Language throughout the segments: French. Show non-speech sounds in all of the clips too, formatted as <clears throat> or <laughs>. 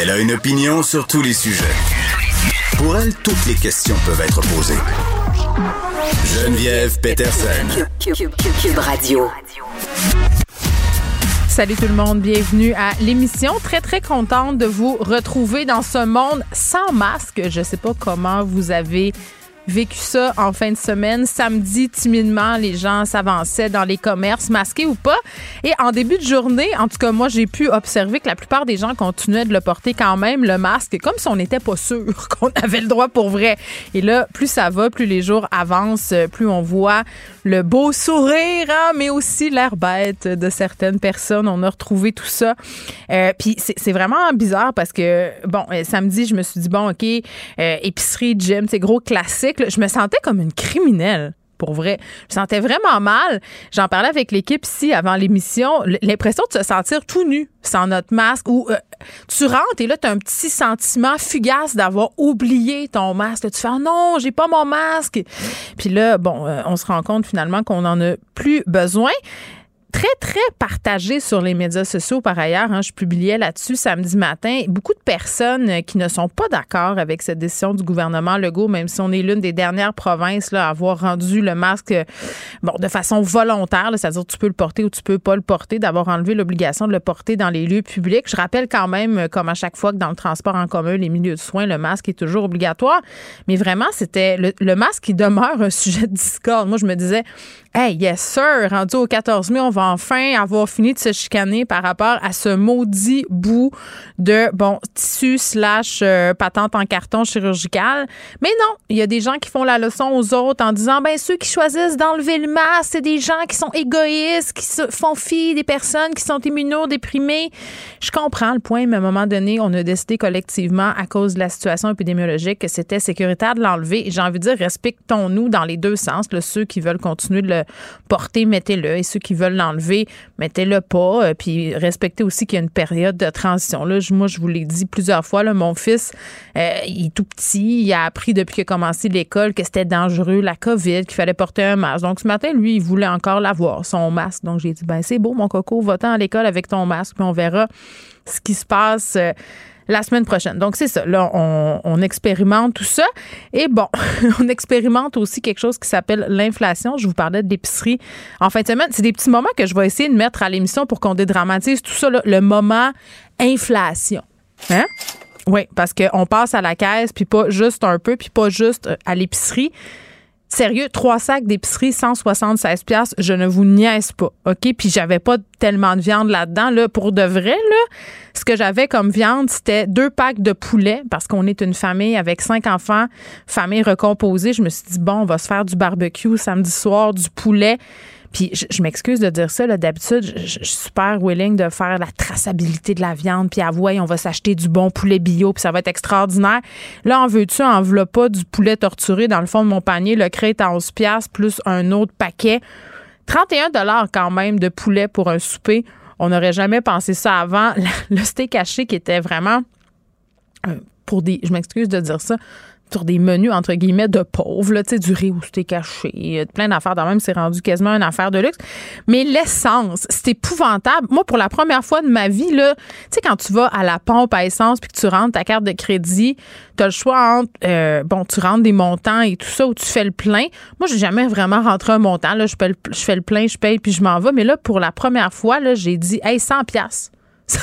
Elle a une opinion sur tous les sujets. Pour elle, toutes les questions peuvent être posées. Geneviève Peterson. Cube, Cube- Cube Radio. Salut tout le monde, bienvenue à l'émission. Très très contente de vous retrouver dans ce monde sans masque. Je sais pas comment vous avez vécu ça en fin de semaine. Samedi, timidement, les gens s'avançaient dans les commerces, masqués ou pas. Et en début de journée, en tout cas, moi, j'ai pu observer que la plupart des gens continuaient de le porter quand même, le masque, comme si on n'était pas sûr <laughs> qu'on avait le droit pour vrai. Et là, plus ça va, plus les jours avancent, plus on voit le beau sourire, hein, mais aussi l'air bête de certaines personnes. On a retrouvé tout ça. Euh, Puis c'est vraiment bizarre parce que, bon, euh, samedi, je me suis dit, bon, OK, euh, épicerie, gym, c'est gros classique. Je me sentais comme une criminelle. Pour vrai. Je me sentais vraiment mal. J'en parlais avec l'équipe ici avant l'émission. L'impression de se sentir tout nu sans notre masque ou euh, tu rentres et là, tu as un petit sentiment fugace d'avoir oublié ton masque. Tu fais Ah non, j'ai pas mon masque. Puis là, bon, euh, on se rend compte finalement qu'on en a plus besoin très, très partagé sur les médias sociaux par ailleurs. hein. je publiais là-dessus samedi matin. Beaucoup de personnes euh, qui ne sont pas d'accord avec cette décision du gouvernement Legault, même si on est l'une des dernières provinces là, à avoir rendu le masque euh, bon, de façon volontaire, c'est-à-dire tu peux le porter ou tu peux pas le porter, d'avoir enlevé l'obligation de le porter dans les lieux publics. Je rappelle quand même, euh, comme à chaque fois que dans le transport en commun, les milieux de soins, le masque est toujours obligatoire. Mais vraiment, c'était le, le masque qui demeure un <laughs> sujet de discorde. Moi, je me disais, Hey, yes, sir, rendu au 14 mai, on va enfin avoir fini de se chicaner par rapport à ce maudit bout de, bon, tissu slash euh, patente en carton chirurgical. Mais non, il y a des gens qui font la leçon aux autres en disant, ben, ceux qui choisissent d'enlever le masque, c'est des gens qui sont égoïstes, qui se font fi des personnes qui sont immunodéprimées. Je comprends le point, mais à un moment donné, on a décidé collectivement, à cause de la situation épidémiologique, que c'était sécuritaire de l'enlever. J'ai envie de dire, respectons-nous dans les deux sens. ceux qui veulent continuer de le porter, mettez-le. Et ceux qui veulent mettez-le pas. Euh, puis respectez aussi qu'il y a une période de transition. Là, moi, je vous l'ai dit plusieurs fois, là, mon fils, euh, il est tout petit. Il a appris depuis qu'il a commencé l'école que c'était dangereux, la COVID, qu'il fallait porter un masque. Donc, ce matin, lui, il voulait encore l'avoir, son masque. Donc, j'ai dit, ben c'est beau, mon coco, va-t'en à l'école avec ton masque, puis on verra ce qui se passe. euh, la semaine prochaine. Donc, c'est ça. Là, on, expérimente tout ça. Et bon, <laughs> on expérimente aussi quelque chose qui s'appelle l'inflation. Je vous parlais de l'épicerie en fin de semaine. C'est des petits moments que je vais essayer de mettre à l'émission pour qu'on dédramatise tout ça, là, le moment inflation. Hein? Oui, parce qu'on passe à la caisse, puis pas juste un peu, puis pas juste euh, à l'épicerie. Sérieux, trois sacs d'épicerie, 176 pièces, je ne vous niaise pas, OK? Puis j'avais pas tellement de viande là-dedans, là, pour de vrai, là. Ce que j'avais comme viande, c'était deux packs de poulet, parce qu'on est une famille avec cinq enfants, famille recomposée. Je me suis dit, bon, on va se faire du barbecue samedi soir, du poulet. Puis je, m'excuse de dire ça, là, d'habitude, je, suis super willing de faire la traçabilité de la viande, puis avouer, on va s'acheter du bon poulet bio, puis ça va être extraordinaire. Là, en veux-tu, en v'là pas du poulet torturé dans le fond de mon panier, le crête à 11 piastres, plus un autre paquet. 31 dollars quand même de poulet pour un souper. On n'aurait jamais pensé ça avant. <laughs> Le steak haché qui était vraiment euh, pour des, je m'excuse de dire ça, sur des menus entre guillemets de pauvres, là, tu sais, du riz où c'était caché, euh, plein d'affaires. Dans même, c'est rendu quasiment une affaire de luxe. Mais l'essence, c'est épouvantable. Moi, pour la première fois de ma vie, là, tu sais, quand tu vas à la pompe à essence puis que tu rentres ta carte de crédit, tu as le choix entre, euh, bon, tu rentres des montants et tout ça ou tu fais le plein. Moi, j'ai jamais vraiment rentré un montant. Là, je, fais le, je fais le plein, je paye puis je m'en vais. Mais là, pour la première fois, là, j'ai dit, hey, 100 pièces. <laughs>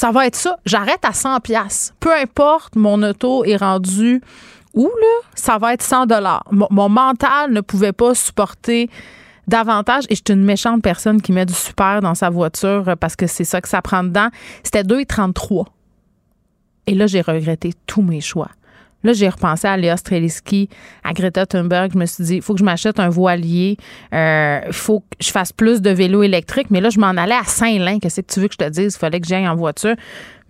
Ça va, être ça. J'arrête à 100 pièces. Peu importe, mon auto est rendu où, là, ça va être 100 dollars. Mon, mental ne pouvait pas supporter davantage et je suis une méchante personne qui met du super dans sa voiture parce que c'est ça que ça prend dedans. C'était 2,33. Et là, j'ai regretté tous mes choix. Là, j'ai repensé à Léa Streliski, à Greta Thunberg. Je me suis dit, il faut que je m'achète un voilier. Il euh, faut que je fasse plus de vélos électriques. Mais là, je m'en allais à Saint-Lin. Qu'est-ce que tu veux que je te dise? Il fallait que j'aille en voiture.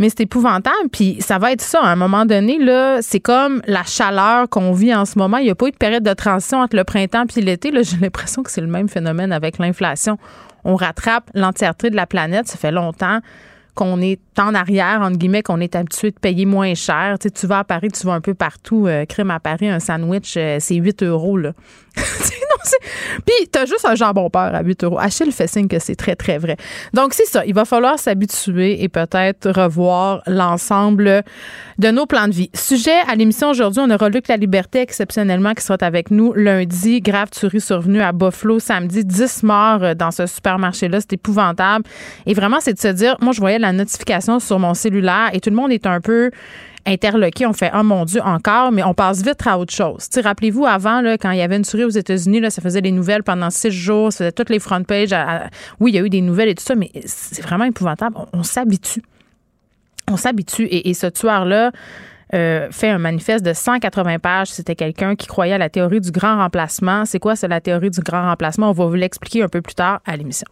Mais c'est épouvantable. Puis ça va être ça. À un moment donné, là, c'est comme la chaleur qu'on vit en ce moment. Il n'y a pas eu de période de transition entre le printemps et l'été. Là, <laughs> j'ai l'impression que c'est le même phénomène avec l'inflation. On rattrape l'entièreté de la planète. Ça fait longtemps qu'on est en arrière, entre guillemets, qu'on est habitué de payer moins cher. Tu, sais, tu vas à Paris, tu vas un peu partout. Euh, crème à Paris, un sandwich, euh, c'est 8 euros. Là. <laughs> Puis, t'as juste un jambon peur à 8 euros. Achille fait signe que c'est très, très vrai. Donc, c'est ça. Il va falloir s'habituer et peut-être revoir l'ensemble de nos plans de vie. Sujet à l'émission aujourd'hui, on aura Luc La Liberté exceptionnellement qui sera avec nous lundi. Grave tuerie survenue à Buffalo samedi. 10 morts dans ce supermarché-là. C'est épouvantable. Et vraiment, c'est de se dire, moi, je voyais la notification sur mon cellulaire et tout le monde est un peu interloqué. On fait, oh mon Dieu, encore, mais on passe vite à autre chose. Rappelez-vous, avant, là, quand il y avait une tuerie aux États-Unis, ça faisait des nouvelles pendant six jours, ça faisait toutes les front pages. oui, il y a eu des nouvelles et tout ça, mais c'est vraiment épouvantable. On, s'habitue. On s'habitue. Et, ce tueur-là, euh, fait un manifeste de 180 pages. C'était quelqu'un qui croyait à la théorie du grand remplacement. C'est quoi, c'est la théorie du grand remplacement? On va vous l'expliquer un peu plus tard à l'émission.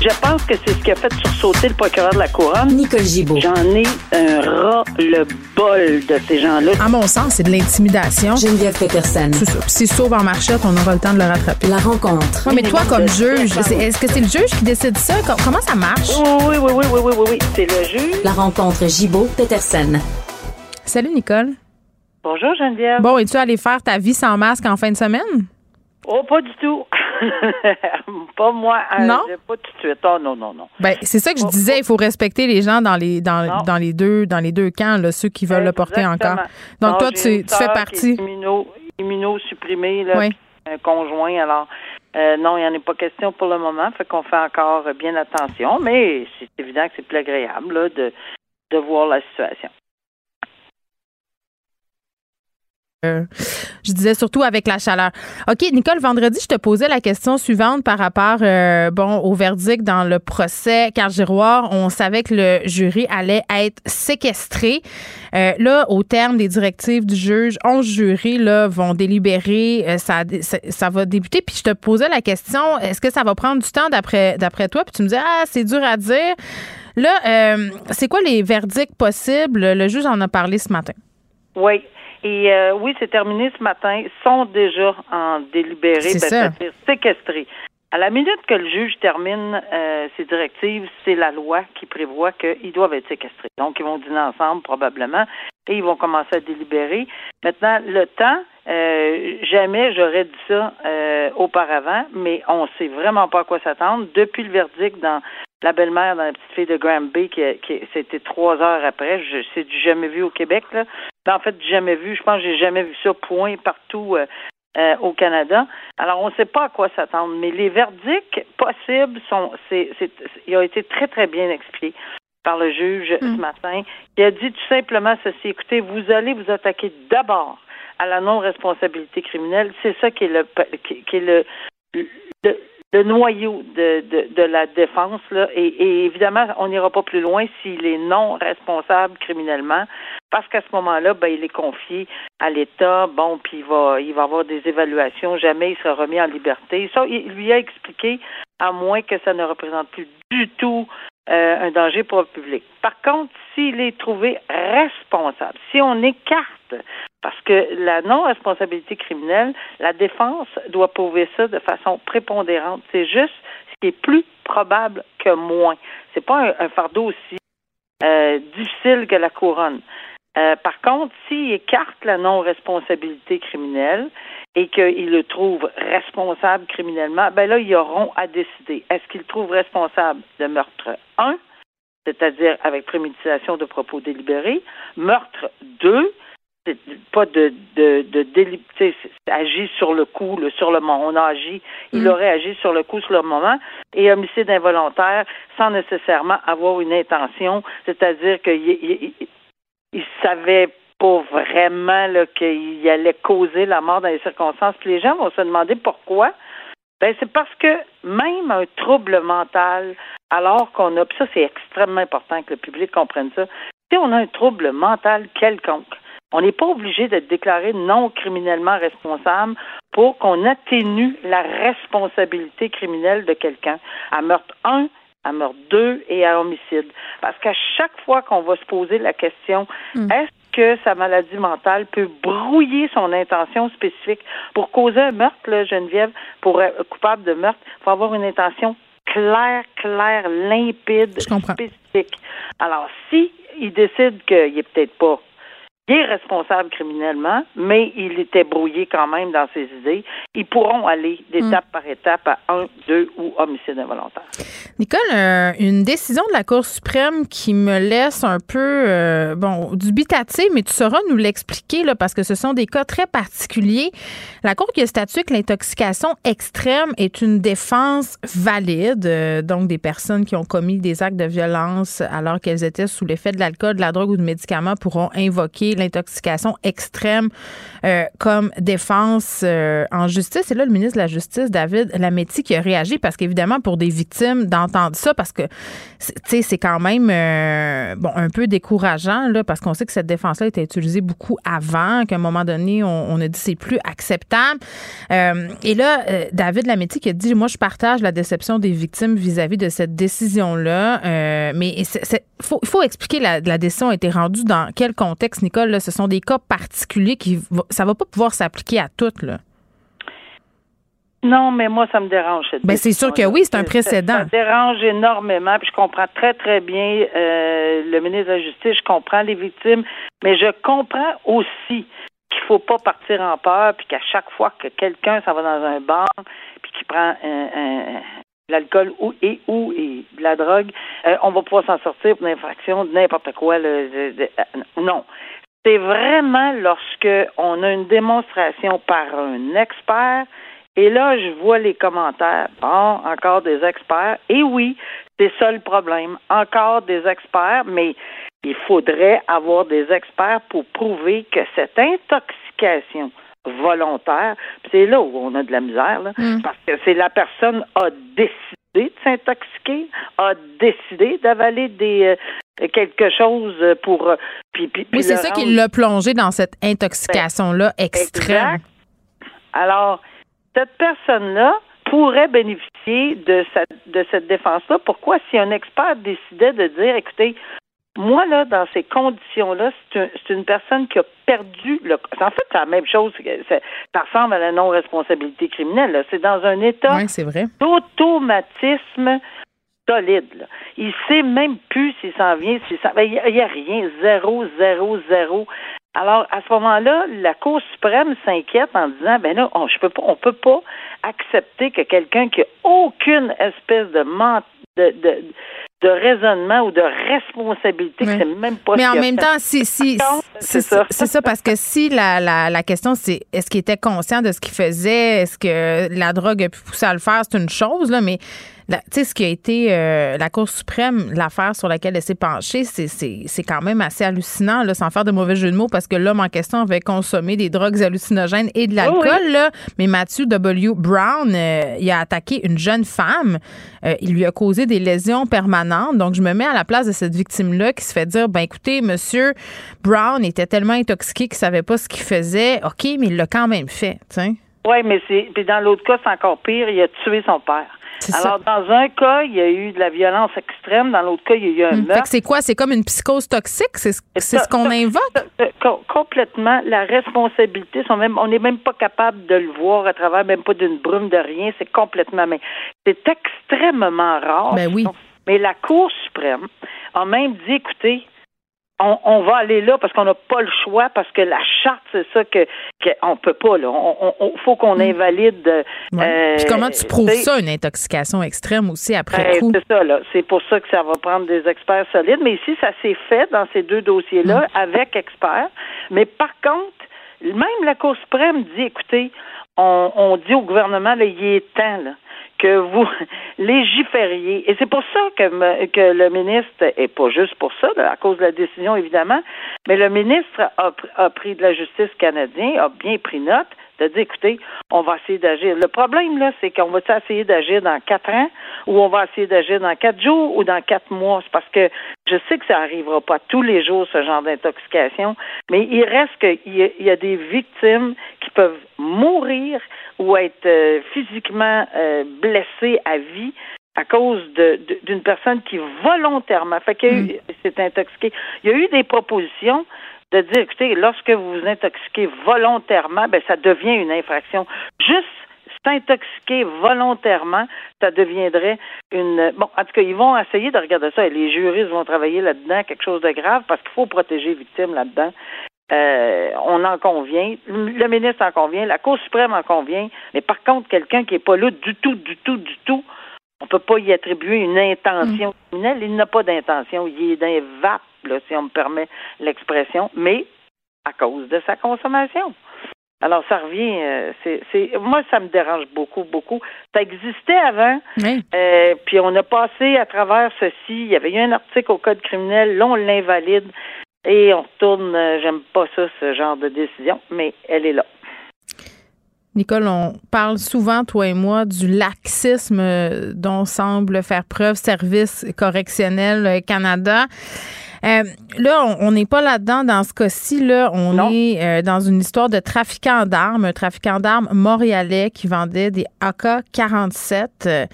Je pense que c'est ce qui a fait sursauter le procureur de la Couronne. Nicole Gibault. J'en ai un ras-le-bol de ces gens-là. À mon sens, c'est de l'intimidation. Geneviève Peterson. C'est ça. S'il sauve en marchette, on aura le temps de le rattraper. La rencontre. mais toi, comme juge, est-ce que c'est le juge qui décide ça? Comment ça marche? Oui, oui, oui, oui, oui, oui, oui. C'est le juge. La rencontre Gibault-Peterson. Salut, Nicole. Bonjour, Geneviève. Bon, es-tu allé faire ta vie sans masque en fin de semaine? Oh, pas du tout. <laughs> <laughs> pas moi. Euh, non? Pas tout de suite. Oh, non, non, non. Ben, c'est ça que je disais. Il faut respecter les gens dans les dans, dans les deux dans les deux camps, là, ceux qui veulent le porter encore. Donc toi, tu, tu fais partie. Immuno, immunosupprimé, là, un conjoint. Alors, euh, non, il n'y en a pas question pour le moment. Fait qu'on fait encore bien attention, mais c'est évident que c'est plus agréable là, de de voir la situation. Euh, je disais surtout avec la chaleur. OK, Nicole, vendredi, je te posais la question suivante par rapport euh, bon, au verdict dans le procès Car Giroir. On savait que le jury allait être séquestré. Euh, là, au terme des directives du juge, 11 jurys là, vont délibérer. ça, ça, va débuter. Puis je te posais la question, est-ce que ça va prendre du temps d'après, d'après toi? Puis tu me dis, ah, c'est dur à dire. Là, c'est quoi les verdicts possibles? Le juge en a parlé ce matin. Oui. Et euh, oui, c'est terminé ce matin. sont déjà en délibéré, ben, c'est-à-dire séquestrés. À la minute que le juge termine euh, ses directives, c'est la loi qui prévoit qu'ils doivent être séquestrés. Donc, ils vont dîner ensemble probablement et ils vont commencer à délibérer. Maintenant, le temps, euh, jamais j'aurais dit ça auparavant, mais on sait vraiment pas à quoi s'attendre. Depuis le verdict dans la belle-mère dans la petite fille de Graham Bay, qui, qui c'était trois heures après. Je c'est du jamais vu au Québec là. Ben, en fait, jamais vu. Je pense que j'ai jamais vu ça point partout euh, euh, au Canada. Alors, on ne sait pas à quoi s'attendre, mais les verdicts possibles sont, c'est, c'est, il a été très très bien expliqué par le juge ce mm. matin, qui a dit tout simplement ceci écoutez, vous allez vous attaquer d'abord à la non-responsabilité criminelle. C'est ça qui est le, qui, est le, le noyau de, de, de, la défense. Là, et, évidemment, on n'ira pas plus loin s'il est non responsable criminellement, parce qu'à ce moment-là, ben, il est confié à l'État, bon, puis il va, il va avoir des évaluations, jamais il sera remis en liberté. Ça, il lui a expliqué, à moins que ça ne représente plus du tout euh, un danger pour le public. Par contre, s'il est trouvé responsable, si on écarte parce que la non-responsabilité criminelle, la défense doit prouver ça de façon prépondérante. C'est juste ce qui est plus probable que moins. C'est pas un, fardeau aussi euh, difficile que la couronne. Euh, par contre, s'il écarte la non-responsabilité criminelle et qu'il le trouve responsable criminellement, ben là, ils auront à décider. Est-ce qu'il trouve responsable de meurtre 1, c'est-à-dire avec préméditation de propos délibérés, meurtre 2, pas de de, de agi sur le coup, le, sur le moment. On a agi, il mm. aurait agi sur le coup, sur le moment, et homicide involontaire sans nécessairement avoir une intention, c'est-à-dire qu'il il, savait pas vraiment qu'il allait causer la mort dans les circonstances. Puis les gens vont se demander pourquoi. Ben, c'est parce que même un trouble mental, alors qu'on a, puis ça c'est extrêmement important que le public comprenne ça, si on a un trouble mental quelconque, on n'est pas obligé d'être déclaré non criminellement responsable pour qu'on atténue la responsabilité criminelle de quelqu'un à meurtre 1, à meurtre 2 et à homicide. Parce qu'à chaque fois qu'on va se poser la question, hmm. est-ce que sa maladie mentale peut brouiller son intention spécifique? Pour causer un meurtre, là, Geneviève, pour être coupable de meurtre, il faut avoir une intention claire, claire, limpide, spécifique. Alors, si il décide qu'il est peut-être pas il est responsable criminellement, mais il était brouillé quand même dans ses idées. Ils pourront aller d'étape mm. par étape à un, deux ou homicide involontaire. Nicole, euh, une décision de la Cour suprême qui me laisse un peu, euh, bon, dubitatif, mais tu sauras nous l'expliquer, là, parce que ce sont des cas très particuliers. La Cour qui a statué que l'intoxication extrême est une défense valide, euh, donc des personnes qui ont commis des actes de violence alors qu'elles étaient sous l'effet de l'alcool, de la drogue ou de médicaments pourront invoquer l'intoxication extrême euh, comme défense euh, en justice. Et là, le ministre de la Justice, David Lametti, qui a réagi parce qu'évidemment, pour des victimes, d'entendre ça, parce que, tu sais, c'est quand même, euh, bon, un peu décourageant, là, parce qu'on sait que cette défense-là était utilisée beaucoup avant, qu'à un moment donné, on, a dit c'est plus acceptable. et là, David Lametti qui a dit, moi, je partage la déception des victimes vis-à-vis de cette décision-là, mais il faut, faut, expliquer la, la décision a été rendue dans quel contexte, Nicole? Ce sont des cas particuliers qui ça va pas pouvoir s'appliquer à toutes là. Non, mais moi, ça me dérange. Ben, c'est sûr que oui, c'est un précédent. Ça, me dérange énormément, puis je comprends très, très bien euh, le ministre de la Justice, je comprends les victimes, mais je comprends aussi qu'il faut pas partir en peur, puis qu'à chaque fois que quelqu'un s'en va dans un bar, puis qu'il prend un, l'alcool ou et ou et de la drogue, euh, on va pouvoir s'en sortir pour une infraction de n'importe quoi. Euh, non, c'est vraiment lorsque on a une démonstration par un expert. Et là, je vois les commentaires. Bon, encore des experts. Et oui, c'est ça le problème. Encore des experts, mais il faudrait avoir des experts pour prouver que cette intoxication volontaire, c'est là où on a de la misère, là, mm. parce que c'est la personne a décidé de s'intoxiquer, a décidé d'avaler des, euh, quelque chose pour. Euh, puis, oui, c'est ça qui l'a plongé dans cette intoxication-là ben, extrême. Alors, cette personne-là pourrait bénéficier de, de cette défense-là. Pourquoi, si un expert décidait de dire, écoutez, moi, là, dans ces conditions-là, c'est une personne qui a perdu le. En fait, c'est la même chose. Ça ressemble à la non-responsabilité criminelle. C'est dans un état d'automatisme solide. Là. Il sait même plus s'il s'en vient, s'il s'en Il n'y a, rien. Zéro, zéro, zéro. Alors, à ce moment-là, la Cour suprême s'inquiète en disant, ben là, on, on peut pas accepter que quelqu'un qui a aucune espèce de, de, de, de raisonnement ou de responsabilité que c'est même pas Mais en même temps, si, si c'est ça. C'est ça parce que si la, la, la question c'est est-ce qu'il était conscient de ce qu'il faisait, est-ce que la drogue a pu pousser à le faire, c'est une chose là, mais tu sais, ce qui a été euh, la Cour suprême, l'affaire sur laquelle elle s'est penchée, c'est quand même assez hallucinant, là, sans faire de mauvais jeu de mots, parce que l'homme en question avait consommé des drogues hallucinogènes et de l'alcool. là. Mais Matthew W. Brown, euh, il a attaqué une jeune femme. Euh, il lui a causé des lésions permanentes. Donc, je me mets à la place de cette victime-là qui se fait dire, ben écoutez, monsieur Brown était tellement intoxiqué qu'il savait pas ce qu'il faisait. OK, mais il l'a quand même fait, Oui, mais c'est. Puis dans l'autre cas, c'est encore pire, il a tué son père. Alors, dans un cas, il y a eu de la violence extrême. Dans l'autre cas, il y a eu un hum, meurtre. c'est quoi? C'est comme une psychose toxique? C'est ce qu'on invoque? complètement. La responsabilité, sont même, on n'est même pas capable de le voir à travers même pas d'une brume de rien. C'est complètement... Mais c'est extrêmement rare. Ben oui. Mais la Cour suprême a même dit, écoutez, on, va aller là parce qu'on n'a pas le choix, parce que la charte, c'est ça que qu'on peut pas. Là. On, faut qu'on mm. invalide. Euh, Puis comment tu prouves ça, une intoxication extrême aussi après ben, coup? C'est ça, là. C'est pour ça que ça va prendre des experts solides. Mais ici, ça s'est fait dans ces deux dossiers-là mm. avec experts. Mais par contre, même la Cour suprême dit, écoutez, on, dit au gouvernement, là, il est temps, là que vous <laughs> légifériez. Et c'est pour ça que, que le ministre, et pas juste pour ça, à cause de la décision évidemment, mais le ministre a, a pris de la justice canadien, a bien pris note de dire, écoutez, on va essayer d'agir. Le problème, là, c'est qu'on va essayer d'agir dans quatre ans ou on va essayer d'agir dans quatre jours ou dans quatre mois? C'est parce que je sais que ça n'arrivera pas tous les jours, ce genre d'intoxication, mais il reste qu'il y, a des victimes qui peuvent mourir ou être euh, physiquement euh, blessées à vie à cause d'une personne qui volontairement fait qu'il mm. s'est intoxiqué. Il y a eu des propositions de dire, écoutez, lorsque vous vous intoxiquez volontairement, ben ça devient une infraction. Juste s'intoxiquer volontairement, ça deviendrait une. Bon, en tout cas, ils vont essayer de regarder ça et les juristes vont travailler là-dedans, quelque chose de grave, parce qu'il faut protéger les victimes là-dedans. Euh, on en convient, le ministre en convient, la Cour suprême en convient, mais par contre, quelqu'un qui n'est pas là du tout, du tout, du tout, on ne peut pas y attribuer une intention mm. criminelle. Il n'a pas d'intention, il est d'un vape si on me permet l'expression, mais à cause de sa consommation. Alors, ça revient, euh, c'est, moi, ça me dérange beaucoup, beaucoup. Ça existait avant, euh, puis on a passé à travers ceci. Il y avait eu un article au Code criminel, là, on l'invalide, et on retourne, euh, j'aime pas ça, ce genre de décision, mais elle est là. Nicole, on parle souvent, toi et moi, du laxisme dont semble faire preuve Service correctionnel Canada. Euh, là, on n'est pas là-dedans dans ce cas-ci. Là, on est euh, dans une histoire de trafiquant d'armes, un trafiquant d'armes montréalais qui vendait des AK-47 euh,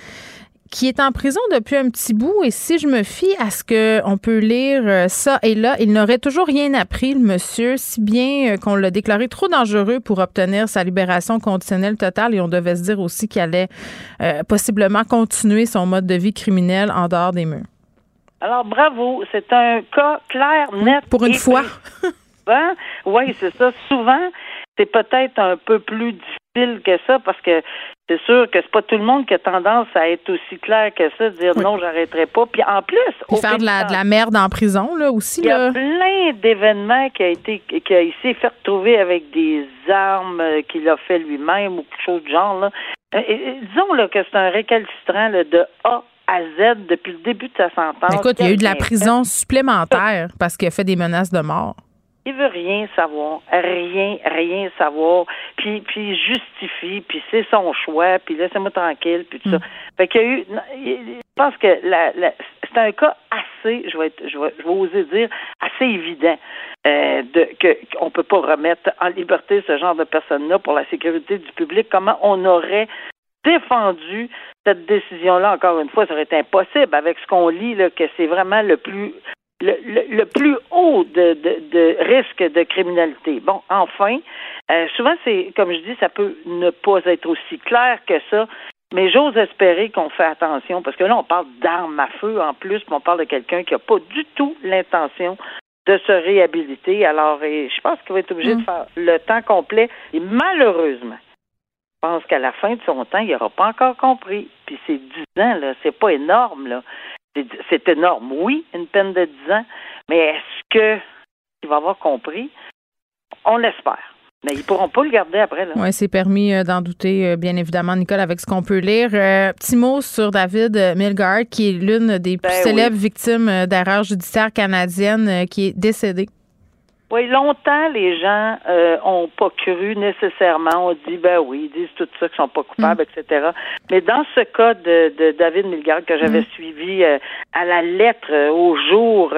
qui est en prison depuis un petit bout. Et si je me fie à ce qu'on peut lire ça et là, il n'aurait toujours rien appris, le monsieur, si bien qu'on l'a déclaré trop dangereux pour obtenir sa libération conditionnelle totale. Et on devait se dire aussi qu'il allait possiblement continuer son mode de vie criminel en dehors des murs. Alors, bravo. C'est un cas clair, net. Pour une fois. oui, c'est ça. Souvent, c'est peut-être un peu plus difficile que ça parce que c'est sûr que c'est pas tout le monde qui a tendance à être aussi clair que ça, dire non, j'arrêterai pas. Puis en plus, Puis faire de la, de la merde en prison là aussi. Il y a plein d'événements qui a été qui a essayé de faire retrouver avec des armes euh, qu'il a fait lui-même ou quelque chose de genre là. Euh, disons là, que c'est un récalcitrant de A à Z depuis le début de sa sentence. Écoute, il y a eu de la prison supplémentaire parce qu'il a fait des menaces de mort. Il veut rien savoir, rien, rien savoir, puis puis justifie, puis c'est son choix, puis laissez-moi tranquille, puis tout ça. Mm. Fait qu'il y a eu, je pense que la, c'est un cas assez, je vais, être, je vais, je vais oser dire, assez évident euh, de que qu'on peut pas remettre en liberté ce genre de personnes-là pour la sécurité du public. Comment on aurait défendu cette décision-là, encore une fois, ça aurait été impossible avec ce qu'on lit, là, que c'est vraiment le plus le, plus haut de, de, risque de criminalité. Bon, enfin, euh, souvent, c'est, comme je dis, ça peut ne pas être aussi clair que ça, mais j'ose espérer qu'on fait attention, parce que là, on parle d'armes à feu en plus, mais on parle de quelqu'un qui n'a pas du tout l'intention de se réhabiliter. Alors, je pense qu'il va être obligé de mm. faire le temps complet. Et malheureusement, pense qu'à la fin de son temps, il n'aura pas encore compris. Puis c'est 10 ans, là, c'est pas énorme, là. C'est énorme, oui, une peine de 10 ans, mais est-ce qu'il va avoir compris? On l'espère. Mais ils pourront pas le garder après. Oui, c'est permis euh, d'en douter, euh, bien évidemment, Nicole, avec ce qu'on peut lire. Euh, petit mot sur David Milgard, qui est l'une des plus ben célèbres victimes d'erreurs judiciaires canadiennes, qui est décédée. Oui, longtemps, les gens euh, ont pas cru nécessairement. On dit, ben oui, ils disent tout ça qu'ils sont pas coupables, mm. etc. Mais dans ce cas de, de David Milgard que j'avais mm. suivi euh, à la lettre, euh, au jour,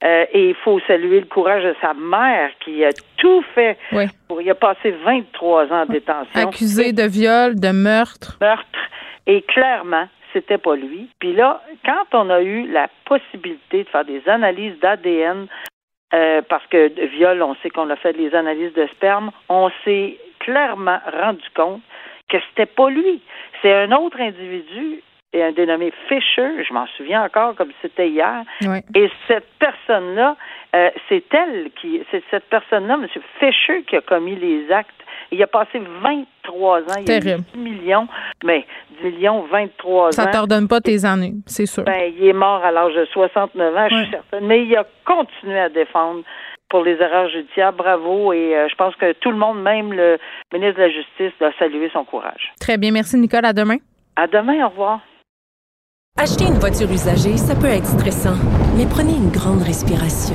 et il faut saluer le courage de sa mère qui a tout fait pour y a passé 23 ans en détention. Accusé de viol, de meurtre. Meurtre. Et clairement, c'était pas lui. Puis là, quand on a eu la possibilité de faire des analyses d'ADN euh, parce que de viol, on sait qu'on a fait les analyses de sperme, on s'est clairement rendu compte que c'était pas lui. C'est un autre individu et un dénommé Fisher, je m'en souviens encore comme c'était hier. Et cette personne-là, euh, c'est elle qui, c'est cette personne-là, M. Fisher, qui a commis les actes il a passé 23 ans. Il a 10 millions, mais 10 millions, 23 ans. Ça ne t'ordonne pas tes années, c'est sûr. Ben, il est mort à l'âge de 69 ans, je suis certaine. Mais il a continué à défendre pour les erreurs judiciaires. Bravo. Et euh, je pense que tout le monde, même le ministre de la Justice, a salué son courage. Très bien. Merci, Nicole. À demain. À demain, au revoir. Acheter une voiture usagée, ça peut être stressant, mais prenez une grande respiration.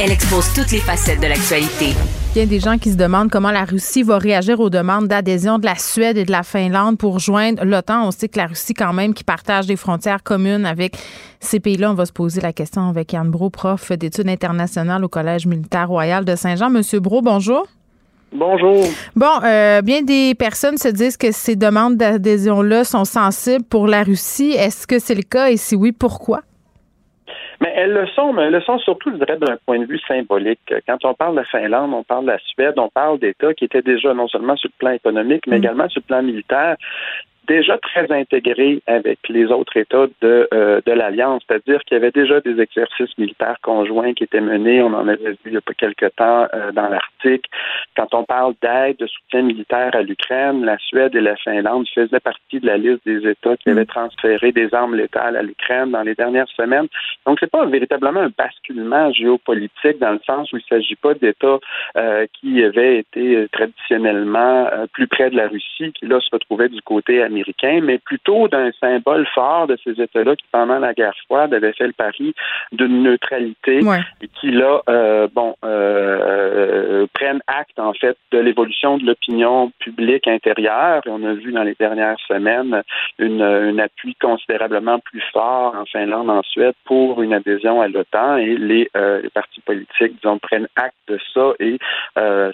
elle expose toutes les facettes de l'actualité. Il y a des gens qui se demandent comment la Russie va réagir aux demandes d'adhésion de la Suède et de la Finlande pour joindre l'OTAN. On sait que la Russie, quand même, qui partage des frontières communes avec ces pays-là. On va se poser la question avec Yann Bro, prof d'études internationales au Collège militaire royal de Saint-Jean. Monsieur Bro, bonjour. Bonjour. Bon, euh, bien des personnes se disent que ces demandes d'adhésion-là sont sensibles pour la Russie. Est-ce que c'est le cas? Et si oui, pourquoi? Elles le sont, mais elles le sont surtout, je dirais, d'un point de vue symbolique. Quand on parle de Finlande, on parle de la Suède, on parle d'États qui étaient déjà non seulement sur le plan économique, mais également sur le plan militaire déjà très intégré avec les autres États de, euh, de l'Alliance, c'est-à-dire qu'il y avait déjà des exercices militaires conjoints qui étaient menés. On en avait vu il y a pas quelque temps euh, dans l'Arctique. Quand on parle d'aide, de soutien militaire à l'Ukraine, la Suède et la Finlande faisaient partie de la liste des États qui avaient transféré des armes létales à l'Ukraine dans les dernières semaines. Donc, c'est pas véritablement un basculement géopolitique dans le sens où il s'agit pas d'États euh, qui avaient été traditionnellement plus près de la Russie, qui là se retrouvaient du côté américain mais plutôt d'un symbole fort de ces États-là qui, pendant la guerre froide, avaient fait le pari d'une neutralité et qui, là, euh, bon, euh, euh, prennent acte, en fait, de l'évolution de l'opinion publique intérieure. Et on a vu dans les dernières semaines une, un appui considérablement plus fort en Finlande, en Suède, pour une adhésion à l'OTAN et les, les, partis politiques, disons, prennent acte de ça et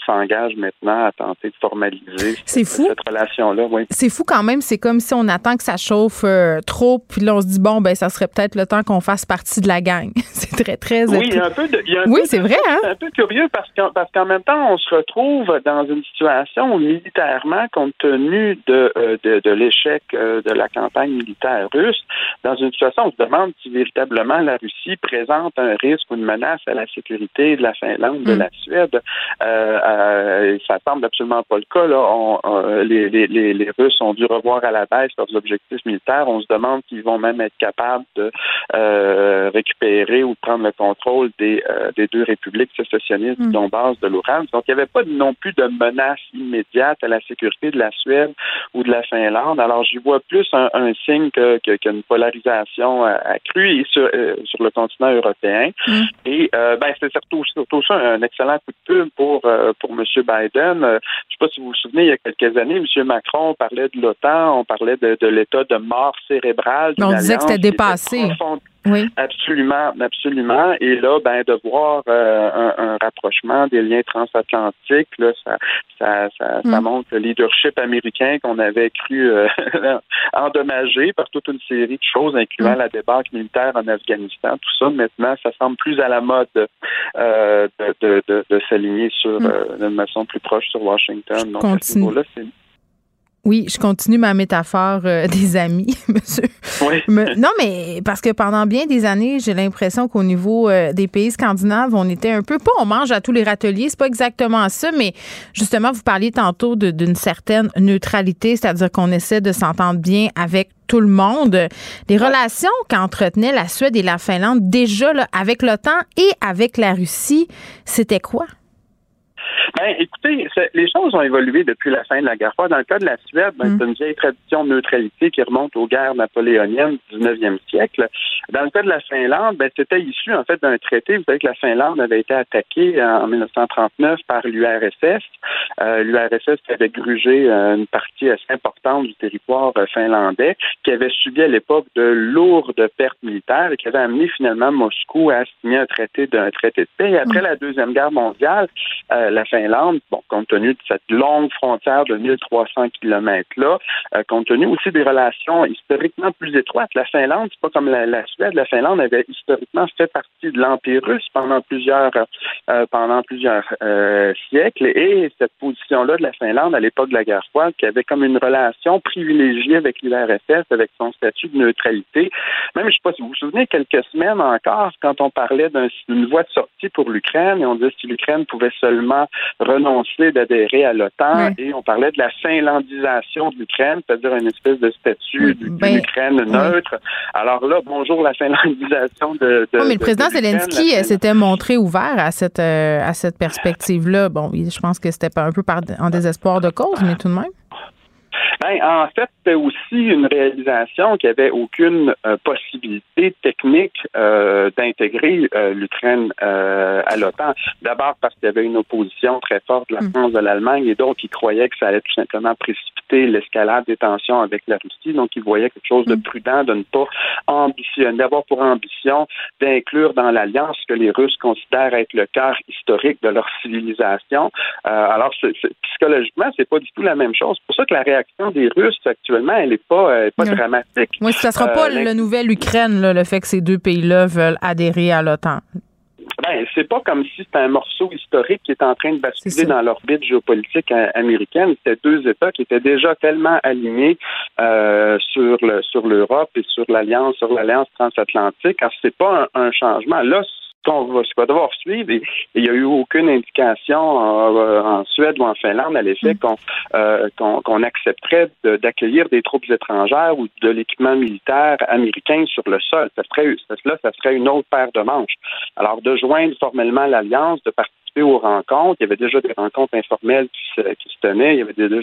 s'engagent maintenant à tenter de formaliser cette, cette relation-là. Oui. C'est fou quand même, c'est comme si on attend que ça chauffe euh, trop, puis là, on se dit, bon, ben ça serait peut-être le temps qu'on fasse partie de la gang. <laughs> c'est <laughs> très, très... Oui, il y a un peu de... oui, c'est vrai, hein? C'est un peu curieux parce qu'en, parce qu'en même temps, on se retrouve dans une situation où, militairement, compte tenu de, euh, de, de, l'échec euh, de la campagne militaire russe, dans une situation où on se demande si véritablement la Russie présente un risque ou une menace à la sécurité de la Finlande, de mm. la Suède. ça semble absolument pas le cas. Là. On, les, les, les Russes ont dû revoir à la baisse leurs objectifs militaires. On se demande s'ils vont même être capables de euh, récupérer ou prendre le contrôle des, euh, des deux républiques sécessionnistes mm. du Donbass de l'Oural. Donc, il n'y avait pas non plus de menace immédiate à la sécurité de la Suède ou de la Finlande. Alors, j'y vois plus un, signe qu'une que, polarisation euh, accrue et sur, sur le continent européen. Mm. Et ben, c'est surtout, surtout ça un excellent coup de pub pour, pour M. Biden. je ne sais pas si vous vous souvenez, il y a quelques années, M. Macron parlait de l'OTAN on parlait de, l'état de mort cérébrale. On disait que c'était dépassé. Oui. Absolument, absolument. Et là, ben, de voir euh, un, rapprochement des liens transatlantiques, là, ça, ça, ça, mm. montre le leadership américain qu'on avait cru euh, <laughs> endommagé par toute une série de choses, incluant mm. la débarque militaire en Afghanistan. Tout ça, maintenant, ça semble plus à la mode euh, de, de, de, s'aligner sur mm. une façon plus proche sur Washington. Donc, à ce niveau-là, c'est oui, je continue ma métaphore euh, <laughs> des amis, <laughs> monsieur. Oui. non, mais parce que pendant bien des années, j'ai l'impression qu'au niveau euh, des pays scandinaves, on était un peu pas on mange à tous les râteliers, c'est pas exactement ça, mais justement, vous parliez tantôt d'une certaine neutralité, c'est-à-dire qu'on essaie de s'entendre bien avec tout le monde. Les relations qu'entretenaient la Suède et la Finlande déjà là, avec l'OTAN et avec la Russie, c'était quoi? Ben, écoutez, les choses ont évolué depuis la fin de la guerre froide. Dans le cas de la Suède, ben, mm. c'est une vieille tradition de neutralité qui remonte aux guerres napoléoniennes du 19e siècle. Dans le cas de la Finlande, ben, c'était issu en fait d'un traité. Vous savez que la Finlande avait été attaquée en 1939 par l'URSS. Euh, L'URSS avait grugé euh, une partie assez importante du territoire euh, finlandais, qui avait subi à l'époque de lourdes pertes militaires et qui avait amené finalement Moscou à signer un traité d'un traité de paix. Et après mm. la deuxième guerre mondiale, la Finlande Finlande, bon, compte tenu de cette longue frontière de 1300 kilomètres-là, euh, compte tenu aussi des relations historiquement plus étroites. La Finlande, c'est pas comme la, Suède. La Finlande avait historiquement fait partie de l'Empire russe pendant plusieurs euh, pendant plusieurs siècles. Et cette position-là de la Finlande à l'époque de la guerre froide, qui avait comme une relation privilégiée avec l'URSS, avec son statut de neutralité. Même, je sais pas si vous vous souvenez, quelques semaines encore, quand on parlait d'une voie de sortie pour l'Ukraine, et on disait si l'Ukraine pouvait seulement renoncer d'adhérer à l'OTAN, et on parlait de la finlandisation de l'Ukraine, c'est-à-dire une espèce de statut d'une ben, Ukraine neutre. Alors là, bonjour la finlandisation de. de mais le président Zelensky s'était montré ouvert à cette euh, à cette perspective-là. Bon, je pense que c'était un peu par, en désespoir de cause, mais tout de même. Ben, en fait, c'était aussi une réalisation qu'il n'y avait aucune euh, possibilité technique euh, d'intégrer euh, l'Ukraine à l'OTAN. D'abord parce qu'il y avait une opposition très forte de la mm. France, de l'Allemagne, et d'autres qui croyaient que ça allait tout simplement précipiter l'escalade des tensions avec la Russie. Donc, ils voyaient quelque chose de mm. prudent, de ne pas ambitionner, d'avoir pour ambition d'inclure dans l'alliance ce que les Russes considèrent être le cœur historique de leur civilisation. alors, psychologiquement, c'est pas du tout la même chose. C'est pour ça que la réaction des Russes actuellement, elle n'est pas, euh, pas dramatique. Oui, ça ne sera pas euh, le nouvel Ukraine, le fait que ces deux pays-là veulent adhérer à l'OTAN. Ben, c'est pas comme si c'était un morceau historique qui est en train de basculer dans l'orbite géopolitique américaine. C'était deux États qui étaient déjà tellement alignés euh, sur le sur l'Europe et sur l'alliance sur l'alliance transatlantique. Alors c'est pas un, un, changement. Là, qu'on va, devoir suivre. Et il n'y a eu aucune indication euh, en Suède ou en Finlande à l'effet mm. euh, qu'on accepterait d'accueillir des troupes étrangères ou de l'équipement militaire américain sur le sol. Ça serait, là, ça serait une autre paire de manches. Alors, de joindre formellement l'alliance, de aux rencontres. Il y avait déjà des rencontres informelles qui se, tenaient. Il y avait déjà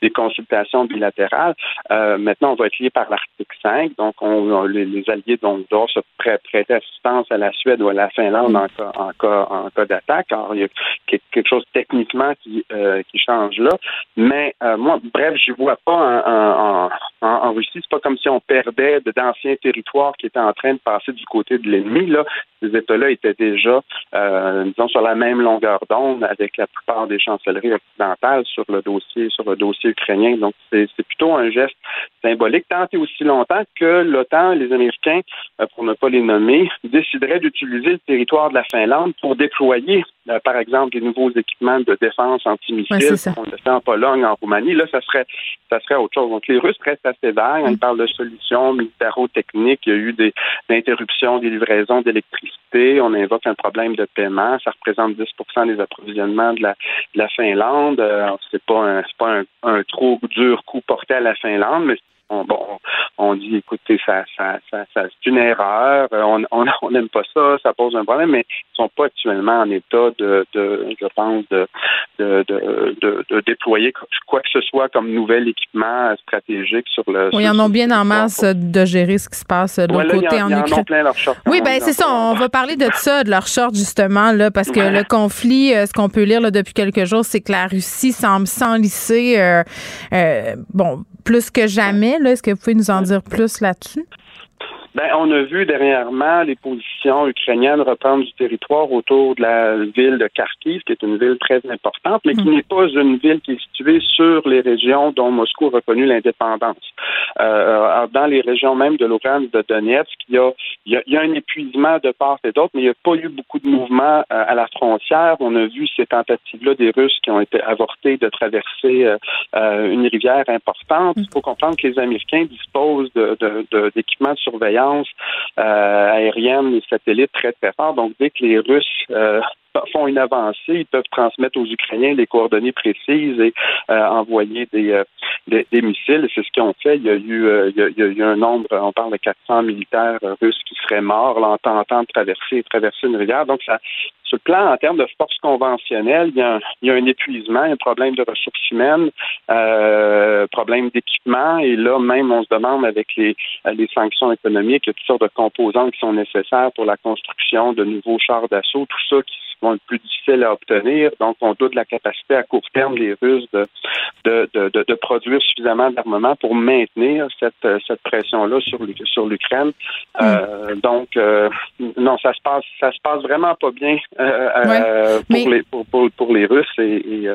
des, consultations bilatérales. Euh, maintenant, on va être lié par l'article 5. Donc, on, les, alliés doivent se prêter assistance à la Suède ou à la Finlande en cas, en en d'attaque. Alors, il y a quelque chose techniquement qui, euh, change là. Mais euh, moi, bref, je vois pas en, en, en Russie, c'est pas comme si on perdait d'anciens territoires qui étaient en train de passer du côté de l'ennemi. Là, ces États-là étaient déjà, disons, sur la même longueur d'onde avec la plupart des chancelleries occidentales sur le dossier, sur le dossier ukrainien. Donc, c'est plutôt un geste symbolique, tant et aussi longtemps que l'OTAN, les Américains, euh, pour ne pas les nommer, décideraient d'utiliser le territoire de la Finlande pour déployer, euh, par exemple, des nouveaux équipements de défense antimissiles. on le fait en Pologne, en Roumanie. Là, ça serait, ça serait autre chose. Donc, les Russes restent assez vagues. Ils parlent de solutions militaro-techniques. Il y a eu des interruptions des livraisons d'électricité. On invoque un problème de paiement. Ça représente 10% des approvisionnements de la, de la Finlande. Euh, c'est pas un, c'est pas un, un trop dur coup porté à la Finlande, mais on, bon, on dit, écoutez, ça, ça, ça, c'est une erreur, on n'aime <laughs> pas ça, ça pose un problème, mais ils sont pas actuellement en état de, de je pense, de, de, de, de, déployer quoi que ce soit comme nouvel équipement stratégique sur le. Oui, ils en ont bien en masse de gérer ce qui se passe de l'autre côté en, Ukraine. Oui, ben c'est ça. On va parler de ça, de leur short justement là, parce que le conflit, euh, ce qu'on peut lire là, depuis quelques jours, c'est que la Russie semble s'enlisser, euh, euh, bon, plus que jamais. Est-ce que vous pouvez nous en dire plus là-dessus? Ben, on a vu dernièrement les positions ukrainiennes reprendre du territoire autour de la ville de Kharkiv, qui est une ville très importante, mais qui mm. n'est pas une ville qui est située sur les régions dont Moscou a reconnu l'indépendance. Euh, dans les régions même de Lugansk, de Donetsk, il y, a, il, y a, un épuisement de part et d'autre, mais il n'y a pas eu beaucoup de mouvements euh, à la frontière. On a vu ces tentatives-là des Russes qui ont été avortées de traverser euh, une rivière importante. Il faut comprendre que les Américains disposent d'équipements de, de, de surveillance euh, aérienne et satellites très, très forts. Donc, dès que les Russes euh, font une avancée, ils peuvent transmettre aux Ukrainiens des coordonnées précises et euh, envoyer des, des, missiles. C'est ce qu'ils ont fait. Il y a eu, il, y a, eu un nombre, on parle de 400 militaires russes qui seraient morts en tentant de traverser, traverser une rivière. Donc, ça, sur le plan, en termes de force conventionnelle, il y a un, il y a un épuisement, un problème de ressources humaines, euh, problème d'équipement, et là même on se demande avec les, les sanctions économiques, il y a toutes sortes de composantes qui sont nécessaires pour la construction de nouveaux chars d'assaut, tout ça qui vont être plus difficiles à obtenir. Donc, on doute de la capacité à court terme des Russes de, de, de, de, produire suffisamment d'armement pour maintenir cette, cette pression-là sur, sur l'Ukraine. Euh, donc, euh, non, ça se passe, ça se passe vraiment pas bien euh, pour, les, pour, pour, pour, les Russes et, et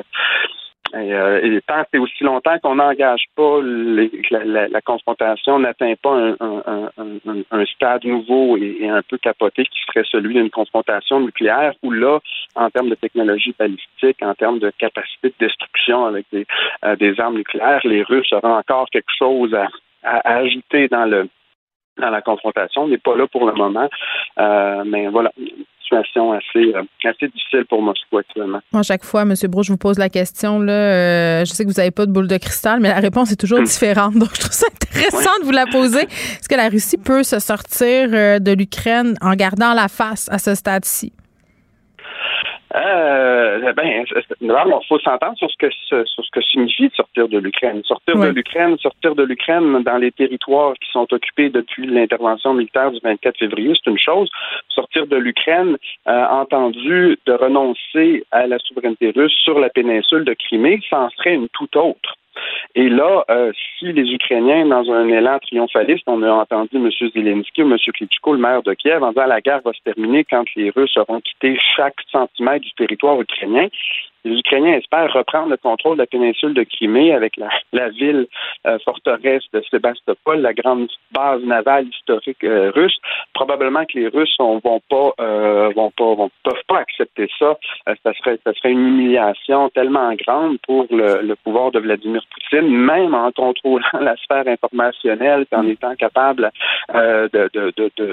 et, euh, et, tant c'est aussi longtemps qu'on n'engage pas les, la, la, confrontation, n'atteint pas un, un, un, un, stade nouveau et, un peu capoté qui serait celui d'une confrontation nucléaire, où là, en termes de technologie balistique, en termes de capacité de destruction avec des, euh, des armes nucléaires, les Russes auront encore quelque chose à, à, ajouter dans le dans la confrontation. On n'est pas là pour le moment. Euh, mais voilà, situation assez, euh, assez difficile pour Moscou actuellement. Moi, chaque fois, M. Brouche, je vous pose la question. Là, euh, je sais que vous n'avez pas de boule de cristal, mais la réponse est toujours hmm. différente. Donc, je trouve ça intéressant de vous la poser. Est-ce que la Russie peut se sortir euh, de l'Ukraine en gardant la face à ce stade-ci? Euh, ben, il faut s'entendre sur ce que sur ce que signifie sortir de l'Ukraine. Sortir de l'Ukraine, sortir de l'Ukraine dans les territoires qui sont occupés depuis l'intervention militaire du 24 février, c'est une chose. Sortir de l'Ukraine, euh, entendu de renoncer à la souveraineté russe sur la péninsule de Crimée, ça en serait une toute autre. Et là, euh, si les Ukrainiens, dans un élan triomphaliste, on a entendu M. Zelensky ou M. Klitschko, le maire de Kiev, en disant la guerre va se terminer quand les Russes auront quitté chaque centimètre du territoire ukrainien, les Ukrainiens espèrent reprendre le contrôle de la péninsule de Crimée avec la, ville euh, forteresse de Sébastopol, la grande base navale historique euh, russe. Probablement que les Russes ne vont pas, euh, vont pas, vont, peuvent pas accepter ça. ça serait, ça serait une humiliation tellement grande pour le, pouvoir de Vladimir Poutine, même en contrôlant <laughs> la sphère informationnelle, en étant capable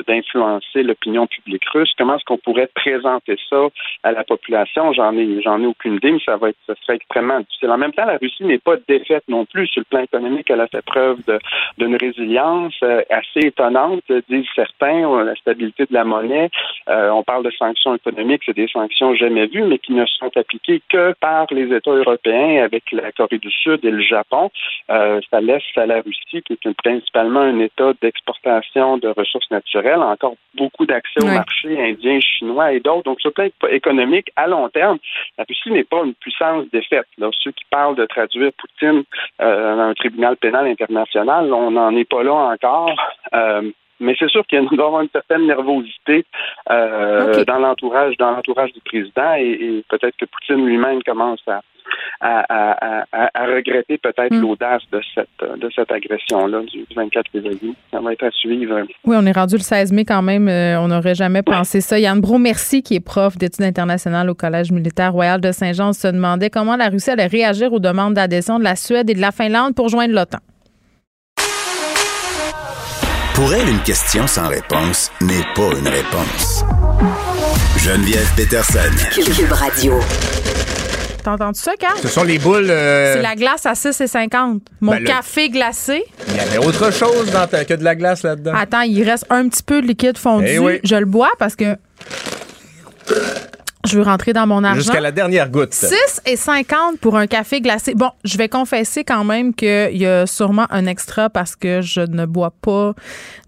d'influencer l'opinion publique russe. Comment est-ce qu'on pourrait présenter ça à la population? J'en ai, j'en ai aucune mais ça va être, serait extrêmement difficile. En même temps, la Russie n'est pas défaite non plus sur le plan économique. Elle a fait preuve d'une résilience euh, assez étonnante, disent certains, euh, la stabilité de la monnaie. Euh, on parle de sanctions économiques, c'est des sanctions jamais vues, mais qui ne sont appliquées que par les États européens avec la Corée du Sud et le Japon. ça laisse à la Russie, qui est principalement un État d'exportation de ressources naturelles, encore beaucoup d'accès au marché indien, chinois et d'autres. Donc, sur le plan économique, à long terme, la Russie n'est pas une puissance défaite. Là. Ceux qui parlent de traduire Poutine euh, dans un tribunal pénal international, on n'en est pas là encore. Euh, mais c'est sûr qu'il y a une certaine nervosité euh, dans l'entourage dans l'entourage du président et peut-être que Poutine lui-même commence à, à, regretter peut-être hmm. l'audace de cette, de cette agression-là du 24 février. Ça va être à suivre. Oui, on est rendu le 16 mai quand même. Euh, on n'aurait jamais pensé ça. Yann Bro, merci, qui est prof d'études internationales au Collège militaire royal de Saint-Jean, se demandait comment la Russie allait réagir aux demandes d'adhésion de la Suède et de la Finlande pour joindre l'OTAN. Pour elle, une question sans réponse n'est pas une réponse. Geneviève Peterson. Cube Radio. T'entends-tu ça, Carl? Ce sont les boules. Euh, C'est la glace à 6,50. Mon ben, café glacé. Il y avait autre chose dans que de la glace là-dedans. Attends, il reste un petit peu de liquide fondu. Eh Je le bois parce que. Je veux rentrer dans mon argent. Jusqu'à la dernière goutte. 6,50 pour un café glacé. Bon, je vais confesser quand même qu'il y a sûrement un extra parce que je ne bois pas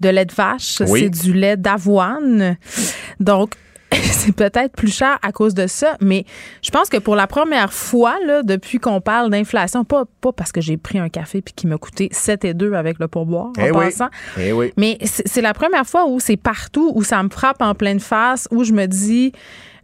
de lait de vache. C'est du lait d'avoine. Donc, <laughs> c'est peut-être plus cher à cause de ça, mais je pense que pour la première fois, là, depuis qu'on parle d'inflation, pas, pas parce que j'ai pris un café puis qui m'a coûté 7 et 2 avec le pourboire en eh passant, eh oui. mais c'est la première fois où c'est partout, où ça me frappe en pleine face, où je me dis,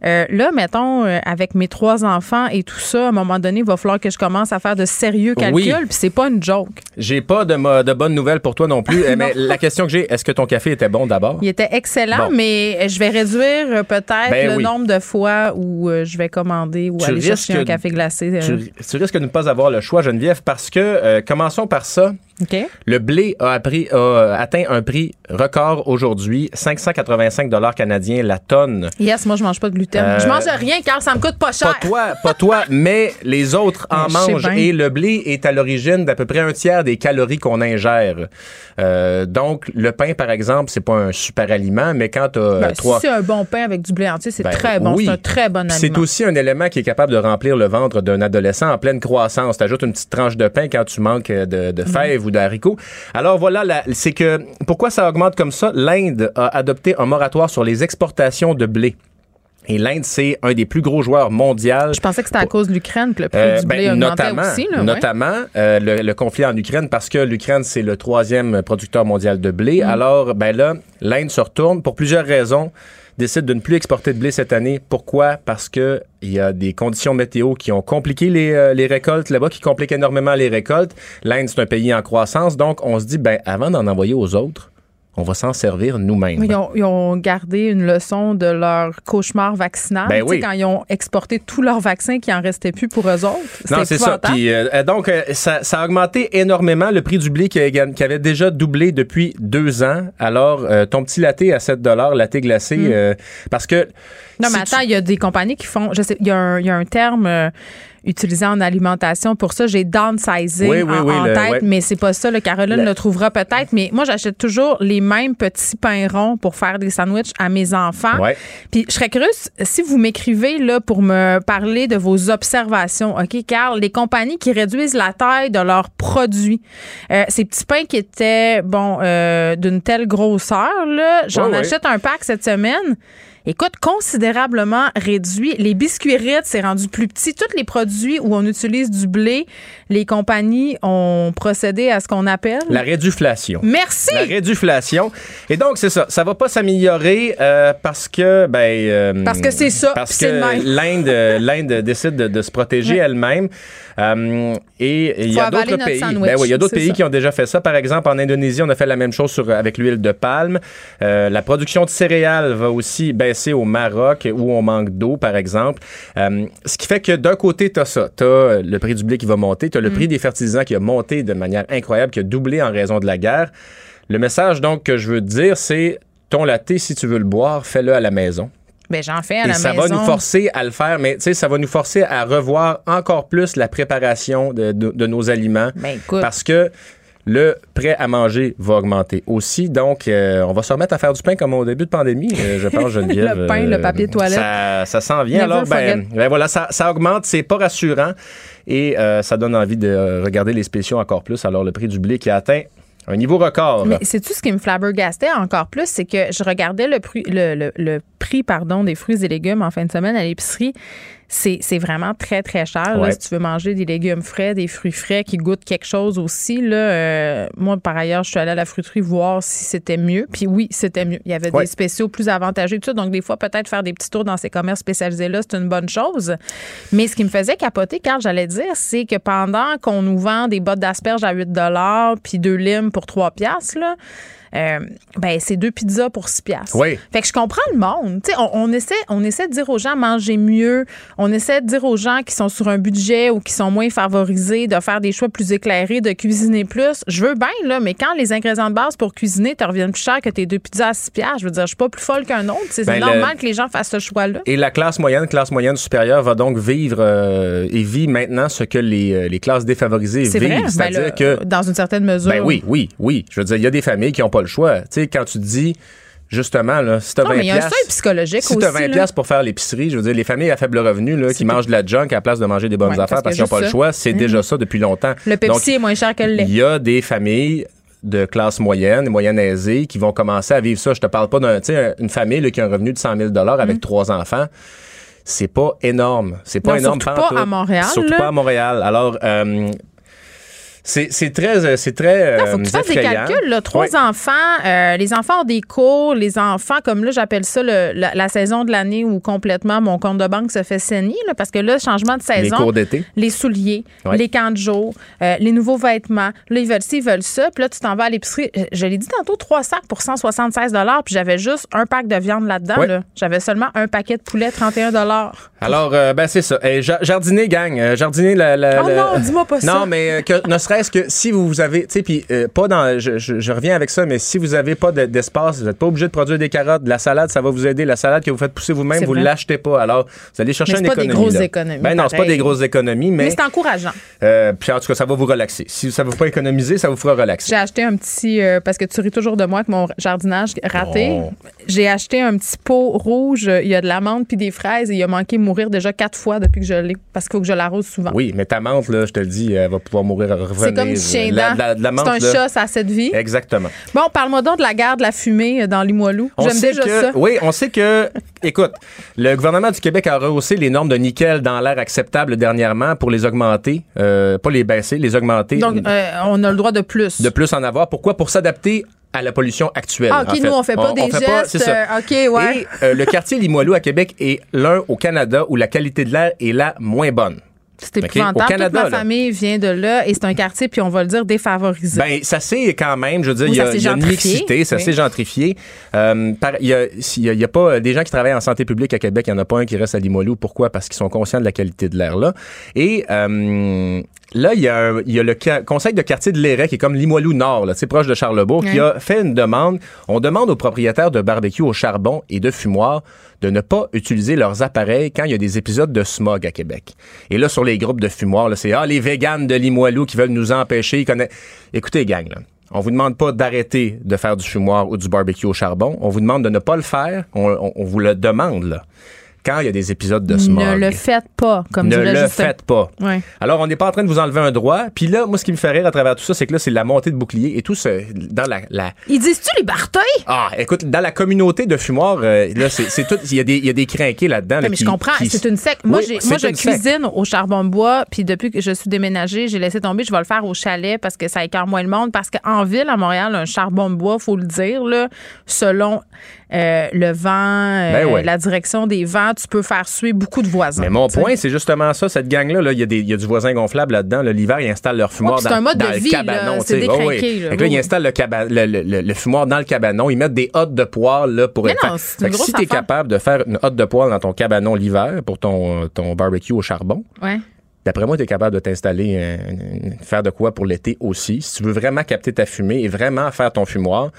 euh, là, mettons, euh, avec mes trois enfants et tout ça, à un moment donné, il va falloir que je commence à faire de sérieux calculs, puis c'est pas une joke. J'ai pas de, de bonnes nouvelles pour toi non plus. <laughs> mais la question que j'ai, est-ce que ton café était bon d'abord? Il était excellent, mais je vais réduire euh, peut-être ben le nombre de fois où je vais commander ou aller chercher un café glacé. Tu, risques de ne pas avoir le choix, Geneviève, parce que, commençons par ça. Le blé a, appris, a, atteint un prix record aujourd'hui, 585 dollars canadiens la tonne. Yes, moi je mange pas de gluten. je mange rien car ça me coûte pas cher. Pas toi, pas toi, mais les autres <laughs> en mangent et le blé est à l'origine d'à peu près un tiers des calories qu'on ingère. Euh, donc le pain par exemple, c'est pas un super aliment, mais quand tu as ben, trois si c'est un bon pain avec du blé entier, c'est ben très bon, c'est un très bon aliment. C'est aussi un élément qui est capable de remplir le ventre d'un adolescent en pleine croissance. Tu ajoutes une petite tranche de pain quand tu manques de, de fèves ou d'haricots. Alors voilà, c'est que pourquoi ça augmente comme ça? L'Inde a adopté un moratoire sur les exportations de blé. Et l'Inde, c'est un des plus gros joueurs mondiaux. Je pensais que c'était à cause de l'Ukraine que le prix euh, du blé ben, notamment, aussi. notamment euh, le, conflit en Ukraine, parce que l'Ukraine, c'est le troisième producteur mondial de blé. Mm. Alors, ben là, l'Inde se retourne pour plusieurs raisons décide de ne plus exporter de blé cette année. Pourquoi? Parce que il y a des conditions météo qui ont compliqué les, euh, les récoltes là-bas, qui compliquent énormément les récoltes. L'Inde, c'est un pays en croissance. Donc, on se dit, ben, avant d'en envoyer aux autres, on va s'en servir nous-mêmes. Ils ont, gardé une leçon de leur cauchemar vaccinal. Ben Quand ils ont exporté tous leurs vaccins qui en restait plus pour eux autres. Non, c'est ça. Euh, euh, donc, euh, ça, a augmenté énormément le prix du blé qui, avait déjà doublé depuis deux ans. Alors, ton petit latte à 7 latte glacé, mm. parce que... Non, mais attends, il y a des compagnies qui font... Je sais, il y, a un terme utilisé en alimentation. Pour ça, j'ai downsizing en, tête, mais c'est pas ça. Le Caroline le... trouvera peut-être. Mais moi, j'achète toujours les mêmes petits pains ronds pour faire des sandwichs à mes enfants. Puis je serais curieuse si vous m'écrivez là pour me parler de vos observations. OK, Carl, les compagnies qui réduisent la taille de leurs produits. Euh, ces petits pains qui étaient, bon, euh, d'une telle grosseur, là, j'en achète un pack cette semaine écoute, considérablement réduit. Les biscuits Ritz, c'est rendu plus petit. Tous les produits où on utilise du blé, les compagnies ont procédé à ce qu'on appelle... La réduflation. Merci! La réduflation. Et donc, c'est ça. Ça va pas s'améliorer euh, parce que... Ben, euh, parce que c'est ça. Parce que l'Inde, euh, l'Inde décide de, se protéger elle-même. et il y a d'autres pays. Ben, oui, il y a d'autres pays qui ont déjà fait ça. Par exemple, en Indonésie, on a fait la même chose sur, avec l'huile de palme. la production de céréales va aussi au Maroc où on manque d'eau, par exemple. ce qui fait que d'un côté, tu as ça. Tu as le prix du blé qui va monter, le prix mm. des fertilisants qui a monté de manière incroyable, qui a doublé en raison de la guerre. Le message donc que je veux te dire, c'est ton latte, si tu veux le boire, fais-le à la maison. Ben, j'en fais à Et la ça va nous forcer à le faire, mais tu sais, ça va nous forcer à revoir encore plus la préparation de, nos aliments. Ben, parce que le prêt à manger va augmenter aussi. Donc, euh, on va se remettre à faire du pain comme au début de pandémie, euh, je pense, <laughs> Geneviève. le pain, le papier toilette. Ça, ça s'en vient. Alors, ben, ben, voilà, ça, ça augmente. C'est pas rassurant et euh, ça donne envie de regarder les spéciaux encore plus. Alors, le prix du blé qui a atteint un niveau record. Mais c'est tout ce qui me flabbergastait encore plus, c'est que je regardais le prix, le, le prix pardon, des fruits et légumes en fin de semaine à l'épicerie c'est vraiment très, très cher. si tu veux manger des légumes frais, des fruits frais qui goûtent quelque chose aussi, là, euh, moi, par ailleurs, je suis allée à la fruiterie voir si c'était mieux. Puis oui, c'était mieux. Il y avait des spéciaux plus avantageux, tout ça. Donc, des fois, peut-être faire des petits tours dans ces commerces spécialisés-là, c'est une bonne chose. Mais ce qui me faisait capoter, car j'allais dire, c'est que pendant qu'on nous vend des bottes d'asperges à 8 puis deux limes pour 3 piastres, là, euh, ben c'est deux pizzas pour 6 piastres. Oui. Fait que je comprends le monde. On, on, essaie, on essaie de dire aux gens manger mieux. On essaie de dire aux gens qui sont sur un budget ou qui sont moins favorisés de faire des choix plus éclairés, de cuisiner plus. Je veux bien, là, mais quand les ingrédients de base pour cuisiner te reviennent plus cher que tes deux pizzas à 6 piastres, je veux dire, je suis pas plus folle qu'un autre. C'est ben, normal que les gens fassent ce choix-là. Et la classe moyenne, classe moyenne supérieure va donc vivre euh, et vit maintenant ce que les, euh, les classes défavorisées vivent. Ben C'est-à-dire que. Dans une certaine mesure. Ben oui, oui, oui. Je veux dire, il y a des familles qui n'ont pas le choix. Tu sais, quand tu dis justement, là, si t'as 20 mais il y a un seuil psychologique si t'as 20 pièces pour faire l'épicerie, je veux dire, les familles à faible revenu, là, qui mangent de la junk à la place de manger des bonnes affaires parce, qu'ils n'ont pas le choix, c'est déjà mhm. ça depuis longtemps. Le Pepsi est moins cher que le lait. Il y a des familles de classe moyenne, moyenne aisée, qui vont commencer à vivre ça. Je te parle pas d'une famille qui a un revenu de 100 000 avec mhm. trois enfants c'est pas énorme. C'est pas énorme. Surtout pas à Montréal. Surtout pas à Montréal. Alors, euh, c'est très euh, c'est très Il faut que tu fasses des calculs là. trois enfants euh, les enfants ont des cours les enfants comme là j'appelle ça le, la, saison de l'année où complètement mon compte de banque se fait saigner là, parce que là changement de saison les cours d'été. les souliers les camps de jour euh, les nouveaux vêtements. Là ils veulent ci ils veulent ça. Puis là tu t'en vas à l'épicerie. Je l'ai dit tantôt trois sacs pour 176 dollars puis j'avais juste un pack de viande là-dedans là. j'avais seulement un paquet de poulet 31 dollars. Alors ben c'est ça. Jardiner gang. Jardiner la, la, oh non dis-moi pas ça. non mais que ne serait est-ce que si vous avez, tu sais, puis euh, pas dans, je, reviens avec ça, mais si vous avez pas d'espace, vous n'êtes pas obligé de produire des carottes, de la salade, ça va vous aider. La salade que vous faites pousser vous-même, vous ne l'achetez pas. Alors, vous allez chercher une économie. C'est pas des grosses économies. Ben non, c'est pas des grosses économies, mais. Mais c'est encourageant. Euh, puis en tout cas, ça va vous relaxer. Si ça ne vous pas économiser, ça vous fera relaxer. J'ai acheté un petit, euh, parce que tu ris toujours de moi avec mon jardinage raté. J'ai acheté un petit pot rouge. Il y a de l'amande puis des fraises et il a manqué mourir déjà quatre fois depuis que je l'ai, parce qu'il faut que je l'arrose souvent. Oui, mais ta menthe là, je te le dis, elle va pouvoir mourir. C'est comme du chien C'est un chat, ça a cette vie. Exactement. Bon, parle-moi donc de la guerre de la fumée dans Limoilou. J'aime déjà ça. Oui, on sait que, <laughs> écoute, le gouvernement du Québec a rehaussé les normes de nickel dans l'air acceptable dernièrement pour les augmenter, euh, pas les baisser, les augmenter. Donc, euh, on a le droit de plus. De plus en avoir. Pourquoi? Pour s'adapter à la pollution actuelle. Ah, OK, nous, on fait pas des gestes. Euh, OK, ouais. Et euh, le quartier Limoilou à Québec est l'un au Canada où la qualité de l'air est la moins bonne. C'est épouvantable. Canada, Toute ma famille vient de là et c'est un quartier, puis on va le dire, défavorisé. Ben, ça s'est quand même, je veux dire, il y, a, une mixité, ça s'est gentrifié. Euh, il n'y a, pas des gens qui travaillent en santé publique à Québec, il n'y en a pas un qui reste à Limoilou. Pourquoi? Parce qu'ils sont conscients de la qualité de l'air là. Et euh, là, il y, a, il y a le conseil de quartier de Lérec, qui est comme Limoilou Nord, là, proche de Charlebourg, qui a fait une demande. On demande aux propriétaires de barbecue au charbon et de fumoir de ne pas utiliser leurs appareils quand il y a des épisodes de smog à Québec. Et là, sur les groupes de fumoirs, c'est ah, les véganes de Limoilou qui veulent nous empêcher. Écoutez, gang, là, on vous demande pas d'arrêter de faire du fumoir ou du barbecue au charbon. On vous demande de ne pas le faire. On, on vous le demande, là quand il y a des épisodes de smog. Ne le faites pas, comme Ne le faites pas. Alors, on n'est pas en train de vous enlever un droit. Puis là, moi, ce qui me fait rire à travers tout ça, c'est que là, c'est la montée de boucliers et tout ce, dans la, la... Ils disent-tu les barteuils? Ah, écoute, dans la communauté de fumoirs, euh, là, c'est tout, il y a des, il y a des crinqués là-dedans. mais je comprends, c'est une. Moi, moi, je cuisine au charbon de bois, puis depuis que je suis déménagée, j'ai laissé tomber, je vais le faire au chalet parce que ça écarte moins le monde, parce qu'en ville, à Montréal, un charbon de bois, faut le dire, là, selon euh, le vent, euh, ben la direction des vents, tu peux faire suer beaucoup de voisins. Mais mon point, c'est justement ça, cette gang-là, il y, y, a du voisin gonflable là-dedans. L'hiver, ils installent leur fumoir dans, un mode de vie, le cabanon. C'est décrinqué. Là, là, ils installent le, le, fumoir dans le cabanon. Ils mettent des hottes de poêle là, pour... Mais non, fait, si tu es capable de faire une hotte de poêle dans ton cabanon l'hiver pour ton, ton barbecue au charbon, ouais. D'après moi, tu es capable de t'installer, faire de quoi pour l'été aussi. Si tu veux vraiment capter ta fumée et vraiment faire ton fumoir,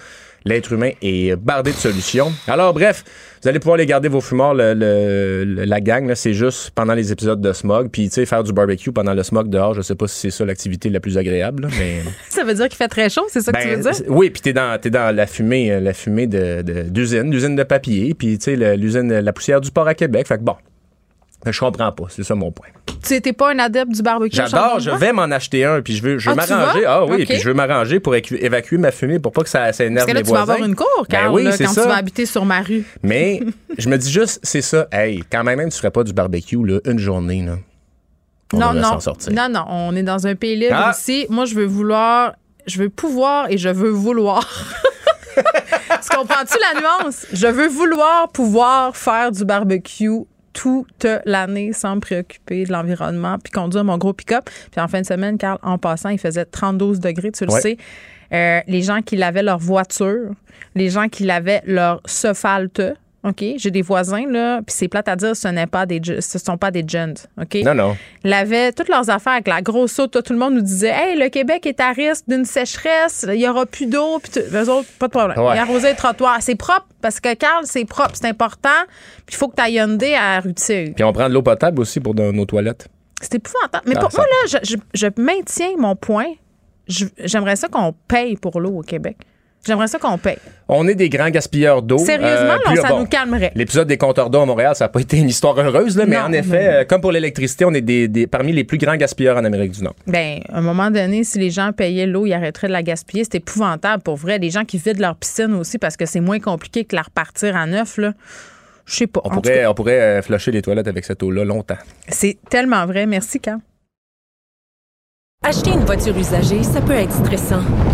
l'être humain est bardé de solutions. Alors, bref, vous allez pouvoir les garder vos fumoirs, le, la gang, c'est juste pendant les épisodes de smog. Puis, tu sais, faire du barbecue pendant le smog dehors, je sais pas si c'est ça l'activité la plus agréable, mais... <laughs> ça veut dire qu'il fait très chaud, c'est ça que tu veux ben, dire? Oui, puis t'es dans, es dans la fumée, euh, la fumée d'usine, de, d'usine, l'usine de papier, puis, tu sais, l'usine, la poussière du port à Québec. Fait que bon, je comprends pas, c'est ça mon point. Tu n'étais pas un adepte du barbecue? J'adore, je vais m'en acheter un, puis je veux, je veux ah, m'arranger. Ah oui, puis je veux m'arranger pour évacuer ma fumée pour pas que ça, ça énerve Parce que là, tu vas avoir une cour, ben oui, quand tu vas habiter sur ma rue. Mais <laughs> je me dis juste, c'est ça. Hey, quand même, même tu ferais pas du barbecue là, une journée, là. On non, non, non, non, on est dans un pays libre ah! ici. Moi, je veux vouloir, je veux pouvoir et je veux vouloir. <laughs> tu comprends-tu la nuance? Je veux vouloir pouvoir faire du barbecue toute l'année sans me préoccuper de l'environnement, puis conduire mon gros pick-up. Puis en fin de semaine, Carl, en passant, il faisait 32 degrés, tu le sais. Euh, les gens qui lavaient leur voiture, les gens qui lavaient leur sofalte, OK? J'ai des voisins, là, puis c'est plate à dire, ce n'est pas des, ce sont pas des gens, OK? Non, non. Ils lavaient toutes leurs affaires avec la grosse eau. Tout le monde nous disait, hey, le Québec est à risque d'une sécheresse, il y aura plus d'eau, puis eux autres, pas de problème. Ils arrosaient les trottoirs. C'est propre, parce que, Carl, c'est propre, c'est important, puis il faut que tu ailles Hyundai à Rutier. Puis on prend de l'eau potable aussi pour nos toilettes. C'est épouvantable. Mais ah, pour moi, là, je, je maintiens mon point. J'aimerais ça qu'on paye pour l'eau au Québec. J'aimerais ça qu'on paye. On est des grands gaspilleurs d'eau. Sérieusement, euh, ça nous calmerait. L'épisode des compteurs d'eau à Montréal, ça n'a pas été une histoire heureuse, là, mais en effet, euh, comme pour l'électricité, on est des, parmi les plus grands gaspilleurs en Amérique du Nord. Bien, à un moment donné, si les gens payaient l'eau, ils arrêteraient de la gaspiller. C'est épouvantable pour vrai. Les gens qui vident leur piscine aussi parce que c'est moins compliqué que la repartir à neuf, là. Je sais pas. On pourrait, on pourrait euh, flusher les toilettes avec cette eau-là longtemps. C'est tellement vrai. Merci, Cam. Acheter une voiture usagée, ça peut être stressant,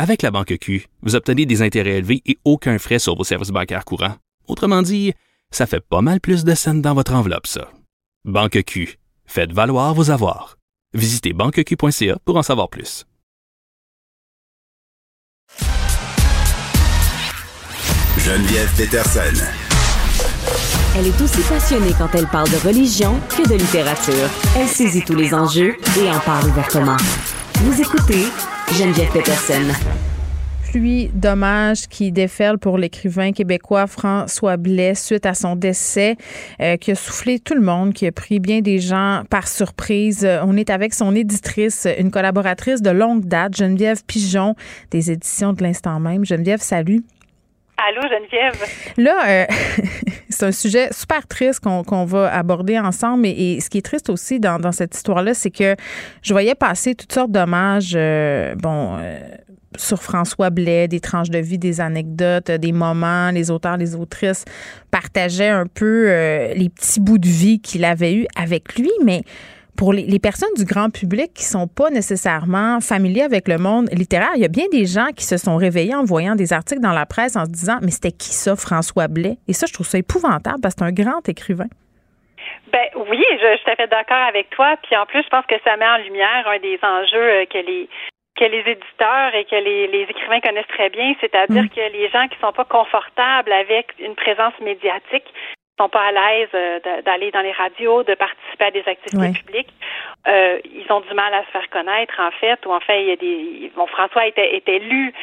Avec la banque Q, vous obtenez des intérêts élevés et aucun frais sur vos services bancaires courants. Autrement dit, ça fait pas mal plus de scènes dans votre enveloppe, ça. Banque Q, faites valoir vos avoirs. Visitez banqueq.ca pour en savoir plus. Geneviève Peterson. Elle est aussi passionnée quand elle parle de religion que de littérature. Elle saisit tous les enjeux et en parle ouvertement. Vous écoutez Geneviève Peterson pluie d'hommages qui déferle pour l'écrivain québécois François Blais suite à son décès euh, qui a soufflé tout le monde, qui a pris bien des gens par surprise. On est avec son éditrice, une collaboratrice de longue date, Geneviève Pigeon, des éditions de l'instant même. Geneviève, salut. Allô, Geneviève? Là, euh, <laughs> c'est un sujet super triste qu'on va aborder ensemble. Et, ce qui est triste aussi dans, cette histoire-là, c'est que je voyais passer toutes sortes d'hommages, euh, bon, sur François Blais, des tranches de vie, des anecdotes, des moments. Les auteurs, les autrices partageaient un peu euh, les petits bouts de vie qu'il avait eu avec lui, mais pour les, personnes du grand public qui sont pas nécessairement familiers avec le monde littéraire, il y a bien des gens qui se sont réveillés en voyant des articles dans la presse en se disant mais c'était qui ça François Blais? Et ça je trouve ça épouvantable parce que c'est un grand écrivain. Ben oui, je, je suis tout à fait d'accord avec toi. Puis en plus, je pense que ça met en lumière un des enjeux euh, que les que les éditeurs et que les, les écrivains connaissent très bien, c'est-à-dire mm. que les gens qui sont pas confortables avec une présence médiatique sont pas à l'aise euh, d'aller dans les radios, de participer à des activités publiques. Euh, ils ont du mal à se faire connaître, en fait, ou en fait, il y a des. Bon, François était, était lu,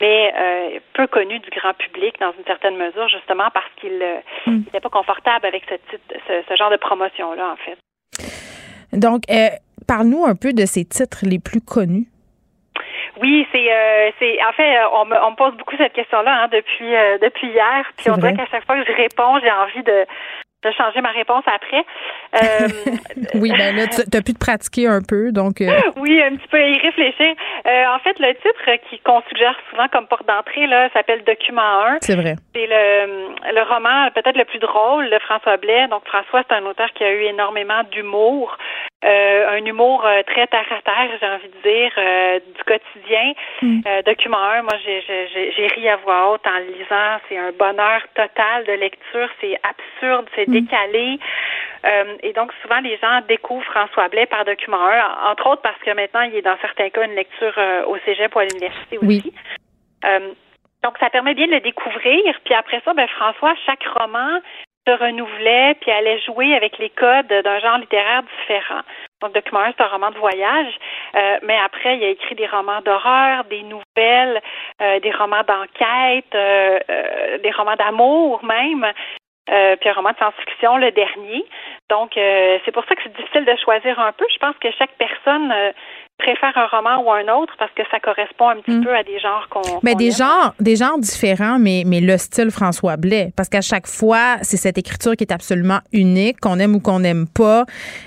mais euh, peu connu du grand public dans une certaine mesure, justement parce qu'il n'était mm. pas confortable avec ce, titre, ce, ce genre de promotion-là, en fait. Donc, parle-nous un peu de ces titres les plus connus. Oui, c'est euh, c'est en fait euh, on me, on me pose beaucoup cette question-là hein, depuis euh, depuis hier. Puis on dirait qu'à chaque fois que je réponds, j'ai envie de de changer ma réponse après. Euh, <laughs> oui, ben là, tu as pu te pratiquer un peu, donc. <laughs> Oui, un petit peu y réfléchir. en fait, le titre qu'on suggère souvent comme porte d'entrée là s'appelle Document 1. C'est vrai. C'est le, le roman peut-être le plus drôle de François Blais. Donc François, c'est un auteur qui a eu énormément d'humour. Euh, un humour euh, très terre à terre, j'ai envie de dire, euh, du quotidien. Mm. document 1, moi, j'ai ri à voix haute en le lisant. C'est un bonheur total de lecture. C'est absurde, c'est mm. décalé. et donc, souvent, les gens découvrent François Blais par document 1, entre autres parce que maintenant, il est dans certains cas une lecture au cégep ou à l'université aussi. donc, ça permet bien de le découvrir. Puis après ça, ben, François, chaque roman se renouvelait puis allait jouer avec les codes d'un genre littéraire différent. Donc, Document c'est un roman de voyage, euh, mais après, il a écrit des romans d'horreur, des nouvelles, euh, des romans d'enquête, euh, des romans d'amour même, puis un roman de science-fiction, le dernier. Donc, c'est pour ça que c'est difficile de choisir un peu. Je pense que chaque personne préfère un roman ou un autre parce que ça correspond un petit mm. peu à des genres qu'on. Mais des genres, des genres différents, mais, mais le style François Blais. Parce qu'à chaque fois, c'est cette écriture qui est absolument unique, qu'on aime ou qu'on n'aime pas,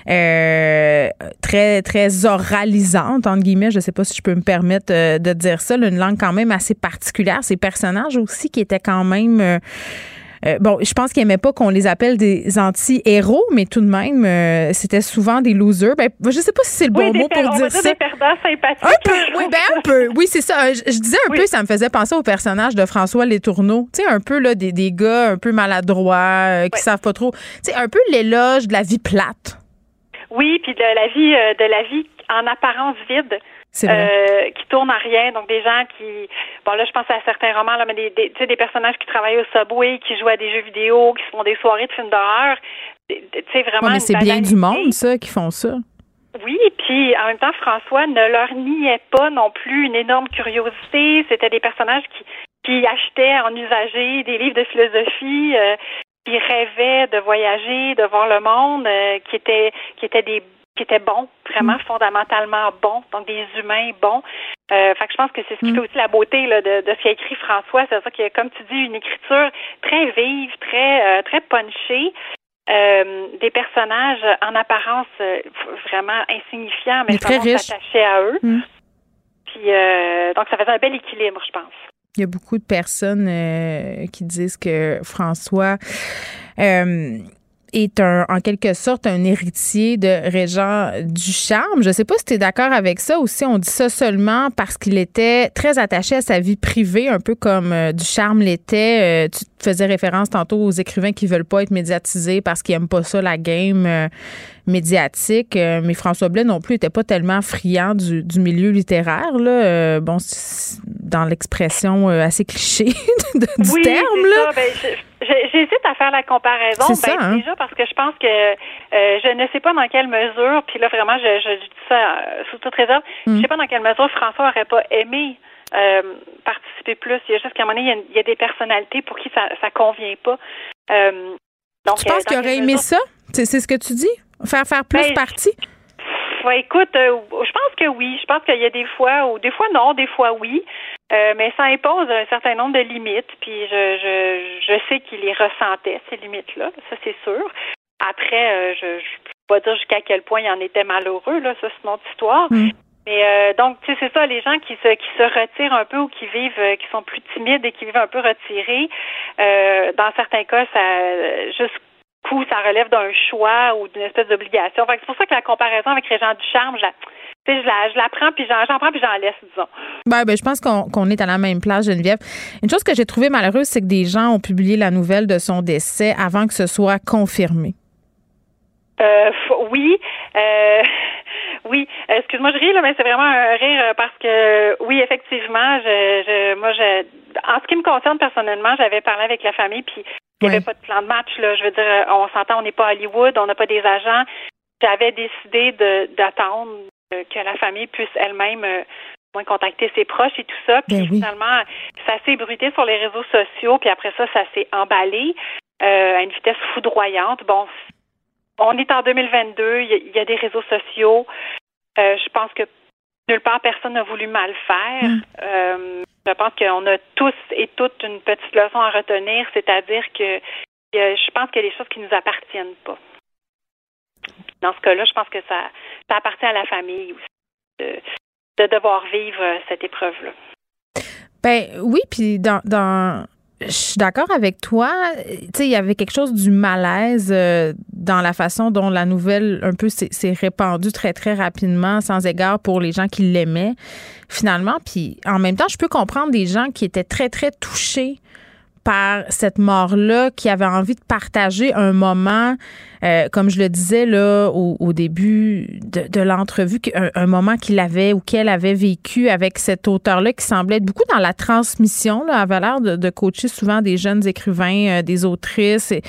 euh, très, très oralisante, entre guillemets. Je sais pas si je peux me permettre euh, de dire ça. une langue quand même assez particulière. Ces personnages aussi qui étaient quand même. Euh, euh, bon, je pense qu'il n'aimait pas qu'on les appelle des anti-héros, mais tout de même, euh, c'était souvent des losers. Ben, je sais pas si c'est le bon mot pour dire ça. Des perdants sympathiques. Un peu, oui, ben un peu. Oui, c'est ça. Je, disais un peu, ça me faisait penser au personnage de François Letourneau. Tu sais, un peu là, des, des gars un peu maladroits, euh, qui savent pas trop. Tu sais, un peu l'éloge de la vie plate. Oui, puis de la vie, de la vie en apparence vide. Euh, qui tournent à rien. Donc des gens qui, bon là je pense à certains romans là, mais des, des, des personnages qui travaillent au subway, qui jouent à des jeux vidéo, qui font des soirées de films d'horreur. Tu sais vraiment. mais c'est bien du monde ça qui font ça. Oui, puis en même temps, François ne leur niait pas non plus une énorme curiosité. C'était des personnages qui, qui achetaient en usager des livres de philosophie, euh, qui rêvaient de voyager, de voir le monde, euh, qui étaient qui étaient des qui étaient bons, vraiment mm. fondamentalement bons, donc des humains bons. Euh, fait que je pense que c'est ce qui mm. fait aussi la beauté là, de, de ce qu'a écrit François, c'est ça qu'il a, comme tu dis, une écriture très vive, très euh, très punchée. Euh, des personnages en apparence euh, vraiment insignifiants, mais, vraiment attachés à eux. Mm. Puis donc ça faisait un bel équilibre, je pense. Il y a beaucoup de personnes qui disent que François est un, en quelque sorte un héritier de Régent Ducharme. Je ne sais pas si tu es d'accord avec ça ou si on dit ça seulement parce qu'il était très attaché à sa vie privée, un peu comme euh, Ducharme l'était. Euh, faisais référence tantôt aux écrivains qui veulent pas être médiatisés parce qu'ils aiment pas ça, la game euh, médiatique. mais François Blais non plus n'était pas tellement friand du, du milieu littéraire. Là. bon, dans l'expression assez cliché <laughs> du terme. Là. Ça, ben, J'hésite à faire la comparaison. Ben, hein? Déjà parce que je pense que euh, je ne sais pas dans quelle mesure, puis là vraiment, je, je dis ça euh, sous toute réserve, je ne mm. sais pas dans quelle mesure François aurait pas aimé euh, participer plus. Il y a juste qu'à un moment donné, il y, a, des personnalités pour qui ça ne convient pas. donc, tu penses qu'il aurait aimé ça? C'est ce que tu dis? Faire faire plus ben, partie? écoute, je pense que oui. Je pense qu'il y a des fois, ou des fois non, des fois oui. Euh, mais ça impose un certain nombre de limites, puis je, je, je sais qu'il les ressentait, ces limites-là, ça c'est sûr. Après, euh, je ne peux pas dire jusqu'à quel point il en était malheureux, là, ça c'est une autre histoire. Mm. Mais euh, donc, tu sais, c'est ça, les gens qui se qui se retirent un peu ou qui vivent, qui sont plus timides et qui vivent un peu retirés, dans certains cas, ça jusqu'où ça relève d'un choix ou d'une espèce d'obligation. c'est pour ça que la comparaison avec Régent Ducharme, je je la, je la prends, puis j'en prends, puis j'en laisse, disons. Ben, ben, je pense qu'on est à la même place, Geneviève. Une chose que j'ai trouvée malheureuse, c'est que des gens ont publié la nouvelle de son décès avant que ce soit confirmé. Euh, oui. Euh, oui. Excuse-moi, je ris, là, mais c'est vraiment un rire parce que, oui, effectivement, je, je, moi, je, en ce qui me concerne personnellement, j'avais parlé avec la famille, puis il n'y avait pas de plan de match. Là. Je veux dire, on s'entend, on n'est pas à Hollywood, on n'a pas des agents. J'avais décidé d'attendre que la famille puisse elle-même euh, contacter ses proches et tout ça. Puis ben finalement, ça s'est bruité sur les réseaux sociaux, puis après ça, ça s'est emballé euh, à une vitesse foudroyante. Bon, on est en 2022, il y, a des réseaux sociaux. Euh, je pense que nulle part personne n'a voulu mal faire. Mm. je pense qu'on a tous et toutes une petite leçon à retenir, c'est-à-dire que je pense qu'il y a des choses qui nous appartiennent pas. Dans ce cas-là, je pense que ça, ça appartient à la famille aussi de, devoir vivre euh, cette épreuve-là. Ben oui, puis dans, dans je suis d'accord avec toi. Tu sais, il y avait quelque chose du malaise euh, dans la façon dont la nouvelle un peu s'est répandue très très rapidement, sans égard pour les gens qui l'aimaient finalement. Puis en même temps, je peux comprendre des gens qui étaient très très touchés par cette mort-là, qui avait envie de partager un moment, euh, comme je le disais là au, début de, l'entrevue, un, moment qu'il avait ou qu'elle avait vécu avec cet auteur-là qui semblait être beaucoup dans la transmission. Là, avait l'air de, de, coacher souvent des jeunes écrivains, euh, des autrices. Et,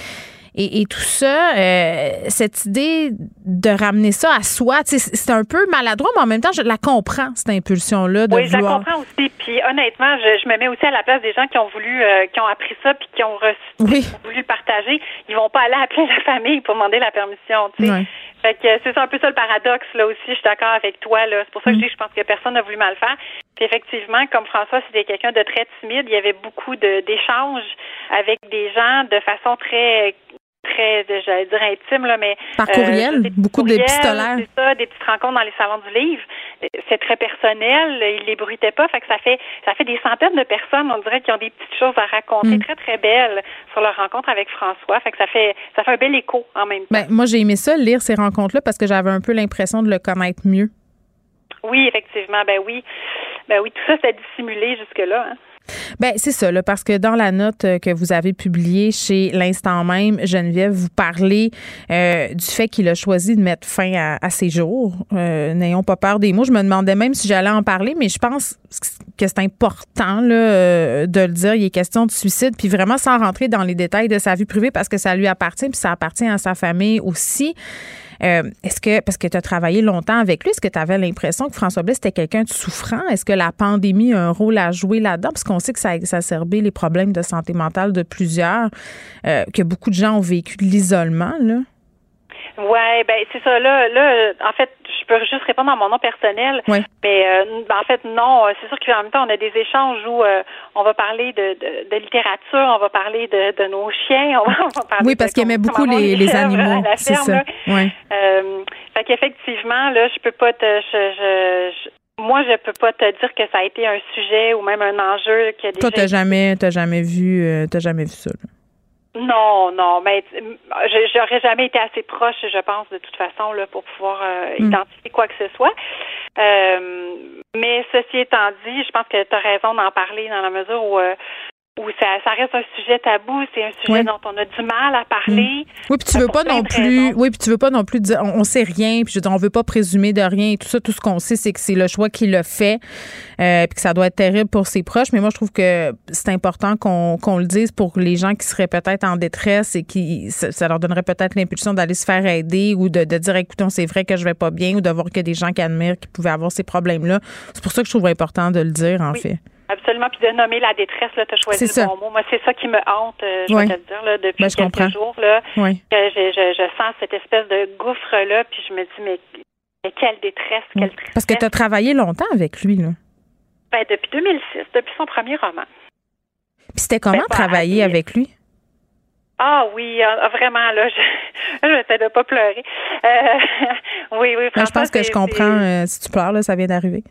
et, tout ça, euh, cette idée de ramener ça à soi, c'est un peu maladroit, mais en même temps, je la comprends, cette impulsion-là. De oui, je la comprends aussi. Puis honnêtement, je, me mets aussi à la place des gens qui ont voulu, euh, qui ont appris ça, puis qui ont, reçu, voulu le partager. Ils vont pas aller appeler <laughs> la famille pour demander la permission. Tu sais. Fait que c'est un peu ça le paradoxe là aussi. Je suis d'accord avec toi là. C'est pour ça que je mm. dis que je pense que personne n'a voulu mal faire. Puis effectivement, comme François, c'était quelqu'un de très timide. Il y avait beaucoup d'échanges avec des gens de façon très très, j'allais dire intime, là, mais. Par courriel, euh, beaucoup d'épistolaires. C'est ça, des petites rencontres dans les salons du livre. C'est très personnel, il les bruitait pas, fait que ça fait, ça fait des centaines de personnes, on dirait, qui ont des petites choses à raconter mm. très, très belles sur leur rencontre avec François. Fait que ça fait, ça fait un bel écho en même temps. Ben, moi, j'ai aimé ça, lire ces rencontres-là, parce que j'avais un peu l'impression de le connaître mieux. Oui, effectivement, ben oui. Ben oui, tout ça, c'est dissimulé jusque-là. Hein. Ben c'est ça, là, parce que dans la note euh, que vous avez publiée chez l'instant même, Geneviève, vous parlez euh, du fait qu'il a choisi de mettre fin à, ses jours. Euh, n'ayons pas peur des mots. Je me demandais même si j'allais en parler, mais je pense que c'est important là, de le dire. Il est question de suicide, puis vraiment sans rentrer dans les détails de sa vie privée parce que ça lui appartient, puis ça appartient à sa famille aussi. Euh, est-ce que, parce que tu as travaillé longtemps avec lui, est-ce que tu avais l'impression que François Blais, était quelqu'un de souffrant? Est-ce que la pandémie a un rôle à jouer là-dedans? Parce qu'on sait que ça a exacerbé les problèmes de santé mentale de plusieurs, euh, que beaucoup de gens ont vécu de l'isolement, là. Ouais, ben c'est ça. Là, là, en fait, je peux juste répondre en mon nom personnel. Mais euh, en fait, non. C'est sûr qu'en même temps, on a des échanges où euh, on va parler de, de, littérature, on va parler de, de nos chiens, on va, parler. Oui, parce qu'il aimait beaucoup les, les animaux. C'est ça. Ouais. Euh, fait qu'effectivement, là, je peux pas te, je, je, moi, je peux pas te dire que ça a été un sujet ou même un enjeu qui a Toi, t'as jamais, t'as jamais vu, euh, t'as jamais vu ça. Là. Non, non, mais j'aurais jamais été assez proche, je pense, de toute façon, là, pour pouvoir euh, hmm. identifier quoi que ce soit. Euh, mais ceci étant dit, je pense que tu as raison d'en parler dans la mesure où euh, où ça, ça reste un sujet tabou, c'est un sujet dont on a du mal à parler. Mm. Oui, puis tu veux pas non plus, oui, puis tu veux pas non plus dire, on, sait rien, puis je veux dire, on veut pas présumer de rien et tout ça. Tout ce qu'on sait, c'est que c'est le choix qu'il a fait, euh, puis que ça doit être terrible pour ses proches. Mais moi, je trouve que c'est important qu'on qu'on le dise pour les gens qui seraient peut-être en détresse et qui, ça, leur donnerait peut-être l'impulsion d'aller se faire aider ou de, de dire, écoutons, c'est vrai que je vais pas bien ou de voir que des gens qui admirent qui pouvaient avoir ces problèmes-là. C'est pour ça que je trouve important de le dire, en fait. Absolument, puis de nommer la détresse, là, tu as choisi le bon mot. Moi, c'est ça qui me hante, euh, je vais te le dire, là, depuis ben, quelques jours, là, oui. que je, je, je, sens cette espèce de gouffre-là, puis je me dis, mais, quelle détresse, quelle tristesse. Parce que tu as travaillé longtemps avec lui, là. Ben, depuis 2006, depuis son premier roman. Puis c'était comment ben, travailler avec lui? Ah oui, ah, ah, vraiment, là, <laughs> je, j'essaie de pas pleurer. Euh, <laughs> oui, oui, ben, je pense que je comprends, euh, si tu pleures, là, ça vient d'arriver.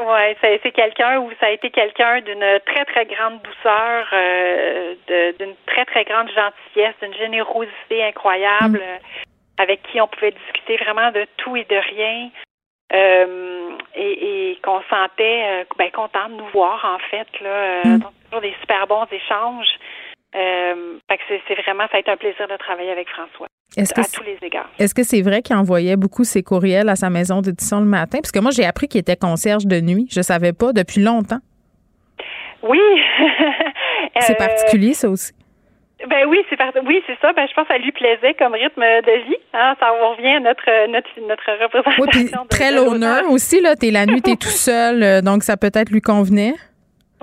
Oui, c'est quelqu'un où ça a été quelqu'un d'une très, très grande douceur, euh, d'une très, très grande gentillesse, d'une générosité incroyable, mm. avec qui on pouvait discuter vraiment de tout et de rien. Euh, et, et qu'on sentait euh, ben, content de nous voir, en fait. Là, mm. donc, toujours des super bons échanges. Euh, c'est vraiment, ça a été un plaisir de travailler avec François. à tous les égards. Est-ce que c'est vrai qu'il envoyait beaucoup ses courriels à sa maison d'édition le matin? Parce que moi, j'ai appris qu'il était concierge de nuit. Je savais pas depuis longtemps. Oui. <laughs> c'est euh, particulier, ça aussi. Ben oui, c'est oui, c'est ça. Ben je pense que ça lui plaisait comme rythme de vie. Hein. Ça revient à notre notre notre représentation. Oui, très l'honneur aussi là. T'es la nuit, t'es tout <laughs> seul, euh, donc ça peut-être lui convenait.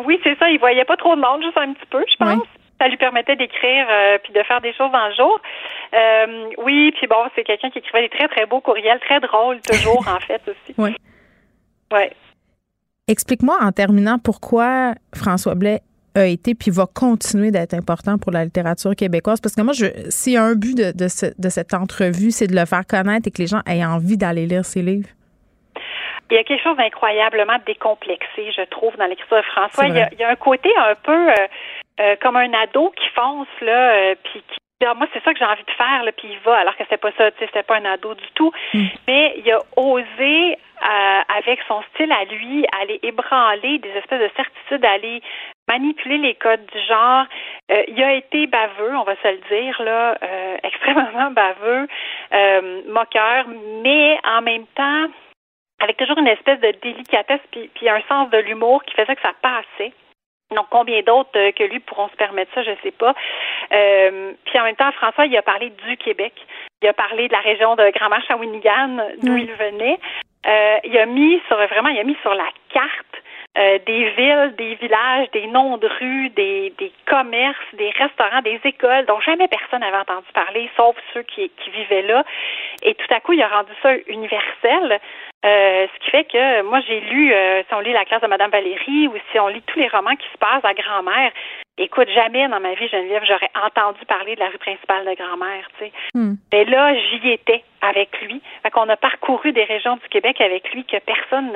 Oui, c'est ça. Il voyait pas trop de monde, juste un petit peu, je pense ça lui permettait d'écrire euh, puis de faire des choses dans le jour. Euh, oui, puis bon, c'est quelqu'un qui écrivait des très très beaux courriels, très drôles toujours en fait aussi. Oui. Ouais. Explique-moi en terminant pourquoi François Blais a été puis va continuer d'être important pour la littérature québécoise? Parce que moi je s'il y a un but de, de, de cette entrevue, c'est de le faire connaître et que les gens aient envie d'aller lire ses livres. Il y a quelque chose d'incroyablement décomplexé, je trouve, dans l'écriture de François. Il y, a, un côté un peu euh, euh, comme un ado qui fonce là, euh, puis qui ah, moi, c'est ça que j'ai envie de faire, là, puis il va, alors que c'est pas ça, tu sais, c'était pas un ado du tout. Mm. Mais il a osé, avec son style à lui, aller ébranler des espèces de certitudes, aller manipuler les codes du genre. il a été baveux, on va se le dire, là, <laughs> extrêmement baveux, moqueur, mais en même temps, avec toujours une espèce de délicatesse puis, puis un sens de l'humour qui faisait que ça passait. Donc, combien d'autres euh, que lui pourront se permettre ça, je ne sais pas. Euh, puis en même temps, François, il a parlé du Québec. Il a parlé de la région de Grand-Mère Shawinigan, d'où il venait. Euh, il a mis sur vraiment, il a mis sur la carte euh, des villes, des villages, des noms de rues, des, des commerces, des restaurants, des écoles dont jamais personne n'avait entendu parler, sauf ceux qui, qui vivaient là. Et tout à coup, il a rendu ça universel. Euh, ce qui fait que moi j'ai lu, euh, si on lit la classe de Madame Valérie ou si on lit tous les romans qui se passent à grand-mère, écoute, jamais dans ma vie, Geneviève, j'aurais entendu parler de la rue principale de grand-mère, tu sais. Hmm. Mais là, j'y étais avec lui. Fait qu'on a parcouru des régions du Québec avec lui que personne,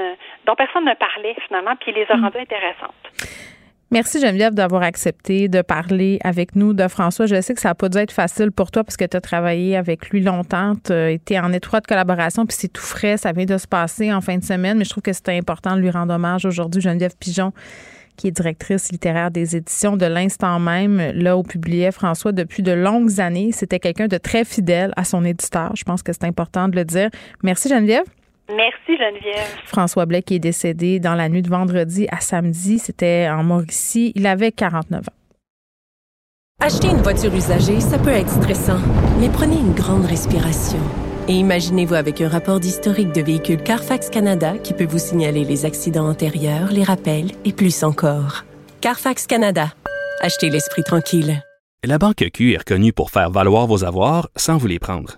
dont personne ne parlait finalement, puis il les a hmm. rendues intéressantes. Merci Geneviève d'avoir accepté de parler avec nous de François. Je sais que ça n'a pas dû être facile pour toi parce que tu as travaillé avec lui longtemps, tu été en étroite collaboration, puis c'est tout frais, ça vient de se passer en fin de semaine, mais je trouve que c'était important de lui rendre hommage aujourd'hui. Geneviève Pigeon, qui est directrice littéraire des éditions de l'instant même, là où publiait François depuis de longues années. C'était quelqu'un de très fidèle à son éditeur. Je pense que c'est important de le dire. Merci Geneviève. Merci Geneviève. François Blais qui est décédé dans la nuit de vendredi à samedi, c'était en Mauricie. Il avait 49 ans. Acheter une voiture usagée, ça peut être stressant, mais prenez une grande respiration. Et imaginez-vous avec un rapport d'historique de véhicule Carfax Canada qui peut vous signaler les accidents antérieurs, les rappels et plus encore. Carfax Canada. Achetez l'esprit tranquille. La Banque Q est reconnue pour faire valoir vos avoirs sans vous les prendre.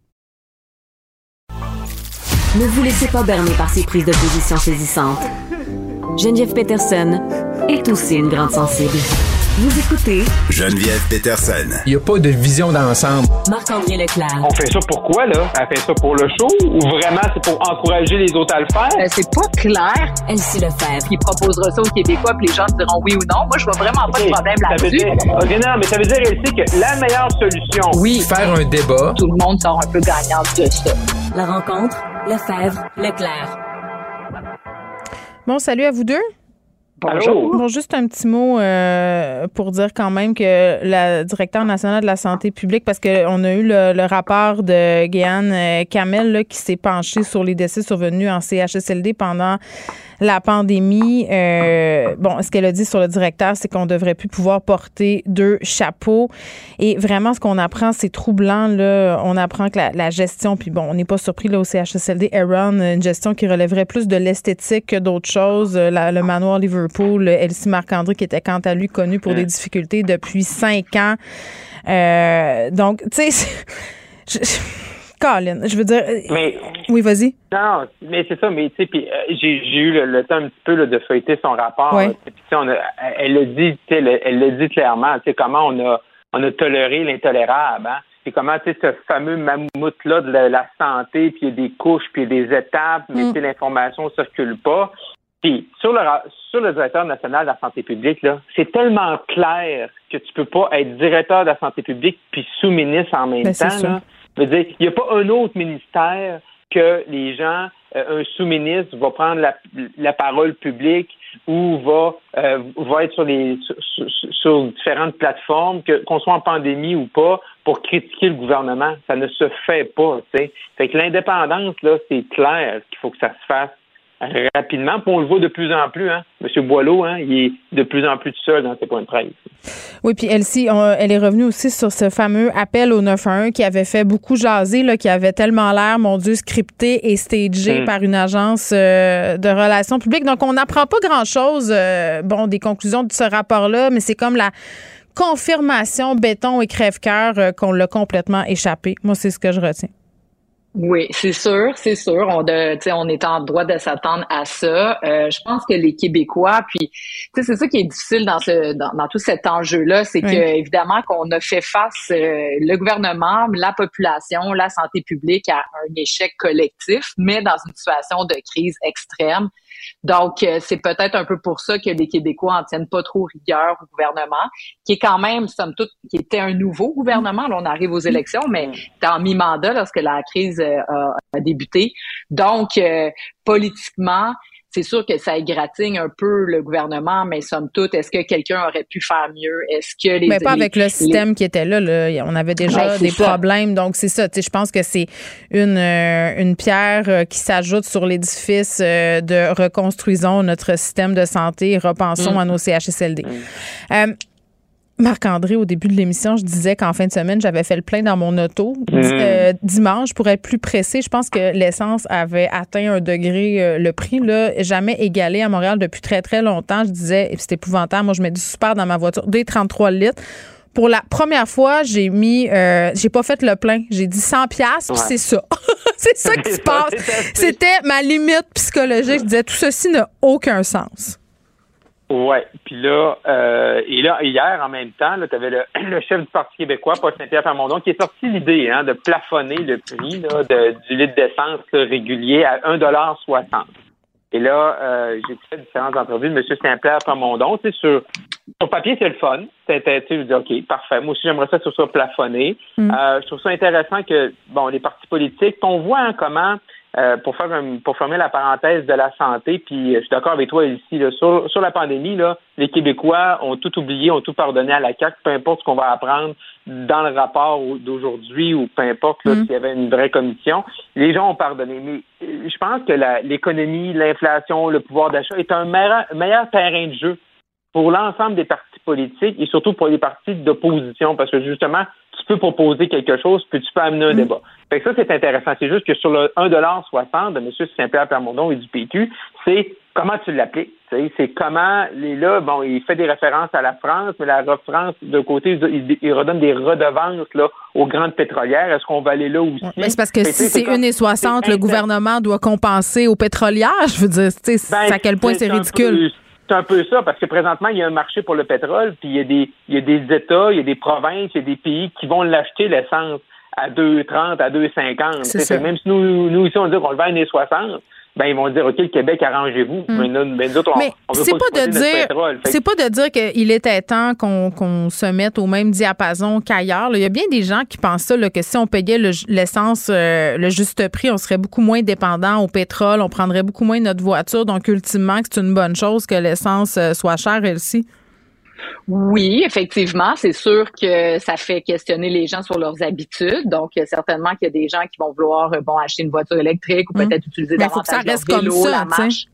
Ne vous laissez pas berner par ces prises de position saisissantes. Geneviève Peterson est aussi une grande sensible. Vous écoutez Geneviève Peterson. Il n'y a pas de vision d'ensemble. Marc-André Leclerc. On fait ça pourquoi, là? Elle fait ça pour le show ou vraiment c'est pour encourager les autres à le faire? Euh, c'est pas clair. Elsie Lefebvre. Qui proposera ça aux Québécois puis les gens diront oui ou non. Moi, je vois vraiment pas de problème là-dessus. OK, non, mais ça veut dire, Elsie, que la meilleure solution... Oui. Faire un débat. Tout le monde sort un peu gagnant de ça. La rencontre, Lefebvre, Leclerc. Bon, salut à vous deux. Bonjour. Bon, juste un petit mot euh, pour dire quand même que la directeur nationale de la santé publique, parce qu'on a eu le, rapport de Guéane euh, Kamel là, qui s'est penché sur les décès survenus en CHSLD pendant la pandémie. Euh, bon, ce qu'elle a dit sur le directeur, c'est qu'on devrait plus pouvoir porter deux chapeaux. Et vraiment, ce qu'on apprend, c'est troublant. Là. On apprend que la, gestion, puis bon, on n'est pas surpris là, au CHSLD, Aaron, une gestion qui relèverait plus de l'esthétique que d'autres choses. le manoir Liverpool, Elsie Marc-André, qui était quant à lui connu pour des difficultés depuis cinq ans. Euh, donc, tu sais, Colin, je veux dire. Mais, oui, vas-y. Non, mais c'est ça, mais tu sais, puis euh, j'ai, eu le, temps un petit peu de feuilleter son rapport. on a, elle le dit, elle le dit clairement, tu sais, comment on a, on a toléré l'intolérable, hein? Et comment, tu sais, ce fameux mammouth-là de la, santé, puis il y a des couches, puis il y a des étapes, mais mm. l'information ne circule pas. Puis sur le, sur le directeur national de la santé publique, là, c'est tellement clair que tu peux pas être directeur de la santé publique puis sous-ministre en même ben, temps. Là dire, il n'y a pas un autre ministère que les gens, euh, un sous-ministre va prendre la, parole publique ou va, euh, va être sur, les, sur, différentes plateformes, que, qu'on soit en pandémie ou pas, pour critiquer le gouvernement. Ça ne se fait pas. sais. Fait que l'indépendance, là, c'est clair qu'il faut que ça se fasse rapidement. Puis on le voit de plus en plus. Hein. M. Boileau, hein, il est de plus en plus seul dans ses points de presse. Oui, puis Elsie, elle est revenue aussi sur ce fameux appel au 911 qui avait fait beaucoup jaser, là, qui avait tellement l'air, mon Dieu, scripté et stagé mm. par une agence euh, de relations publiques. Donc, on n'apprend pas grand-chose, euh, bon, des conclusions de ce rapport-là, mais c'est comme la confirmation béton et crève-cœur euh, qu'on l'a complètement échappé. Moi, c'est ce que je retiens. Oui, c'est sûr, c'est sûr. On, de, on est en droit de s'attendre à ça. Euh, je pense que les Québécois, puis c'est ça qui est difficile dans ce dans, tout cet enjeu-là, c'est que évidemment qu'on a fait face euh, le gouvernement, la population, la santé publique à un échec collectif, mais dans une situation de crise extrême. Donc, euh, c'est peut-être un peu pour ça que les Québécois en tiennent pas trop rigueur au gouvernement, qui est quand même, somme toute, qui était un nouveau gouvernement. Là, on arrive aux élections, mais en mi-mandat lorsque la crise euh, a, débuté. Donc, euh, politiquement, c'est sûr que ça égratigne un peu le gouvernement, mais somme toute, est-ce que quelqu'un aurait pu faire mieux? Est-ce que les. Mais pas avec le système qui était là, là. On avait déjà des problèmes. Donc, c'est ça. Je pense que c'est une, euh, une pierre euh, qui s'ajoute sur l'édifice euh, de reconstruisons notre système de santé et repensons mm. à nos CHSLD. Mm. Marc-André, au début de l'émission, je disais qu'en fin de semaine, j'avais fait le plein dans mon auto. Mm. Euh, dimanche, pour être plus pressé, je pense que l'essence avait atteint un degré, euh, le prix, là, jamais égalé à Montréal depuis très, très longtemps. Je disais, c'est épouvantable, moi, je mets du super dans ma voiture, des 33 litres. Pour la première fois, j'ai mis, euh, j'ai pas fait le plein. J'ai dit 100 pièces, puis <laughs> c'est ça. c'est ça qui se passe. C'était ma limite psychologique. Je disais, tout ceci n'a aucun sens. Ouais, puis là, euh, et là, hier, en même temps, tu avais <clears throat> le, chef du Parti québécois, Paul Saint-Pierre Fermondon, qui est sorti l'idée hein, de plafonner le prix là, de, du litre d'essence régulier à 1,60 Et là, euh, j'ai fait différentes entrevues de M. Saint-Pierre Fermondon. Tu sais, sur, sur papier, c'est le fun. C'était, tu dis, OK, parfait. Moi aussi, j'aimerais ça que ce soit plafonné. Mm. Euh, je trouve ça intéressant que, bon, les partis politiques, on voit hein, comment euh, pour faire pour fermer la parenthèse de la santé, puis je suis d'accord avec toi ici, là, sur, sur la pandémie, là, les Québécois ont tout oublié, ont tout pardonné à la CAQ, peu importe ce qu'on va apprendre dans le rapport d'aujourd'hui ou peu importe mm. s'il y avait une vraie commission, les gens ont pardonné. Mais euh, je pense que l'économie, l'inflation, le pouvoir d'achat est un meilleur, meilleur terrain de jeu pour l'ensemble des partis politiques et surtout pour les partis d'opposition, parce que justement, peux proposer quelque chose, puis tu peux amener un mm. débat. Fait que ça, c'est intéressant. C'est juste que sur le 1,60 de M. Saint-Pierre Permondon et du PQ, c'est comment tu l'appliques. C'est comment, là, bon, il fait des références à la France, mais la référence de côté, il, redonne des redevances là, aux grandes pétrolières. Est-ce qu'on va aller là aussi? Mais c'est parce que si c'est 1,60, le gouvernement doit compenser aux pétrolières. Je veux dire, ben, à quel point c'est ridicule. C'est un peu ça, parce que présentement, il y a un marché pour le pétrole, puis il y a des, il y a des États, il y a des provinces, il y a des pays qui vont l'acheter, l'essence, à 2,30, à 2,50. Même si nous, nous, ici, on dit qu'on le vend à 1,60, ben ils vont dire OK le Québec arrangez-vous. Hmm. mais, nous, autres, on, c'est pas, de dire c'est pas de dire qu'il était temps qu'on se mette au même diapason qu'ailleurs il y a bien des gens qui pensent ça que si on payait l'essence euh, le, juste prix on serait beaucoup moins dépendant au pétrole on prendrait beaucoup moins notre voiture. Donc ultimement c'est une bonne chose que l'essence euh, soit chère elle-ci oui, effectivement, c'est sûr que ça fait questionner les gens sur leurs habitudes. Donc, certainement qu'il y a des gens qui vont vouloir euh, bon acheter une voiture électrique ou peut-être utiliser davantage leur vélo, la marche.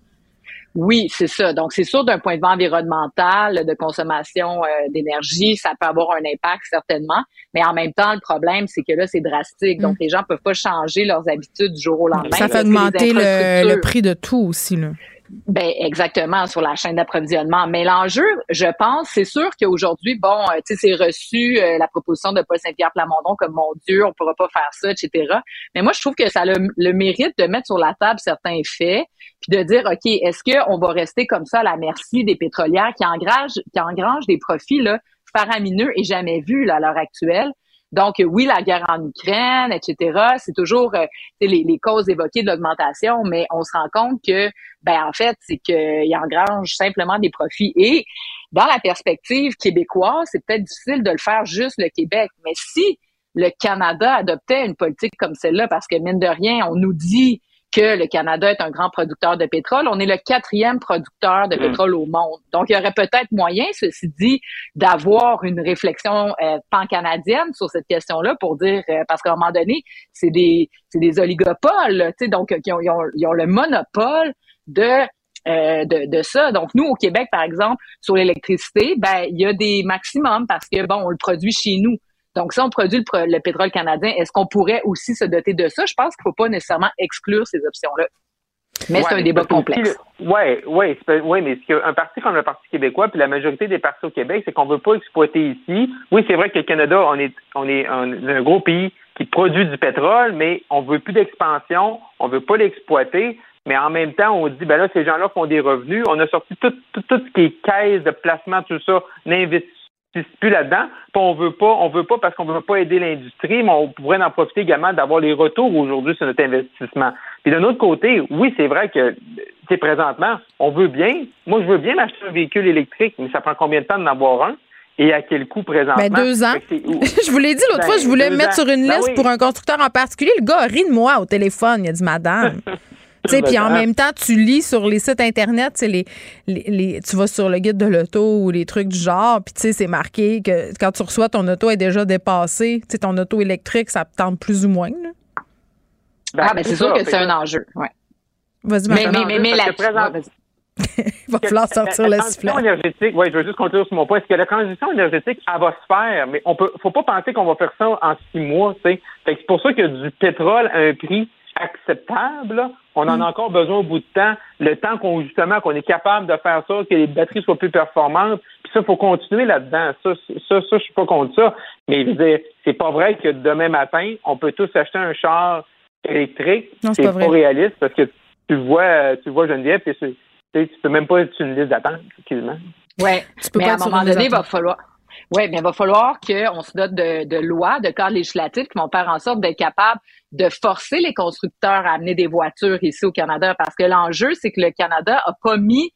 Oui, c'est ça. Donc, c'est sûr, d'un point de vue environnemental, de consommation euh, d'énergie, ça peut avoir un impact certainement. Mais en même temps, le problème, c'est que là, c'est drastique. Donc, mm. les gens peuvent pas changer leurs habitudes du jour au lendemain. Ça fait augmenter le, le, prix de tout aussi. Là. Ben exactement sur la chaîne d'approvisionnement. Mais l'enjeu, je pense, c'est sûr qu'aujourd'hui, bon, euh, tu sais, c'est reçu euh, la proposition de Paul Saint-Pierre Plamondon comme mon Dieu, on pourra pas faire ça, etc. Mais moi, je trouve que ça a le, mérite de mettre sur la table certains faits, puis de dire, ok, est-ce qu'on va rester comme ça à la merci des pétrolières qui engrangent, qui engrangent des profits faramineux et jamais vus là, à l'heure actuelle? Donc, oui, la guerre en Ukraine, etc., c'est toujours euh, les, les, causes évoquées de mais on se rend compte que, ben en fait, c'est qu'il engrange simplement des profits. Et dans la perspective québécoise, c'est peut-être difficile de le faire juste le Québec, mais si le Canada adoptait une politique comme celle-là, parce que mine de rien, on nous dit que le Canada est un grand producteur de pétrole. On est le quatrième producteur de mm. pétrole au monde. Donc, il y aurait peut-être moyen, ceci dit, d'avoir une réflexion euh, pan-canadienne sur cette question-là pour dire, euh, parce qu'à un moment donné, c'est des, c'est des oligopoles, tu sais, donc ils ont, ils ont, le monopole de euh, de, de, ça. Donc, nous, au Québec, par exemple, sur l'électricité, ben, il y a des maximums parce que, bon, on le produit chez nous. Donc, si on produit le, pétrole canadien, est-ce qu'on pourrait aussi se doter de ça? Je pense qu'il ne faut pas nécessairement exclure ces options-là. Mais c'est un débat complexe. Oui, oui, ouais, mais un parti comme le Parti québécois, puis la majorité des partis au Québec, c'est qu'on ne veut pas exploiter ici. Oui, c'est vrai que le Canada, on est, on est un, gros pays qui produit du pétrole, mais on ne veut plus d'expansion, on ne veut pas l'exploiter. Mais en même temps, on dit, ben là, ces gens-là font des revenus. On a sorti tout, tout, tout ce qui est caisse de placement, tout ça, l'investissement plus là-dedans. On veut pas, on veut pas parce qu'on veut pas aider l'industrie, mais on pourrait en profiter également d'avoir les retours aujourd'hui sur notre investissement. Puis d'un autre côté, oui, c'est vrai que c'est présentement, on veut bien. Moi, je veux bien acheter un véhicule électrique, mais ça prend combien de temps d'en avoir un? Et à quel coût présentement? Ben, deux ans. <laughs> je vous l'ai dit l'autre fois, je voulais me mettre sur une ben liste pour un constructeur en particulier. Le gars rit de moi au téléphone. Il a dit, madame. <laughs> puis en même temps, tu lis sur les sites internet, les, les, tu vas sur le guide de l'auto ou les trucs du genre, puis tu sais, c'est marqué que quand tu reçois ton auto est déjà dépassé, tu sais, ton auto électrique, ça tente plus ou moins. Ben, ah, ben c'est sûr que c'est un enjeu, ouais. Vas-y, mais, mais, mais, mais, la... <laughs> Il va falloir sortir le sifflet. énergétique, oui, je veux juste conclure sur mon point. Est-ce que la transition énergétique, elle va se faire, mais on peut, faut pas penser qu'on va faire ça en six mois, tu sais. c'est pour ça que du pétrole à un prix acceptable. On en a mm. encore besoin au bout de temps. Le temps qu'on justement qu'on est capable de faire ça, que les batteries soient plus performantes. Puis ça, il faut continuer là-dedans. Ça, ça, ça, je suis pas contre ça. Mais je veux dire, c'est pas vrai que demain matin, on peut tous acheter un char électrique. C'est pas, pas, réaliste parce que tu vois, tu vois Geneviève, tu, tu peux même pas être sur une liste d'attente, effectivement. Oui, mais à un moment donné, il va falloir. Oui, mais il va falloir qu'on se dote de, lois, de cadres législatifs qui vont faire en sorte d'être capables de forcer les constructeurs à amener des voitures ici au Canada. Parce que l'enjeu, c'est que le Canada a pas mis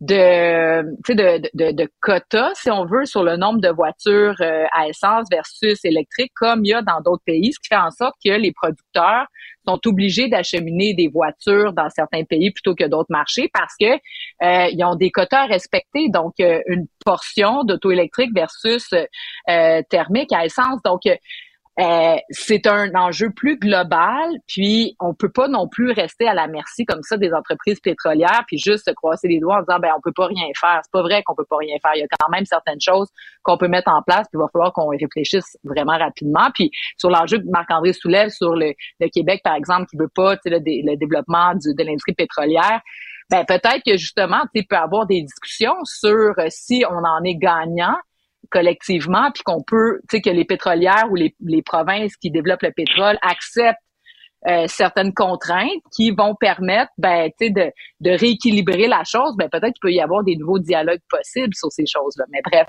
de, de, de, de quotas, si on veut, sur le nombre de voitures euh, à essence versus électrique, comme il y a dans d'autres pays, ce qui fait en sorte que les producteurs sont obligés d'acheminer des voitures dans certains pays plutôt que d'autres marchés parce que euh, ils ont des quotas à respecter. Donc, euh, une portion d'auto électrique versus thermique à essence. Donc, euh, c'est un enjeu plus global, puis on peut pas non plus rester à la merci comme ça des entreprises pétrolières, puis juste se croiser les doigts en disant ben on peut pas rien faire. C'est pas vrai qu'on peut pas rien faire. Il y a quand même certaines choses qu'on peut mettre en place, puis il va falloir qu'on réfléchisse vraiment rapidement. Puis sur l'enjeu que Marc-André soulève sur le, Québec, par exemple, qui veut pas le, le développement de l'industrie pétrolière, ben peut-être que justement, tu peut avoir des discussions sur euh, si on en est gagnant collectivement, puis qu'on peut, tu sais, que les pétrolières ou les, les provinces qui développent le pétrole acceptent euh, certaines contraintes qui vont permettre ben, de, de rééquilibrer la chose, ben, peut-être qu'il peut y avoir des nouveaux dialogues possibles sur ces choses-là. Mais bref,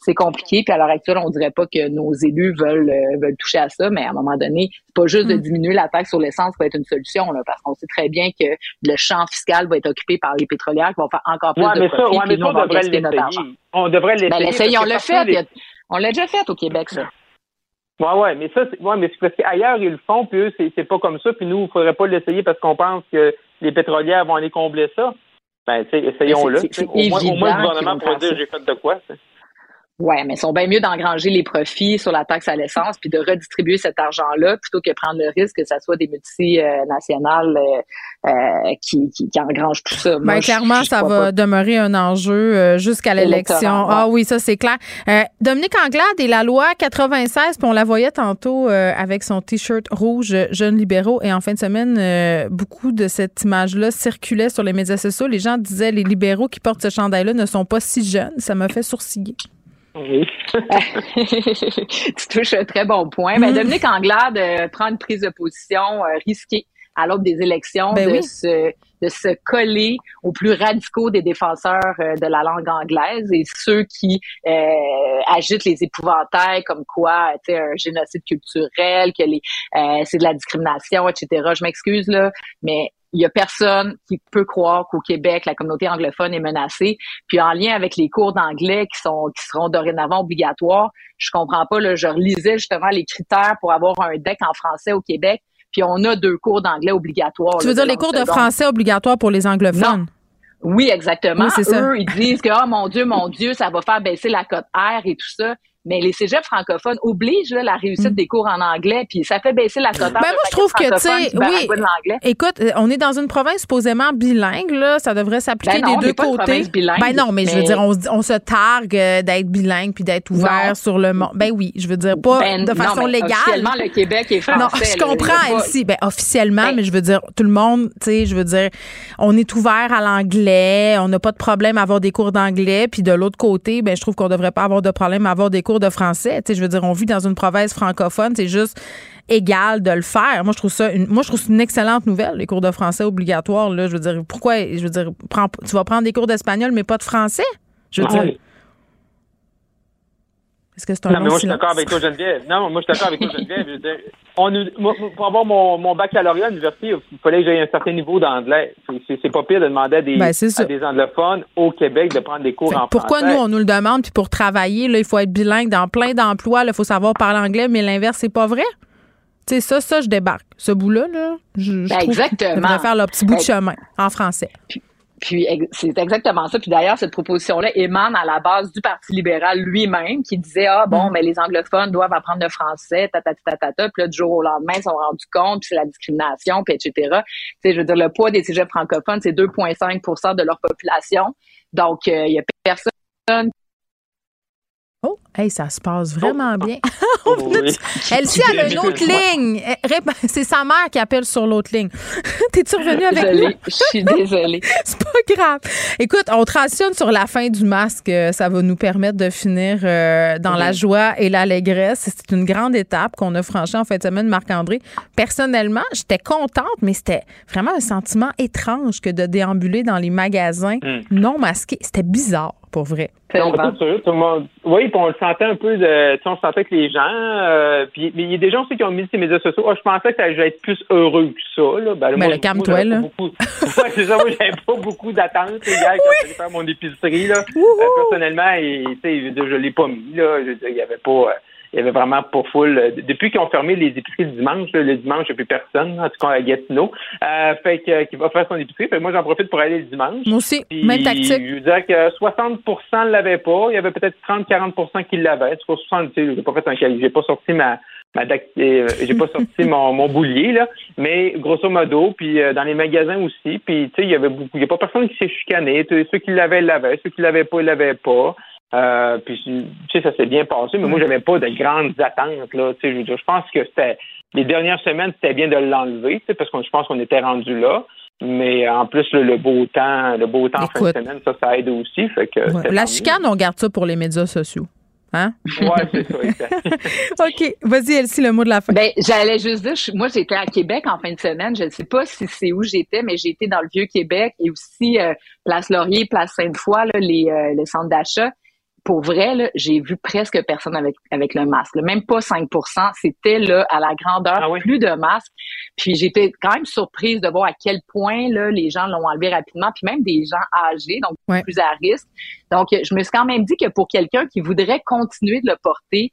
c'est compliqué. Puis à l'heure actuelle, on dirait pas que nos élus veulent, euh, veulent toucher à ça, mais à un moment donné, c'est pas juste de mm. diminuer la taxe sur l'essence qui va être une solution, là, parce qu'on sait très bien que le champ fiscal va être occupé par les pétrolières qui vont faire encore plus de profit. Ça, ouais, mais on, devrait notre argent. On devrait l'essayer. Ben, on l'a fait. On l'a déjà fait au Québec, ça. Ouais, ouais, mais ça, ouais, mais c'est parce qu'ailleurs, ils le font, puis eux, c'est pas comme ça, puis nous, il faudrait pas l'essayer parce qu'on pense que les pétrolières vont aller combler ça. Ben, essayons-le. Au moins, au moins, le gouvernement pourrait dire j'ai fait de quoi. Ouais, mais ils sont bien mieux d'engranger les profits sur la taxe à l'essence puis de redistribuer cet argent-là plutôt que prendre le risque que ça soit des multinationales euh, euh, qui, qui, qui, engrangent tout ça. Ben, clairement, ça va demeurer un enjeu euh, jusqu'à l'élection. Ah oui, ça c'est clair. Dominique Anglade et la loi 96, puis on la voyait tantôt avec son t-shirt rouge jeunes libéraux et en fin de semaine, beaucoup de cette image-là circulait sur les médias sociaux. Les gens disaient les libéraux qui portent ce chandail-là ne sont pas si jeunes. Ça m'a fait sourciller. Oui. <laughs> tu touches un très bon point. Ben, mm. Dominique Anglade euh, prend une prise de position euh, risquée à l'aube des élections ben de, se, de se coller aux plus radicaux des défenseurs euh, de la langue anglaise et ceux qui agitent les épouvantails comme quoi tu un génocide culturel, que les c'est de la discrimination, etc. Je m'excuse là, mais il y a personne qui peut croire qu'au Québec, la communauté anglophone est menacée. Puis en lien avec les cours d'anglais qui sont qui seront dorénavant obligatoires, je comprends pas. Là, je relisais justement les critères pour avoir un deck en français au Québec. Puis on a deux cours d'anglais obligatoires. Tu veux dire les cours de français obligatoires pour les anglophones? Oui, exactement. Eux, ils disent que, oh mon Dieu, mon Dieu, ça va faire baisser la cote R et tout ça mais les cégeps francophones obligent la réussite mm. des cours en anglais, puis ça fait baisser la cote. Ben moi, je trouve que, tu sais, oui, écoute, euh, on est dans une province supposément bilingue, là, ça devrait s'appliquer ben des deux côtés. ben non, mais, je veux dire, on, se targue euh, d'être bilingue puis d'être ouvert sur le monde. Ben oui, je veux dire, pas ben de façon légale. Officiellement, le Québec est français. Non, je comprends, ici. Ben, officiellement, ben mais je veux dire, tout le monde, tu sais, je veux dire, on est ouvert à l'anglais, on n'a pas de problème à avoir des cours d'anglais, puis de l'autre côté, ben, je trouve qu'on devrait pas avoir de problème à avoir des cours de français. Tu sais, je veux dire, on vit dans une province francophone, c'est juste égal de le faire. Moi, je trouve ça une, moi, je trouve une excellente nouvelle, les cours de français obligatoires. Là, je veux dire, pourquoi, je veux dire, tu vas prendre des cours d'espagnol, mais pas de français? Je veux dire. Est-ce que c'est un Non, mais moi, je suis d'accord avec toi, Geneviève. Non, moi, je suis d'accord avec toi, <laughs> Geneviève. Je veux dire, on moi, pour avoir mon, mon baccalauréat à l'université, il fallait que j'aie un certain niveau d'anglais. C'est pas pire de demander à des, ben, à des anglophones au Québec de prendre des cours en pourquoi français. Pourquoi nous, on nous le demande, puis pour travailler, là, il faut être bilingue dans plein d'emplois, il faut savoir parler anglais, mais l'inverse, c'est pas vrai? Tu sais, ça, ça, je débarque. Ce bout-là, là, je, je ben, trouve exactement. faire le petit bout de ben, chemin en français. Puis c'est exactement ça. Puis d'ailleurs, cette proposition-là émane à la base du Parti libéral lui-même, qui disait ah bon, mm. mais les anglophones doivent apprendre le français, ta ta ta ta ta. Puis là, du jour au lendemain, ils sont rendus compte, puis c'est la discrimination, puis etc. Tu sais, je veux dire, le poids des cégeps francophones, c'est 2,5% de leur population. Donc, euh, il y a personne Oh, hey, ça se passe vraiment bien. <laughs> <laughs> elle dit elle a une autre ligne. Eh, <laughs> c'est sa mère qui appelle sur l'autre ligne. T'es-tu revenu avec désolée, Je suis désolée. C'est pas grave. Écoute, on transitionne sur la fin du masque. Ça va nous permettre de finir euh, dans la joie et l'allégresse. C'est une grande étape qu'on a franchie en fin de semaine, Marc-André. Personnellement, j'étais contente, mais c'était vraiment un sentiment étrange que de déambuler dans les magasins hmm. non masqués. C'était bizarre pour vrai. Non, sûr, tout le monde. Oui, puis on le sentait un peu de. Tu sais, on sentait que les gens. Euh, puis, mais il y a des gens aussi qui ont mis ces médias sociaux. Oh, je pensais que ça allait être plus heureux que ça. Là. Ben, mais le calme-toi, là. <laughs> ouais, c'est ça. Moi, j'avais pas beaucoup d'attentes hier quand j'allais faire mon épicerie. Là. Euh, personnellement, et, je l'ai pas mis. Là. Je il y avait pas. Euh, il y avait vraiment pas full. Euh, depuis qu'ils ont fermé les épiceries le dimanche, le dimanche, il n'y a plus personne, en tout cas à Gatineau. Euh, fait que, euh, qui va faire son épicerie. Fait moi, j'en profite pour aller le dimanche. Moi aussi, même tactique. Je veux dire que 60 ne l'avaient pas. Il y avait peut-être 30-40% qui l'avaient. Tu vois, 60, j'ai pas fait un j'ai pas sorti ma, ma j'ai pas sorti mon, mon boulier là, mais grosso modo, puis dans les magasins aussi, puis tu sais, il y avait beaucoup, il y a pas personne qui s'est chicané. Ceux qui l'avaient l'avaient, ceux qui l'avaient pas, ils l'avaient pas. Euh, puis tu sais, ça s'est bien passé, mais moi j'avais pas de grandes attentes là. Tu sais, je, je pense que c'était les dernières semaines c'était bien de l'enlever, parce que je pense qu'on était rendu là. Mais en plus le, beau temps, le beau temps en fin de semaine, ça, ça aide aussi. Fait que La chicane, on garde ça pour les médias sociaux. Hein? Ouais, c'est ça, <laughs> OK. Vas-y, Elsie, le mot de la fin. Ben, j'allais juste dire, moi, j'étais à Québec en fin de semaine. Je ne sais pas si c'est où j'étais, mais j'ai été dans le Vieux-Québec et aussi euh, Place Laurier, Place Sainte-Foy, les, euh, les centres d'achat pour vrai, j'ai vu presque personne avec, avec le masque. Même pas 5% C'était là, à la grandeur, ah plus de masques. Puis j'étais quand même surprise de voir à quel point là, les gens l'ont enlevé rapidement, puis même des gens âgés, donc plus à risque. Donc, je me suis quand même dit que pour quelqu'un qui voudrait continuer de le porter,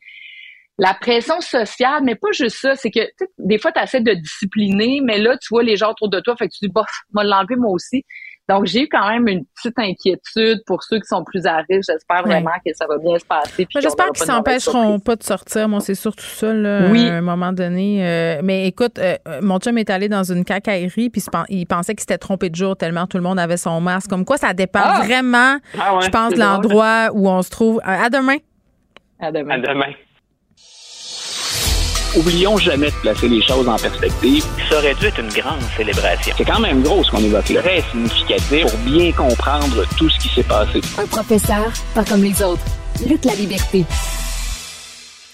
la pression sociale, mais pas juste ça, c'est que des fois, tu essaies de discipliner, mais là, tu vois les gens autour de toi, fait que tu dis, bof, moi l'enlever moi aussi. Donc, j'ai eu quand même une petite inquiétude pour ceux qui sont plus à risque. J'espère vraiment que ça va bien se passer. J'espère qu'ils s'empêcheront pas de sortir. Moi, c'est surtout ça, là, oui. à un moment donné. Euh, mais écoute, euh, mon chum est allé dans une cacaillerie, puis il pensait qu'il s'était trompé de jour tellement tout le monde avait son masque. Comme quoi, ça dépend ah! vraiment, ah je pense, de l'endroit où on se trouve. Euh, à demain. À demain. À demain. Oublions jamais de placer les choses en perspective. Ça aurait dû être une grande célébration. C'est quand même gros ce qu'on évoque là. Très significatif pour bien comprendre tout ce qui s'est passé. Un professeur, pas comme les autres. Luc La Liberté.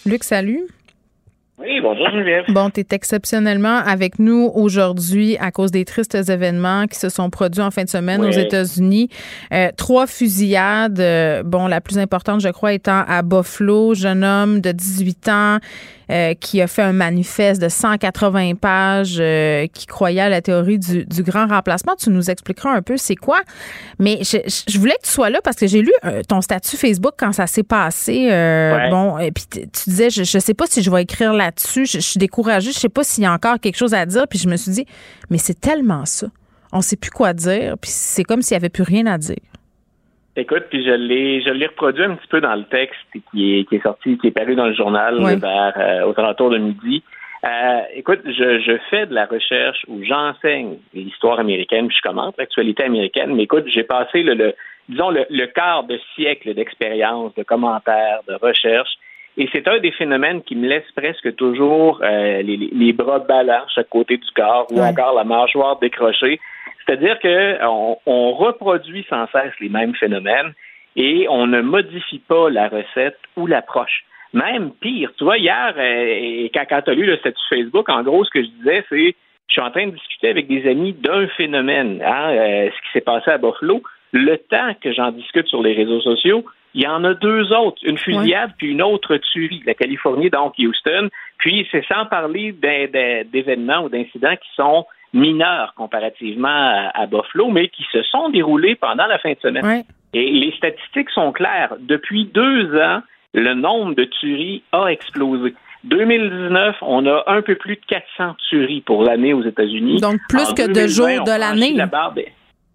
Luc, salut. Oui, bonjour Geneviève. Bon, tu es exceptionnellement avec nous aujourd'hui à cause des tristes événements qui se sont produits en fin de semaine aux États-Unis. Euh, trois fusillades, euh, bon, la plus importante, je crois, étant à Buffalo, jeune homme de 18 ans euh, qui a fait un manifeste de 180 pages euh, qui croyait à la théorie du, grand remplacement. Tu nous expliqueras un peu c'est quoi. Mais je, voulais que tu sois là parce que j'ai lu euh, ton statut Facebook quand ça s'est passé. Bon, et puis tu disais, je, ne sais pas si je vais écrire là-dessus. Je, suis découragée. Je sais pas s'il y a encore quelque chose à dire. Puis je me suis dit, mais c'est tellement ça. On sait plus quoi dire. Puis c'est comme s'il y avait plus rien à dire. Écoute, puis je l'ai, je l'ai reproduit un petit peu dans le texte qui est, qui est sorti, qui est paru dans le journal vers euh, aux alentours de midi. Euh, écoute, je, je fais de la recherche où j'enseigne l'histoire américaine, puis je commente l'actualité américaine. Mais écoute, j'ai passé le, le disons le, le, quart de siècle d'expérience, de commentaires, de recherche. Et c'est un des phénomènes qui me laisse presque toujours euh, les, les, bras ballants chaque côté du corps ou encore la mâchoire décrochée. C'est-à-dire qu'on on reproduit sans cesse les mêmes phénomènes et on ne modifie pas la recette ou l'approche. Même pire, tu vois, hier, euh, quand tu as lu le statut Facebook, en gros, ce que je disais, c'est je suis en train de discuter avec des amis d'un phénomène, hein, euh, ce qui s'est passé à Buffalo. Le temps que j'en discute sur les réseaux sociaux, il y en a deux autres, une fusillade puis une autre tuerie, la Californie, donc Houston. Puis c'est sans parler d'événements ou d'incidents qui sont mineurs comparativement à, Buffalo, mais qui se sont déroulés pendant la fin de semaine. Et les statistiques sont claires. Depuis deux ans, le nombre de tueries a explosé. 2019, on a un peu plus de 400 tueries pour l'année aux États-Unis. Donc plus que de jours de l'année.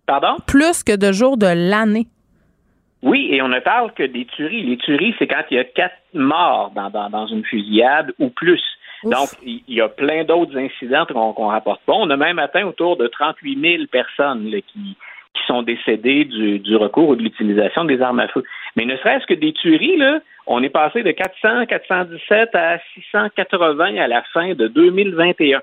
Pardon? Plus que de jours de l'année. Oui, et on ne parle que des tueries. Les tueries, c'est quand il y a quatre morts dans, dans une fusillade ou plus. Donc, il y a plein d'autres incidents qu'on rapporte pas. On a même atteint autour de 38 000 personnes qui, qui sont décédées du, du recours ou de l'utilisation des armes à feu. Mais ne serait-ce que des tueries, là, on est passé de 400, 417 à 680 à la fin de 2021.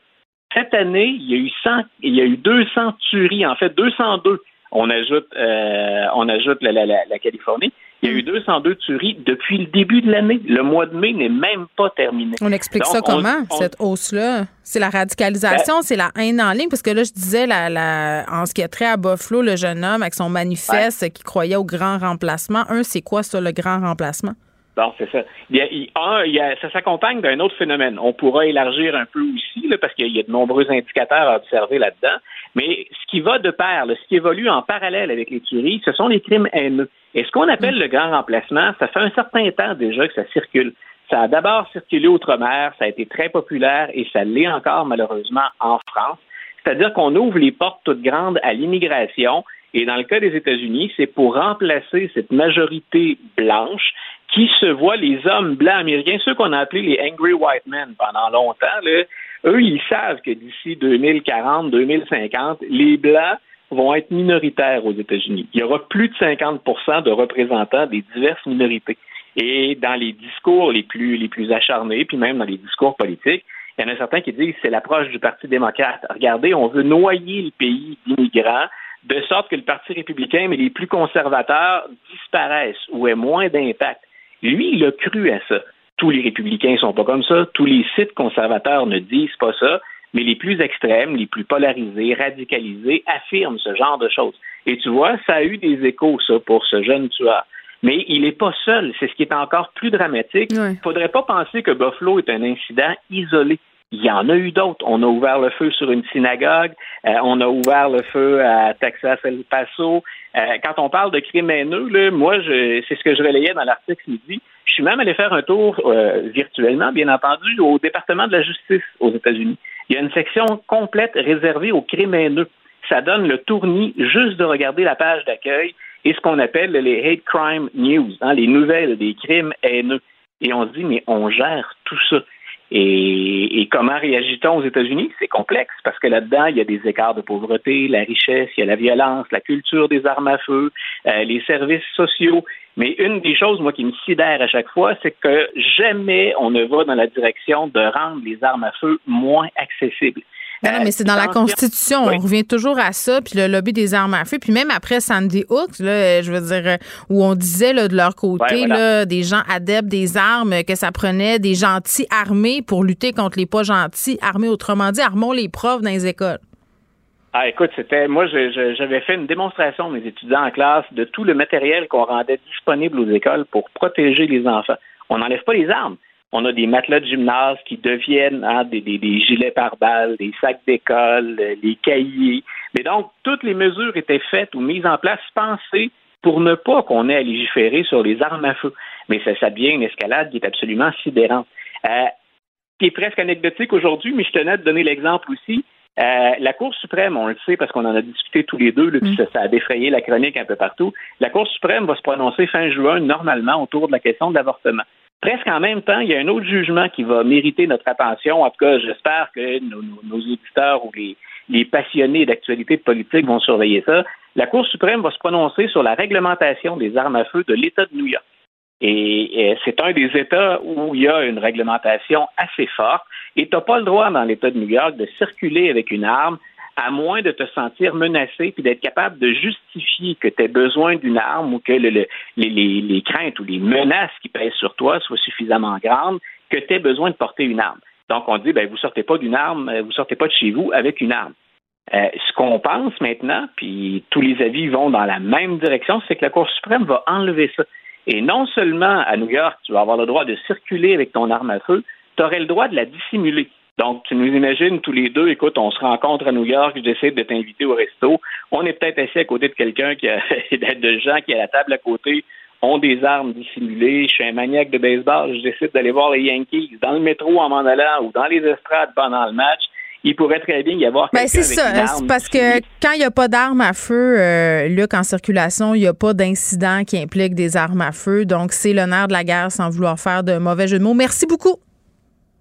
Cette année, il y a eu 100, il y a eu 200 tueries, en fait 202. On ajoute, euh, on ajoute la Californie. Il y a eu 202 tueries depuis le début de l'année. Le mois de mai n'est même pas terminé. On explique ça comment, cette hausse-là? C'est la radicalisation, ben c'est la haine en ligne? Parce que là, je disais, la, en ce qui a trait à Buffalo, le jeune homme avec son manifeste qui croyait au grand remplacement. Un, c'est quoi ça, le grand remplacement? Bon, c'est ça. Il y a, ça s'accompagne d'un autre phénomène. On pourra élargir un peu aussi, parce qu'il y a de nombreux indicateurs à observer là-dedans. Mais ce qui va de pair, ce qui évolue en parallèle avec les tueries, ce sont les crimes haineux. Et ce qu'on appelle le grand remplacement, ça fait un certain temps déjà que ça circule. Ça a d'abord circulé outre-mer, ça a été très populaire et ça l'est encore malheureusement en France. C'est-à-dire qu'on ouvre les portes toutes grandes à l'immigration et dans le cas des États-Unis, c'est pour remplacer cette majorité blanche qui se voit les hommes blancs américains, ceux qu'on a appelés les angry white men pendant longtemps, eux, ils savent que d'ici 2040, 2050, les blancs vont être minoritaires aux États-Unis. Il y aura plus de 50 de représentants des diverses minorités. Et dans les discours les plus, les plus acharnés, puis même dans les discours politiques, il y en a certains qui disent c'est l'approche du Parti démocrate. Regardez, on veut noyer le pays d'immigrants de sorte que le Parti républicain, mais les plus conservateurs, disparaissent ou aient moins d'impact. Lui, il a cru à ça. Tous les républicains sont pas comme ça. Tous les sites conservateurs ne disent pas ça. Mais les plus extrêmes, les plus polarisés, radicalisés, affirment ce genre de choses. Et tu vois, ça a eu des échos, ça, pour ce jeune tueur. Mais il n'est pas seul. C'est ce qui est encore plus dramatique. Il ne faudrait pas penser que Buffalo est un incident isolé. Il y en a eu d'autres. On a ouvert le feu sur une synagogue, euh, on a ouvert le feu à Texas El Paso. Euh, quand on parle de crimes haineux, là, moi, c'est ce que je relayais dans l'article midi. Je suis même allé faire un tour euh, virtuellement, bien entendu, au département de la justice aux États-Unis. Il y a une section complète réservée aux crimes haineux. Ça donne le tournis juste de regarder la page d'accueil et ce qu'on appelle les hate crime news, hein, les nouvelles des crimes haineux. Et on se dit, mais on gère tout ça. Et, comment réagit-on aux États-Unis? C'est complexe parce que là-dedans, il y a des écarts de pauvreté, la richesse, il y a la violence, la culture des armes à feu, euh, les services sociaux. Mais une des choses, moi, qui me sidère à chaque fois, c'est que jamais on ne va dans la direction de rendre les armes à feu moins accessibles. Non, mais c'est dans la Constitution. On revient toujours à ça, puis le lobby des armes à feu. Puis même après Sandy Hook, là, je veux dire, où on disait là, de leur côté, là, des gens adeptes des armes, que ça prenait des gentils armés pour lutter contre les pas gentils armés. Autrement dit, armons les profs dans les écoles. Ah, écoute, c'était moi, j'avais fait une démonstration mes étudiants en classe de tout le matériel qu'on rendait disponible aux écoles pour protéger les enfants. On n'enlève pas les armes, on a des matelas de gymnase qui deviennent hein, des, gilets par balles, des sacs d'école, euh, les cahiers. Mais donc, toutes les mesures étaient faites ou mises en place pensées pour ne pas qu'on ait à légiférer sur les armes à feu. Mais ça, ça devient une escalade qui est absolument sidérante. Euh, qui est presque anecdotique aujourd'hui, mais je tenais à te donner l'exemple aussi. Euh, la Cour suprême, on le sait parce qu'on en a discuté tous les deux, puis mm. ça, a défrayé la chronique un peu partout. La Cour suprême va se prononcer fin juin, normalement, autour de la question de l'avortement presque en même temps, il y a un autre jugement qui va mériter notre attention. En tout cas, j'espère que nos, auditeurs ou les, passionnés d'actualité politique vont surveiller ça. La Cour suprême va se prononcer sur la réglementation des armes à feu de l'État de New York. Et, c'est un des États où il y a une réglementation assez forte. Et tu n'as pas le droit dans l'État de New York de circuler avec une arme à moins de te sentir menacé puis d'être capable de justifier que tu as besoin d'une arme ou que les, craintes ou les menaces qui pèsent sur toi soient suffisamment grandes que tu aies besoin de porter une arme. Donc, on dit, ben, vous sortez pas d'une arme, euh, vous sortez pas de chez vous avec une arme. Euh, ce qu'on pense maintenant, puis tous les avis vont dans la même direction, c'est que la Cour suprême va enlever ça. Et non seulement à New York, tu vas avoir le droit de circuler avec ton arme à feu, tu aurais le droit de la dissimuler. Donc, tu nous imagines tous les deux, écoute, on se rencontre à New York, je décide de t'inviter au resto. On est peut-être assis à côté de quelqu'un qui a <laughs> de gens qui à la table à côté ont des armes dissimulées. Je suis un maniaque de baseball, je décide d'aller voir les Yankees dans le métro en m'en allant ou dans les estrades pendant le match. Il pourrait très bien y avoir ben c'est ça, c'est parce que quand il n'y a pas d'armes à feu, euh, Luc, en circulation, il n'y a pas d'incident qui implique des armes à feu. Donc, c'est l'honneur de la guerre sans vouloir faire de mauvais jeu de mots. Merci beaucoup.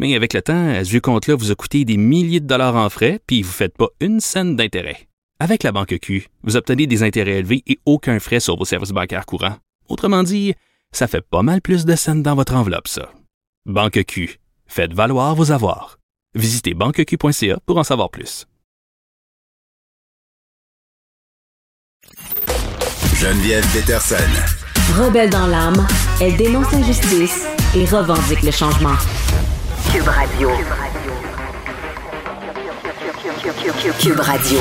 Mais avec le temps, ce vieux compte-là vous a coûté des milliers de dollars en frais, puis vous ne faites pas une scène d'intérêt. Avec la banque Q, vous obtenez des intérêts élevés et aucun frais sur vos services bancaires courants. Autrement dit, ça fait pas mal plus de scènes dans votre enveloppe, ça. Banque Q, faites valoir vos avoirs. Visitez banqueq.ca pour en savoir plus. Geneviève Peterson. Rebelle dans l'âme, elle dénonce l'injustice et revendique le changement. Cube Radio. Cube Radio.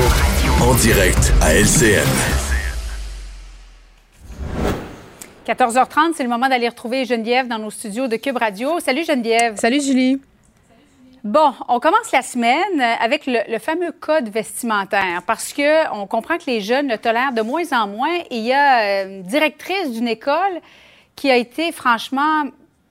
En direct à LCN. 14h30, c'est le moment d'aller retrouver Geneviève dans nos studios de Cube Radio. Salut Geneviève. Salut Julie. Bon, on commence la semaine avec le, fameux code vestimentaire parce que on comprend que les jeunes le tolèrent de moins en moins. il y a une directrice d'une école qui a été franchement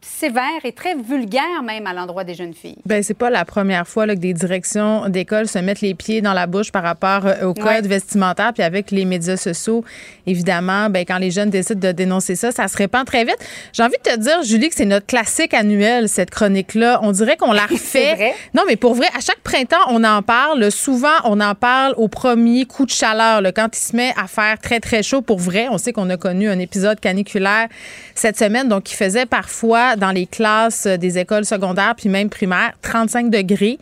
sévère et très vulgaire même à l'endroit des jeunes filles. Ben c'est pas la première fois là, que des directions d'école se mettent les pieds dans la bouche par rapport euh, au code vestimentaire puis avec les médias sociaux évidemment ben quand les jeunes décident de dénoncer ça ça se répand très vite. J'ai envie de te dire Julie que c'est notre classique annuel cette chronique là, on dirait qu'on la <laughs> refait. non mais pour vrai à chaque printemps on en parle, souvent on en parle au premier coup de chaleur là, quand il se met à faire très très chaud pour vrai, on sait qu'on a connu un épisode caniculaire cette semaine donc qui faisait parfois dans les classes des écoles secondaires puis même primaires, 35 degrés.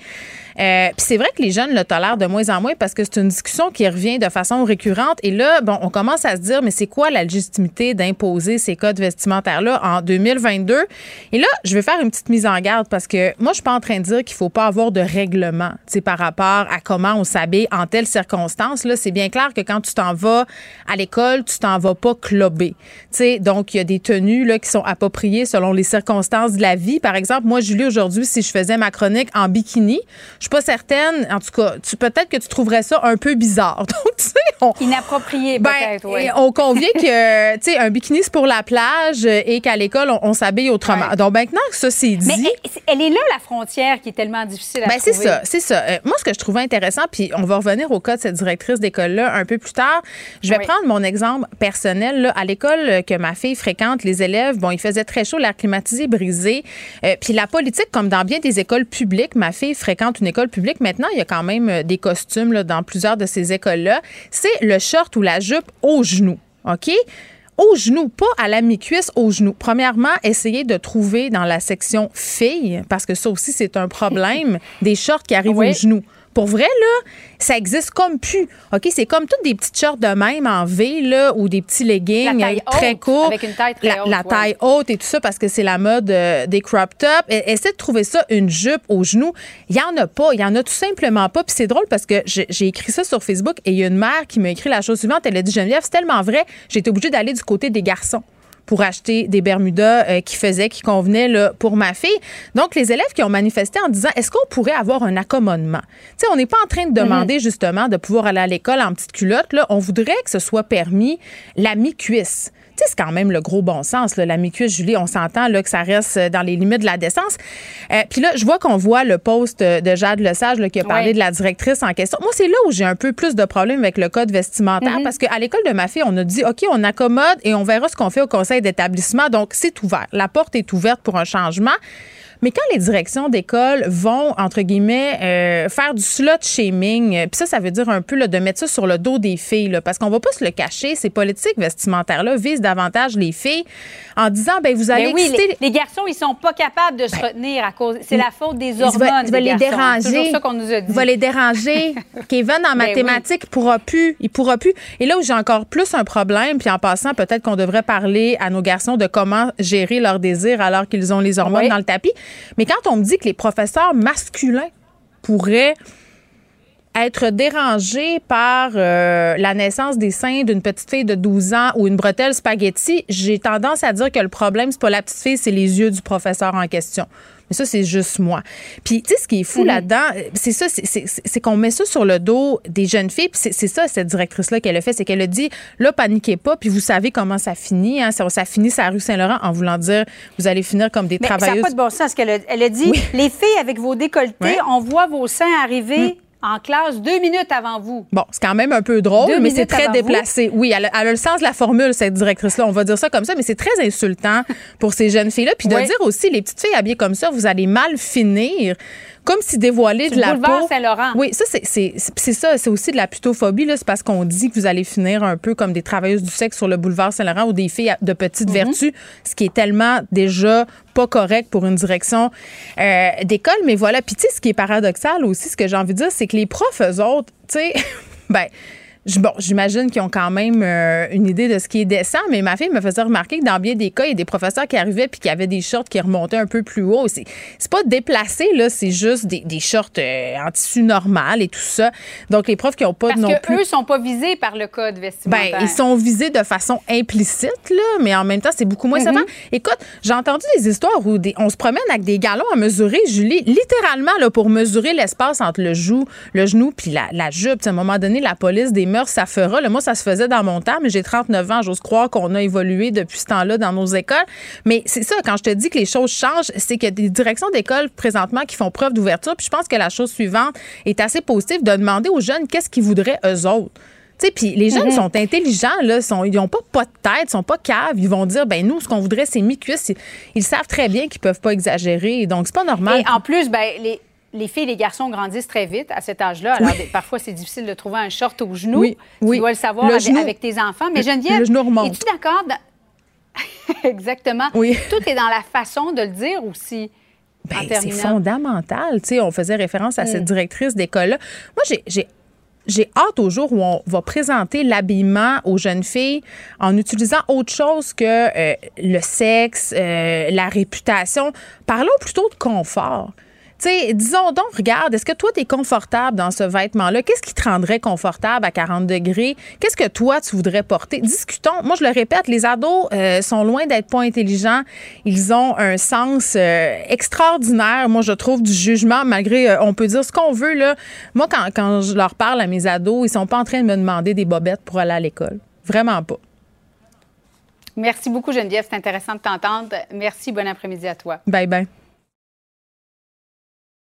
Euh, puis c'est vrai que les jeunes le tolèrent de moins en moins parce que c'est une discussion qui revient de façon récurrente. Et là, bon, on commence à se dire, mais c'est quoi la légitimité d'imposer ces codes vestimentaires-là en 2022? Et là, je vais faire une petite mise en garde parce que moi, je suis pas en train de dire qu'il faut pas avoir de règlement, par rapport à comment on s'habille en telles circonstances. Là, c'est bien clair que quand tu t'en vas à l'école, tu t'en vas pas clubber. Tu sais, donc il y a des tenues là qui sont appropriées selon les circonstances de la vie. Par exemple, moi, Julie, aujourd'hui, si je faisais ma chronique en bikini, suis pas certaine. En tout cas, tu, peut-être que tu trouverais ça un peu bizarre. <laughs> Donc, tu sais, on, Inapproprié, ben, peut-être, oui. On convient que, tu sais, un bikini, c'est pour la plage et qu'à l'école, on, s'habille autrement. Donc, maintenant que ça, c'est dit. Mais elle, est là, la frontière, qui est tellement difficile à ben, c'est ça, c'est ça. Euh, moi, ce que je trouvais intéressant, puis on va revenir au cas de cette directrice d'école-là un peu plus tard. Je vais prendre mon exemple personnel. Là, à l'école que ma fille fréquente, les élèves, bon, il faisait très chaud, l'air climatisé, brisé. Euh, puis la politique, comme dans bien des écoles publiques, ma fille fréquente une école Maintenant, il y a quand même euh, des costumes là, dans plusieurs de ces écoles-là. C'est le short ou la jupe au genou. OK? Au genou, pas à la mi-cuisse, au genou. Premièrement, essayez de trouver dans la section filles, parce que ça aussi, c'est un problème, des shorts qui arrivent au genou. Pour vrai, là, ça existe comme plus. OK? C'est comme toutes des petites shorts de même en V, là, ou des petits leggings très courts. Avec une taille très la, haute. La taille haute et tout ça parce que c'est la mode euh, des crop tops. Essaie de trouver ça, une jupe au genou. Il y en a pas. Il y en a tout simplement pas. Puis c'est drôle parce que j'ai écrit ça sur Facebook et il y a une mère qui m'a écrit la chose suivante. Elle a dit Geneviève, c'est tellement vrai, j'ai été obligée d'aller du côté des garçons pour acheter des Bermudas euh, qui faisaient, qui convenaient là, pour ma fille. Donc, les élèves qui ont manifesté en disant est-ce qu'on pourrait avoir un accommodement? Tu sais, on n'est pas en train de demander justement de pouvoir aller à l'école en petite culotte. Là. On voudrait que ce soit permis la mi-cuisse c'est quand même le gros bon sens. Là. La mi-cuisse, Julie, on s'entend là, que ça reste dans les limites de la décence. Euh, puis là, je vois qu'on voit le post de Jade Lesage là, qui a parlé de la directrice en question. Moi, c'est là où j'ai un peu plus de problèmes avec le code vestimentaire mm-hmm. parce qu'à l'école de ma fille, on a dit, OK, on accommode et on verra ce qu'on fait au conseil d'établissement. Donc, c'est ouvert. La porte est ouverte pour un changement. Mais quand les directions d'école vont, entre guillemets, euh, faire du slot shaming, euh, puis ça, ça veut dire un peu là, de mettre ça sur le dos des filles, là, parce qu'on va pas se le cacher, ces politiques vestimentaires-là visent davantage les filles en disant, ben vous allez oui, les, garçons, ils sont pas capables de se ben, retenir à cause... C'est la faute des hormones va, les déranger. C'est ça qu'on nous a dit. va les déranger. <laughs> Kevin, en ben mathématiques, pourra plus. Il pourra plus. Et là où j'ai encore plus un problème, puis en passant, peut-être qu'on devrait parler à nos garçons de comment gérer leurs désirs alors qu'ils ont les hormones dans le tapis. Mais quand on me dit que les professeurs masculins pourraient être dérangés par euh, la naissance des seins d'une petite fille de 12 ans ou une bretelle spaghetti, j'ai tendance à dire que le problème, c'est pas la petite fille, c'est les yeux du professeur en question. Mais ça, c'est juste moi. Puis, tu sais, ce qui est fou mhm. là-dedans, c'est ça, c'est qu'on met ça sur le dos des jeunes filles. Puis c'est ça, cette directrice-là, qu'elle a fait, c'est qu'elle a dit, là, paniquez pas, puis vous savez comment ça finit. Hein, ça, ça finit sa rue Saint-Laurent en voulant dire, vous allez finir comme des Mais travailleuses. Ça n'a pas de bon sens. qu'elle a, elle a dit, les filles avec vos décolletés, on voit vos seins arriver. Mm en classe deux minutes avant vous. Bon, c'est quand même un peu drôle, mais c'est très déplacé. Oui, elle a, le sens de la formule, cette directrice-là. On va dire ça comme ça, mais c'est très insultant <laughs> pour ces jeunes filles-là. Puis de dire aussi, les petites filles habillées comme ça, vous allez mal finir comme si dévoiler de la boulevard Saint-Laurent. Oui, ça, c'est ça. C'est aussi de la putophobie. C'est parce qu'on dit que vous allez finir un peu comme des travailleuses du sexe sur le boulevard Saint-Laurent ou des filles de petite mhm. vertu, ce qui est tellement déjà pas correct pour une direction euh, d'école. Mais voilà. Puis, tu sais, ce qui est paradoxal aussi, ce que j'ai envie de dire, c'est que les profs, eux autres, tu sais, <laughs> ben, Bon, j'imagine qu'ils ont quand même euh, une idée de ce qui est décent, mais ma fille me faisait remarquer que dans bien des cas, il y a des professeurs qui arrivaient puis qui avaient des shorts qui remontaient un peu plus haut. C'est, pas déplacé, là, c'est juste des, des shorts euh, en tissu normal et tout ça. Donc, les profs qui n'ont pas Parce non que eux sont pas visés par le code vestimentaire. Ben, ils sont visés de façon implicite, là, mais en même temps, c'est beaucoup moins mm Écoute, j'ai entendu des histoires où on se promène avec des galons à mesurer, Julie, littéralement, là, pour mesurer l'espace entre le, joue, le genou puis la, la jupe. à un moment donné, la police des mœurs, ça fera. moi, ça se faisait dans mon temps, mais j'ai 39 ans. J'ose croire qu'on a évolué depuis ce temps-là dans nos écoles. Mais c'est ça, quand je te dis que les choses changent, c'est qu'il y a des directions d'école présentement qui font preuve d'ouverture. Puis je pense que la chose suivante est assez positive de demander aux jeunes qu'est-ce qu'ils voudraient eux autres. Puis les jeunes mhm. sont intelligents, là, sont, ils n'ont pas, pas de tête, sont pas caves. Ils vont dire, ben nous, ce qu'on voudrait, c'est mi-cuisse. Ils, savent très bien qu'ils peuvent pas exagérer. Donc, c'est pas normal. Et en plus, ben, les, les filles et les garçons grandissent très vite à cet âge-là. Alors, parfois, c'est difficile de trouver un short au genou. Oui, tu dois le savoir avec, tes enfants. Mais Geneviève, es-tu d'accord? <laughs> Exactement. Oui. Tout est dans la façon de le dire aussi. Ben, c'est fondamental. Tu sais, on faisait référence à cette mm. directrice d'école-là. Moi, j'ai j'ai hâte au jour où on va présenter l'habillement aux jeunes filles en utilisant autre chose que euh, le sexe, euh, la réputation. Parlons plutôt de confort. Sais, disons donc, regarde, est-ce que toi, tu es confortable dans ce vêtement-là? Qu'est-ce qui te rendrait confortable à 40 degrés? Qu'est-ce que toi, tu voudrais porter? Discutons. Moi, je le répète, les ados euh, sont loin d'être pas intelligents. Ils ont un sens extraordinaire, moi, je trouve, du jugement, malgré, on peut dire ce qu'on veut. Là. Moi, quand, quand je leur parle à mes ados, ils sont pas en train de me demander des bobettes pour aller à l'école. Vraiment pas. Merci beaucoup, Geneviève. C'est intéressant de t'entendre. Merci. Bon après-midi à toi. Bye bye.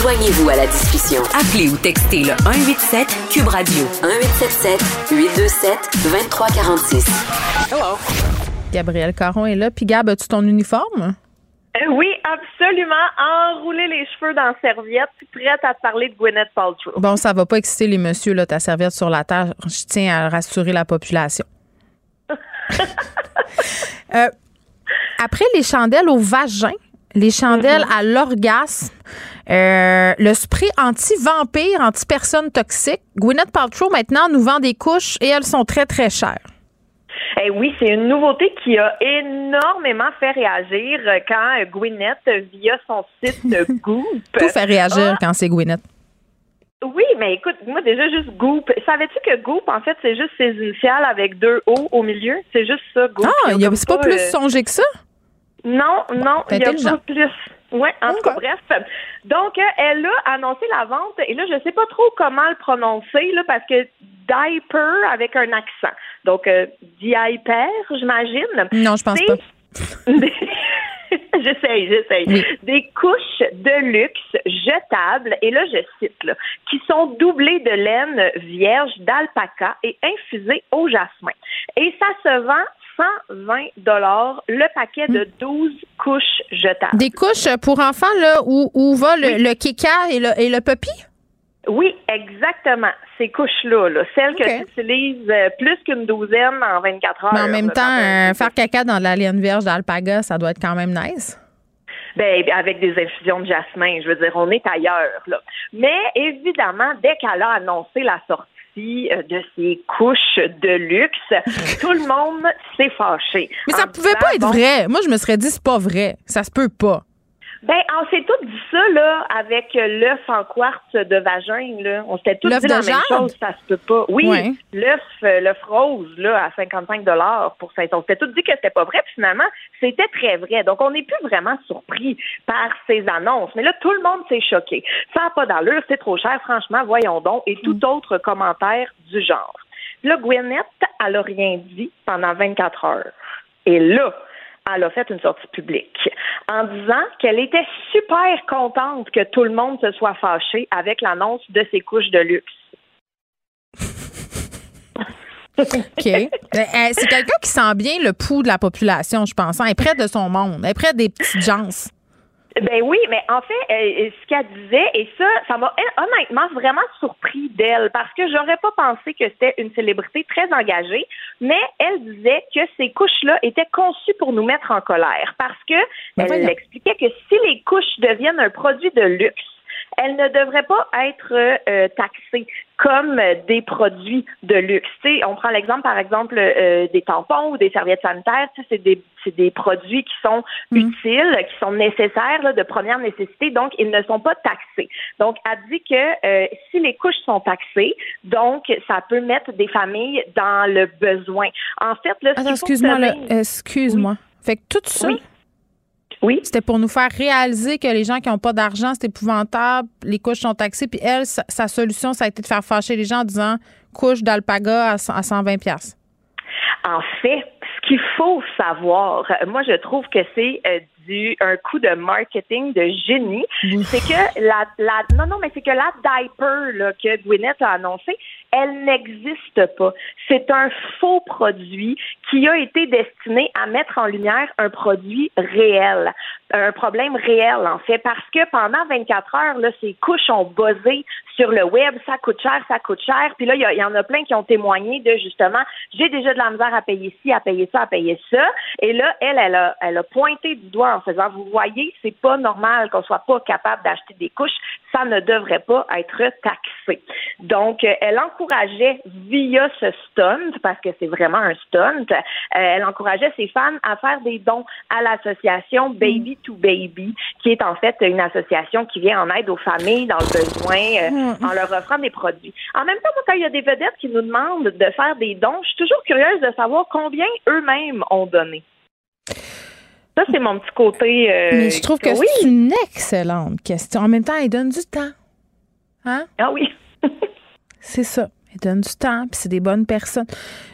Joignez-vous à la discussion. Appelez ou textez le 187 Cube Radio 1877 827 2346. Hello. Gabriel Caron est là. Puis Gab, as-tu ton uniforme? Euh, oui, absolument. Enrouler les cheveux dans la serviette, prête à te parler de Gwyneth Paltrow. Bon, ça va pas exciter les messieurs, là, ta serviette sur la terre. Je tiens à rassurer la population. <laughs> Euh, après les chandelles au vagin, les chandelles mm-hmm. à l'orgasme, euh, le spray anti-vampire, anti-personne toxique. Gwyneth Paltrow maintenant nous vend des couches et elles sont très très chères. Eh oui, c'est une nouveauté qui a énormément fait réagir quand Gwyneth, via son site <laughs> Goop. Tout fait réagir quand c'est Gwyneth. Oui, mais écoute, moi déjà juste Goop. Savais-tu que Goop, en fait, c'est juste ses initiales avec deux O au milieu? C'est juste ça, Goop. Ah, c'est pas, plus euh, songé que ça? Non, non, il n'y a pas plus. Oui, en tout cas, bref. Donc, euh, elle a annoncé la vente, et là, je ne sais pas trop comment le prononcer, là, parce que diaper avec un accent. Donc, euh, diaper, j'imagine. Non, je pense pas. <laughs> j'essaye, j'essaye. Des couches de luxe jetables, et là, je cite, là, qui sont doublées de laine vierge d'alpaca et infusées au jasmin. Et ça se vend 120 dollars le paquet de 12 couches jetables. Des couches pour enfants là où, où va le, le kika et le, et le puppy? Oui, exactement. Ces couches-là, là, celles que tu utilises euh, plus qu'une douzaine en 24 heures. Mais en même temps, euh, faire caca dans la laine vierge d'alpaga, ça doit être quand même nice. Ben, avec des infusions de jasmin, je veux dire, on est ailleurs. Là. Mais évidemment, dès qu'elle a annoncé la sortie euh, de ces couches de luxe. <laughs> Tout le monde s'est fâché. Mais ça pouvait pas être vrai. Moi, je me serais dit, c'est pas vrai. Ça se peut pas. Ben, on s'est tout dit ça, là, avec l'œuf en quartz de vagin, là. On s'était tous dit la même chose, ça se peut pas. Oui, l'œuf, euh, l'œuf rose, là, à 55 pour 500. On s'était tous dit que c'était pas vrai, puis finalement, c'était très vrai. Donc, on n'est plus vraiment surpris par ces annonces. Mais là, tout le monde s'est choqué. Ça n'a pas d'allure, c'est trop cher, franchement, voyons donc, et tout autre commentaire du genre. Là, Gwyneth, elle a rien dit pendant 24 heures. Et là, elle a fait une sortie publique en disant qu'elle était super contente que tout le monde se soit fâché avec l'annonce de ses couches de luxe. OK. Ben, euh, c'est quelqu'un qui sent bien le pouls de la population, je pense. Hein. Elle est près de son monde. Elle est près des petites gens. Ben oui, mais en fait, euh, ce qu'elle disait, et ça, ça m'a honnêtement vraiment surpris d'elle, parce que j'aurais pas pensé que c'était une célébrité très engagée, mais elle disait que ces couches-là étaient conçues pour nous mettre en colère, parce que ben elle expliquait que si les couches deviennent un produit de luxe, elles ne devraient pas être euh, taxées comme des produits de luxe. on prend l'exemple, par exemple, euh, des tampons ou des serviettes sanitaires. C'est des, des produits qui sont mm. utiles, qui sont nécessaires, de première nécessité, donc ils ne sont pas taxés. Donc, elle dit que euh, si les couches sont taxées, donc ça peut mettre des familles dans le besoin. En fait, là, excuse-moi, excuse-moi. Fait que tout ça, oui. C'était pour nous faire réaliser que les gens qui n'ont pas d'argent, c'est épouvantable, les couches sont taxées. Puis elle, sa, solution, ça a été de faire fâcher les gens en disant couche d'alpaga à, 120 pièces. En fait, ce qu'il faut savoir, moi je trouve que c'est euh, du un coup de marketing de génie, c'est que la, la non non mais c'est que la diaper là, que Gwyneth a annoncé, elle n'existe pas. C'est un faux produit qui a été destiné à mettre en lumière un produit réel, un problème réel en fait, parce que pendant 24 heures, là, ces couches ont buzzé sur le web, ça coûte cher, ça coûte cher. Puis là, il y, en a plein qui ont témoigné de justement, j'ai déjà de la misère à payer ci, à payer ça, à payer ça. Et là, elle, elle a, elle a pointé du doigt en faisant, vous voyez, c'est pas normal qu'on soit pas capable d'acheter des couches, ça ne devrait pas être taxé. Donc, elle en encourageait via ce stunt, parce que c'est vraiment un stunt, euh, elle encourageait ses fans à faire des dons à l'association Baby to Baby, qui est en fait une association qui vient en aide aux familles dans le besoin euh, mm. en leur offrant des produits. En même temps, quand il y a des vedettes qui nous demandent de faire des dons, je suis toujours curieuse de savoir combien eux-mêmes ont donné. Ça, c'est mon petit côté. Euh, Mais je trouve que c'est une excellente question. En même temps, elle donne du temps. Hein? Ah oui. <laughs> c'est ça. Elle donne du temps, puis c'est des bonnes personnes.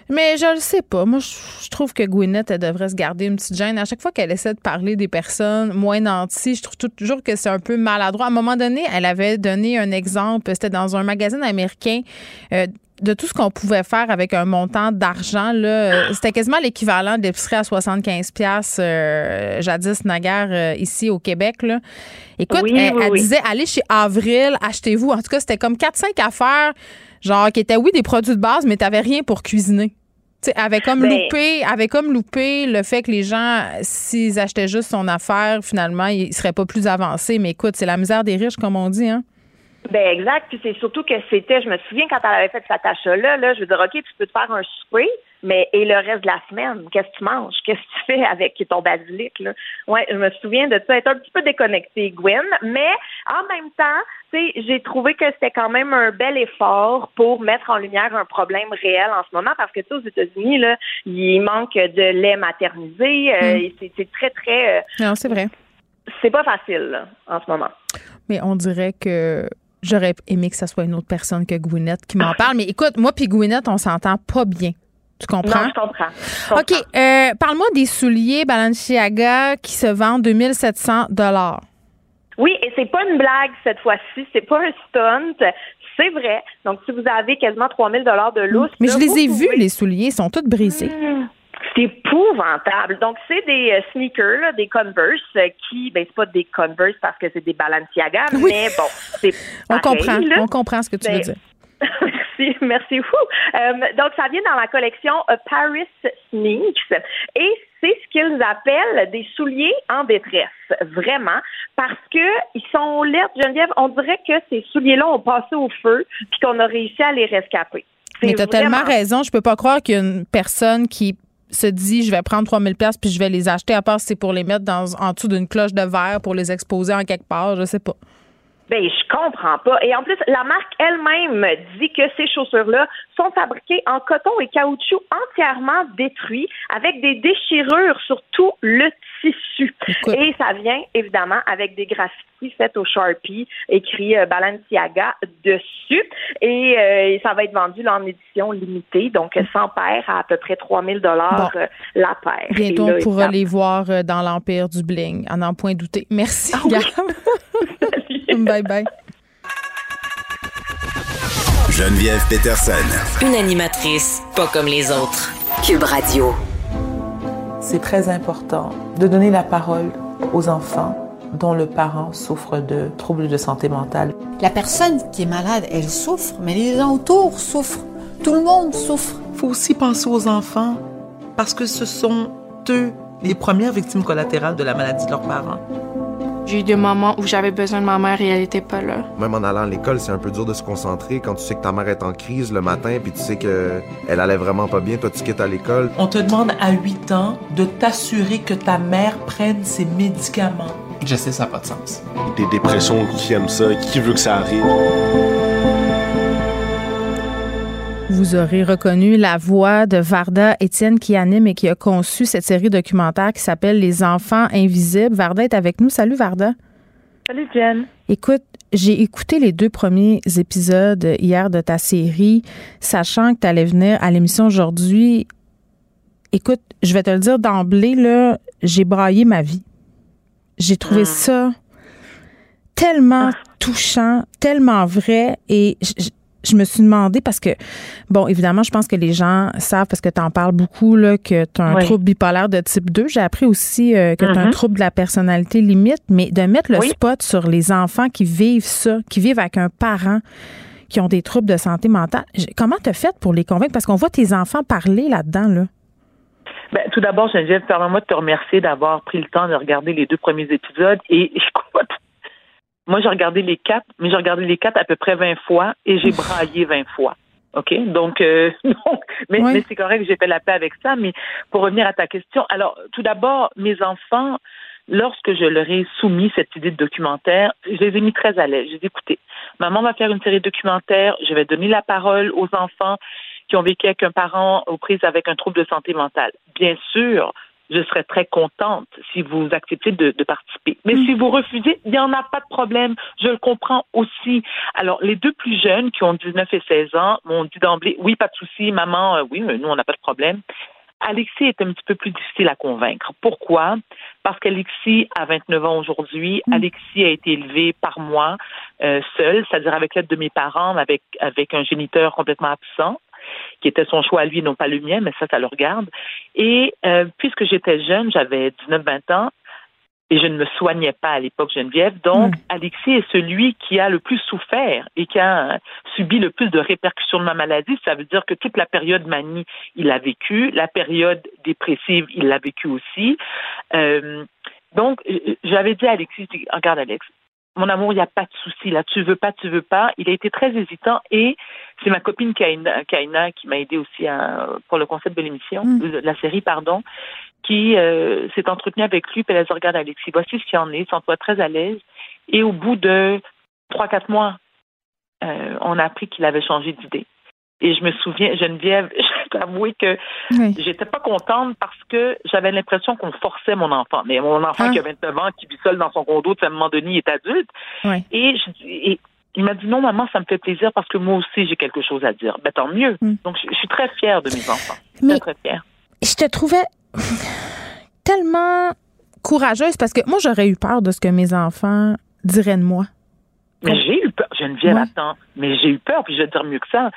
Mais je le sais pas. Moi, je, trouve que Gwyneth, elle devrait se garder une petite gêne. À chaque fois qu'elle essaie de parler des personnes moins nantis, je trouve toujours que c'est un peu maladroit. À un moment donné, elle avait donné un exemple. C'était dans un magazine américain. Euh, de tout ce qu'on pouvait faire avec un montant d'argent là, c'était quasiment l'équivalent de l'épicerie à 75 pièces euh, jadis naguère euh, ici au Québec là. Écoute, elle, disait allez chez Avril, achetez-vous. En tout cas, c'était comme 4 5 affaires genre qui étaient oui des produits de base mais tu rien pour cuisiner. Tu avait comme ben loupé, avait comme loupé le fait que les gens s'ils achetaient juste son affaire, finalement, ils seraient pas plus avancés, mais écoute, c'est la misère des riches comme on dit hein. Ben exact. Puis c'est surtout que c'était, je me souviens quand elle avait fait cette achat-là, là, je veux dire, OK, tu peux te faire un souper, mais et le reste de la semaine, qu'est-ce que tu manges? Qu'est-ce que tu fais <laughs> avec ton basilic? Là? Ouais, je me souviens de ça, être un petit peu déconnecté, Gwen. Mais en même temps, j'ai trouvé que c'était quand même un bel effort pour mettre en lumière un problème réel en ce moment parce que aux États-Unis, là, il manque de lait maternisé. Euh, mm. C'est très, très. Euh, non, c'est vrai. C'est pas facile là, en ce moment. Mais on dirait que J'aurais aimé que ce soit une autre personne que Gwyneth qui m'en parle. Mais écoute, moi puis Gwyneth, on s'entend pas bien. Tu comprends? Non, je comprends. OK. Euh, parle-moi des souliers Balenciaga qui se vendent 2700 Oui, et c'est pas une blague cette fois-ci. C'est pas un stunt. C'est vrai. Donc, si vous avez quasiment 3000 de lousse. Mais je les ai vus, les souliers. Ils sont tous brisés. Hmm. C'est épouvantable. Donc, c'est des euh, sneakers, des Converse, euh, qui, ben, c'est pas des Converse parce que c'est des Balenciaga, <laughs> mais bon, c'est On comprend, on comprend ce que tu veux ben, dire. <laughs> merci, merci. Euh, donc, ça vient dans la collection Paris Sneaks et c'est ce qu'ils appellent des souliers en détresse, vraiment, parce que ils sont laids, Geneviève. On dirait que ces souliers-là ont passé au feu puis qu'on a réussi à les rescaper. Mais tu as tellement raison. Je peux pas croire qu'il y a une personne qui se dit je vais prendre 3000 pièces puis je vais les acheter à part si c'est pour les mettre dans en dessous d'une cloche de verre pour les exposer en quelque part, je sais pas. Ben, je comprends pas. Et en plus, la marque elle-même dit que ces chaussures-là sont fabriquées en coton et caoutchouc entièrement détruits, avec des déchirures sur tout le tissu. Et ça vient évidemment avec des graffitis faits au Sharpie, écrit euh, Balenciaga dessus. Et euh, ça va être vendu en édition limitée, donc sans paire à à peu près 3000 dollars euh, la paire. Bientôt, on pourra les voir dans l'Empire du Bling, à n'en point douter. Merci, ah <laughs> bye bye. Geneviève Peterson. Une animatrice pas comme les autres. Cube Radio. C'est très important de donner la parole aux enfants dont le parent souffre de troubles de santé mentale. La personne qui est malade, elle souffre, mais les gens autour souffrent. Tout le monde souffre. Il faut aussi penser aux enfants parce que ce sont eux les premières victimes collatérales de la maladie de leurs parents. J'ai eu des moments où j'avais besoin de ma mère et elle n'était pas là. Même en allant à l'école, c'est un peu dur de se concentrer quand tu sais que ta mère est en crise le matin puis tu sais que elle allait vraiment pas bien, toi tu quittes à l'école. On te demande à 8 ans de t'assurer que ta mère prenne ses médicaments. Je sais, ça n'a pas de sens. Des dépressions, qui aime ça? Qui veut que ça arrive? Vous aurez reconnu la voix de Varda Étienne qui anime et qui a conçu cette série documentaire qui s'appelle Les enfants invisibles. Varda est avec nous. Salut Varda. Salut Jen. Écoute, j'ai écouté les deux premiers épisodes hier de ta série, sachant que tu allais venir à l'émission aujourd'hui. Écoute, je vais te le dire d'emblée, là, j'ai braillé ma vie. J'ai trouvé hmm. ça tellement ah. touchant, tellement vrai et je me suis demandé parce que, bon, évidemment, je pense que les gens savent parce que tu en parles beaucoup, là, que tu as un trouble bipolaire de type 2. J'ai appris aussi euh, que tu as un mm-hmm. trouble de la personnalité limite, mais de mettre le spot sur les enfants qui vivent ça, qui vivent avec un parent qui ont des troubles de santé mentale. Comment tu as fait pour les convaincre? Parce qu'on voit tes enfants parler là-dedans, là. Ben, tout d'abord, Geneviève, permets-moi de te remercier d'avoir pris le temps de regarder les deux premiers épisodes. Et <laughs> écoute, moi, j'ai regardé les quatre, mais j'ai regardé les quatre à peu près 20 fois et j'ai braillé 20 fois. OK? Donc, euh, <laughs> mais, mais c'est correct, j'ai fait la paix avec ça. Mais pour revenir à ta question, alors, tout d'abord, mes enfants, lorsque je leur ai soumis cette idée de documentaire, je les ai mis très à l'aise. J'ai dit, écoutez, maman va faire une série documentaire, je vais donner la parole aux enfants qui ont vécu avec un parent aux prises avec un trouble de santé mentale. Bien sûr, je serais très contente si vous acceptez de, participer. Mais si vous refusez, il n'y en a pas de problème. Je le comprends aussi. Alors, les deux plus jeunes qui ont 19 et 16 ans m'ont dit d'emblée, oui, pas de souci, maman, euh, oui, mais nous, on n'a pas de problème. Alexis est un petit peu plus difficile à convaincre. Pourquoi? Parce qu'Alexis a 29 ans aujourd'hui. Mm. Alexis a été élevé par moi euh, seul, c'est-à-dire avec l'aide de mes parents, avec, avec un géniteur complètement absent qui était son choix à lui, non pas le mien, mais ça, ça le regarde. Et euh, puisque j'étais jeune, j'avais 19-20 ans, et je ne me soignais pas à l'époque, Geneviève. Donc, hmm. Alexis est celui qui a le plus souffert et qui a subi le plus de répercussions de ma maladie. Ça veut dire que toute la période manie, il l'a vécu. La période dépressive, il l'a vécu aussi. Euh, donc, j'avais dit à Alexis, regarde Alex, mon amour, il n'y a pas de souci là. Tu veux pas, tu veux pas. Il a été très hésitant et c'est ma copine Kaina, Kaina qui m'a aidé aussi pour le concept de l'émission, mm. de la série, pardon, qui euh, s'est entretenue avec lui. Puis elle a dit, regarde Alexis, voici ce qu'il en est. Sens-toi très à l'aise. Et au bout de trois, quatre mois, euh, on a appris qu'il avait changé d'idée. Et je me souviens, Geneviève, je dois avouer que j'étais pas contente parce que j'avais l'impression qu'on forçait mon enfant. Mais mon enfant qui a 29 ah. ans, qui vit seul dans son condo, donné, il est adulte. Et, il m'a dit non, maman, ça me fait plaisir parce que moi aussi, j'ai quelque chose à dire. Ben, tant mieux. Hmm. Donc, je, suis très fière de mes enfants. très, très fière. Je te trouvais tellement courageuse parce que moi, j'aurais eu peur de ce que mes enfants diraient de moi. Mais j'ai eu peur, Geneviève, attends, mais j'ai eu peur, puis je vais te dire mieux que ça.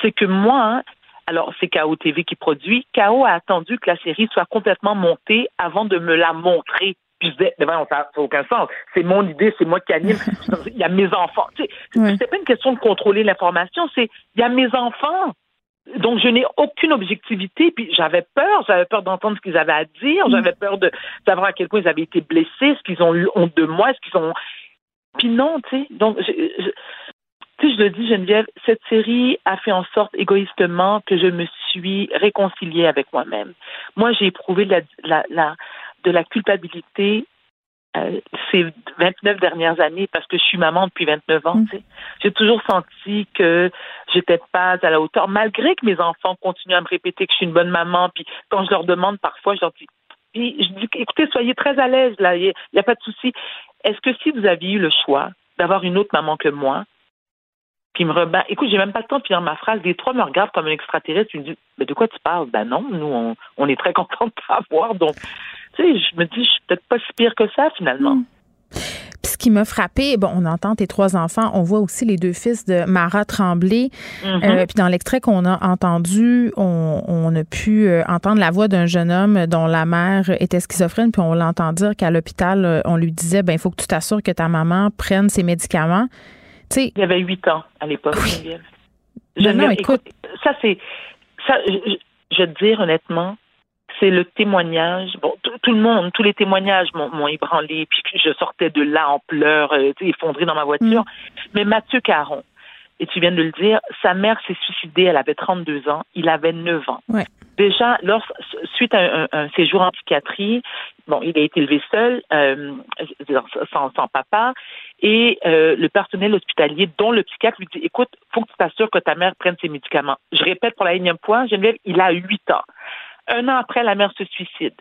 C'est que moi, hein, alors c'est KO TV qui produit, KO a attendu que la série soit complètement montée avant de me la montrer. Puis je disais, mais ça n'a aucun sens. C'est mon idée, c'est moi qui anime. <laughs> il y a mes enfants. Tu sais, C'est pas une question de contrôler l'information, c'est il y a mes enfants. Donc, je n'ai aucune objectivité. Puis, j'avais peur. J'avais peur d'entendre ce qu'ils avaient à dire. J'avais peur de savoir à quel point ils avaient été blessés, ce qu'ils ont eu honte de moi, ce qu'ils ont puis non, tu sais, donc, je, je, tu sais, je le dis, Geneviève, cette série a fait en sorte égoïstement que je me suis réconciliée avec moi-même. Moi, j'ai éprouvé la, la, la, de la culpabilité euh, ces 29 dernières années parce que je suis maman depuis 29 ans. Mm. Tu sais. J'ai toujours senti que j'étais pas à la hauteur, malgré que mes enfants continuent à me répéter que je suis une bonne maman. Puis quand je leur demande parfois, je leur dis puis je dis, écoutez, soyez très à l'aise, là, il n'y a, pas de souci. Est-ce que si vous aviez eu le choix d'avoir une autre maman que moi, qui me rebat, écoute, j'ai même pas le temps de finir ma phrase, les trois me regardent comme un extraterrestre, tu me dis, mais de quoi tu parles? Ben non, nous, on, est très contents de t'avoir, donc, tu sais, je me dis, je suis peut-être pas si pire que ça, finalement. Hmm. ce qui m'a frappé, bon, on entend tes trois enfants, on voit aussi les deux fils de Mara Tremblay. Mm-hmm. Euh, puis dans l'extrait qu'on a entendu, on, a pu euh, entendre la voix d'un jeune homme dont la mère était schizophrène, puis on l'entend dire qu'à l'hôpital, euh, on lui disait, ben il faut que tu t'assures que ta maman prenne ses médicaments. Sais, il y avait huit ans à l'époque. Oui. non, écoute, ça c'est, ça, je, je veux te dire honnêtement, c'est le témoignage. Bon, tout le monde, tous les témoignages m'ont ébranlé, puis je sortais de là en pleurs, euh, effondrée dans ma voiture. Mm. Mais Mathieu Caron, et tu viens de le dire, sa mère s'est suicidée, elle avait 32 ans, il avait 9 ans. Déjà, lors, suite à un, séjour en psychiatrie, bon, il a été élevé seul, euh, sans, sans, papa, et euh, le personnel hospitalier, dont le psychiatre, lui dit, écoute, faut que tu t'assures que ta mère prenne ses médicaments. Je répète pour la énième fois, Geneviève, il a 8 ans. Un an après, la mère se suicide.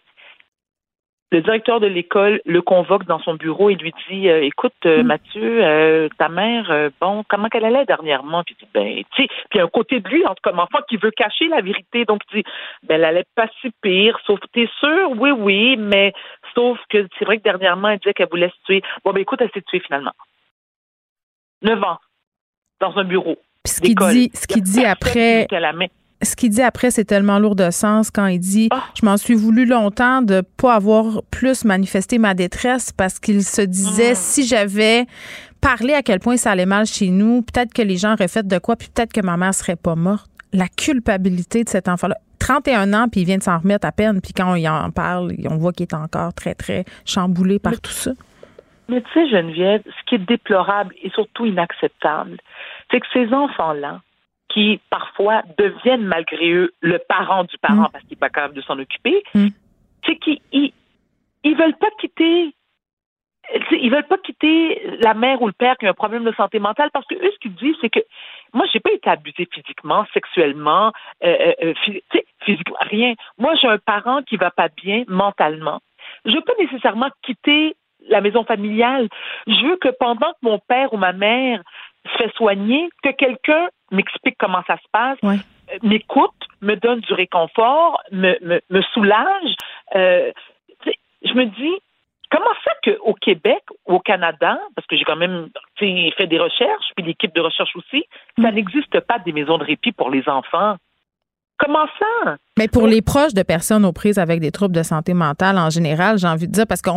Le directeur de l'école le convoque dans son bureau et lui dit euh, Écoute, euh, mm. Mathieu, euh, ta mère, bon, comment qu'elle allait dernièrement? Puis il dit Ben, tu sais, puis un côté de lui, en comme enfant, qui veut cacher la vérité. Donc il dit Ben, elle allait pas si pire, sauf, t'es sûr? Oui, oui, mais sauf que c'est vrai que dernièrement, elle disait qu'elle voulait se tuer. Bon, ben, écoute, elle s'est tuée finalement. Neuf ans, dans un bureau. Puis ce qu'il dit, ce qu'il dit après ce qu'il dit après, c'est tellement lourd de sens quand il dit ah. Je m'en suis voulu longtemps de pas avoir plus manifesté ma détresse parce qu'il se disait ah. si j'avais parlé à quel point ça allait mal chez nous, peut-être que les gens auraient fait de quoi, puis peut-être que ma mère serait pas morte. La culpabilité de cet enfant-là. 31 ans, puis il vient de s'en remettre à peine, puis quand on en parle, on voit qu'il est encore très, très chamboulé par tout ça. Mais tu sais, Geneviève, ce qui est déplorable et surtout inacceptable, c'est que ces enfants-là, qui parfois deviennent malgré eux le parent du parent mm. parce qu'il n'est pas capable de s'en occuper, mm. c'est qu'ils ils, veulent pas quitter ils veulent pas quitter la mère ou le père qui a un problème de santé mentale parce que eux ce qu'ils disent c'est que moi j'ai pas été abusé physiquement, sexuellement, euh, euh, euh physiquement rien. Moi j'ai un parent qui va pas bien mentalement. Je veux pas nécessairement quitter la maison familiale. Je veux que pendant que mon père ou ma mère se fait soigner, que quelqu'un m'explique comment ça se passe, euh, m'écoute, me donne du réconfort, me, me, me soulage. Euh, je me dis, comment ça qu'au Québec, au Canada, parce que j'ai quand même fait des recherches, puis l'équipe de recherche aussi, ça mm. n'existe pas des maisons de répit pour les enfants. Comment ça? Mais pour les proches de personnes aux prises avec des troubles de santé mentale en général, j'ai envie de dire, parce que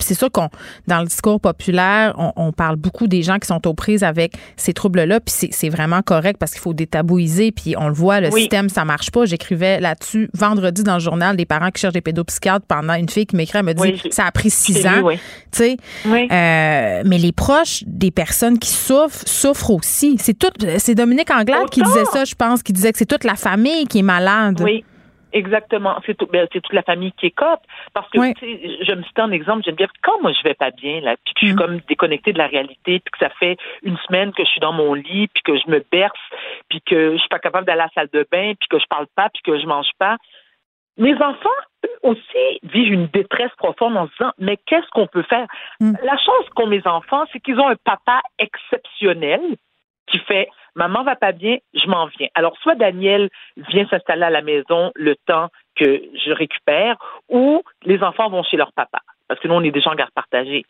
c'est sûr qu'on, dans le discours populaire, on, parle beaucoup des gens qui sont aux prises avec ces troubles-là, puis c'est vraiment correct parce qu'il faut détabouiser, puis on le voit, le système, ça marche pas. J'écrivais là-dessus vendredi dans le journal des parents qui cherchent des pédopsychiatres pendant une fille qui m'écrit, elle me dit, ça a pris six ans. Tu sais, euh, mais les proches des personnes qui souffrent souffrent aussi. C'est tout, c'est Dominique Anglade qui disait ça, je pense, qui disait que c'est toute la famille qui est malade. Oui. Exactement. C'est tout, ben, toute la famille qui écope. Parce que, je me cite un exemple, j'aime bien, quand moi je vais pas bien, là, puis que je suis mm. comme déconnectée de la réalité, puis que ça fait une semaine que je suis dans mon lit, puis que je me berce, puis que je suis pas capable d'aller à la salle de bain, puis que je parle pas, puis que je mange pas. Mes enfants, eux aussi, vivent une détresse profonde en se disant, mais qu'est-ce qu'on peut faire? Mm. La chance qu'ont mes enfants, c'est qu'ils ont un papa exceptionnel qui fait maman va pas bien, je m'en viens. Alors, soit Daniel vient s'installer à la maison le temps que je récupère, ou les enfants vont chez leur papa, parce que nous, on est déjà en garde partagée.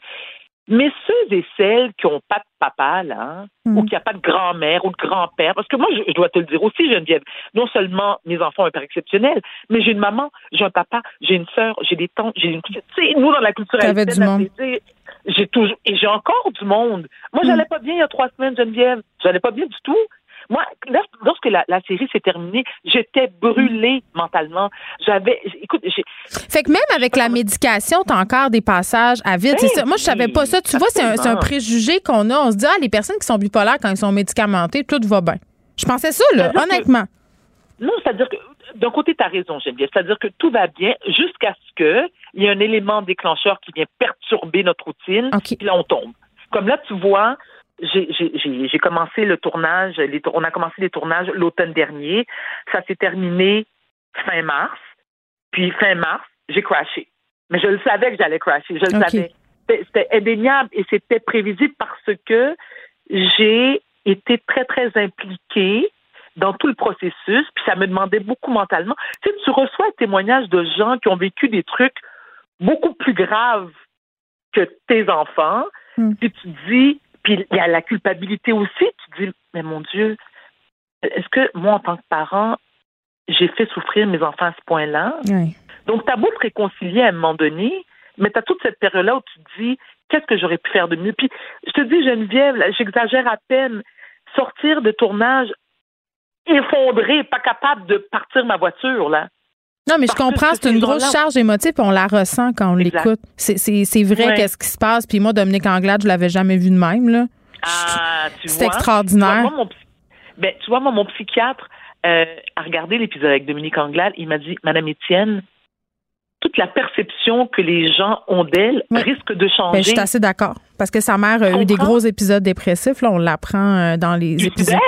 Mais ceux et celles qui n'ont pas de papa, là, mm. ou qui n'ont pas de grand-mère ou de grand-père, parce que moi, je, dois te le dire aussi, Geneviève, non seulement mes enfants ont un père exceptionnel, mais j'ai une maman, j'ai un papa, j'ai une sœur, j'ai des tantes, j'ai une... Tu sais, nous, dans la culture haïtienne, j'ai toujours... Et j'ai encore du monde. Moi, j'allais mm. pas bien il y a trois semaines, Geneviève. J'allais pas bien du tout. Moi, lorsque la, série s'est terminée, j'étais brûlée mentalement. J'avais, écoute, j'ai. Fait que même avec la médication, t'as encore des passages à vide. ça. Moi, je savais pas ça. Tu vois, c'est un, préjugé qu'on a. On se dit, ah, les personnes qui sont bipolaires quand ils sont médicamentées, tout va bien. Je pensais ça, là, honnêtement. non, c'est-à-dire que d'un côté, tu as raison, Geneviève. C'est-à-dire que tout va bien jusqu'à ce qu'il y ait un élément déclencheur qui vient perturber notre routine, puis là, on tombe. Comme là, tu vois, j'ai commencé le tournage, on a commencé les tournages l'automne dernier. Ça s'est terminé fin mars. Puis fin mars, j'ai crashé. Mais je le savais que j'allais crasher. Je le savais. C'était indéniable et c'était prévisible parce que j'ai été très, très impliquée dans tout le processus, puis ça me demandait beaucoup mentalement. Tu sais, tu reçois un témoignage de gens qui ont vécu des trucs beaucoup plus graves que tes enfants, Hmm. Puis tu dis, puis il y a la culpabilité aussi. Tu dis, mais mon Dieu, est-ce que moi, en tant que parent, j'ai fait souffrir mes enfants à ce point-là? Donc, tu as beau te réconcilier à un moment donné, mais tu as toute cette période-là où tu te dis, qu'est-ce que j'aurais pu faire de mieux? Puis, je te dis, Geneviève, j'exagère à peine, sortir de tournage effondré, pas capable de partir ma voiture, là. Non, mais je comprends, c'est une grosse charge émotive, on la ressent quand on l'écoute. C'est vrai qu'est-ce qui se passe. Puis moi, Dominique Anglade, je l'avais jamais vu de même, là. Ah, tu C'est extraordinaire. Tu vois, mon, ben, tu vois, moi, mon psychiatre euh, a regardé l'épisode avec Dominique Anglade. Il m'a dit, Madame Étienne, toute la perception que les gens ont d'elle risque de changer. Ben, je suis assez d'accord. Parce que sa mère a eu des gros épisodes dépressifs. Là, on l'apprend euh, dans les épisodes.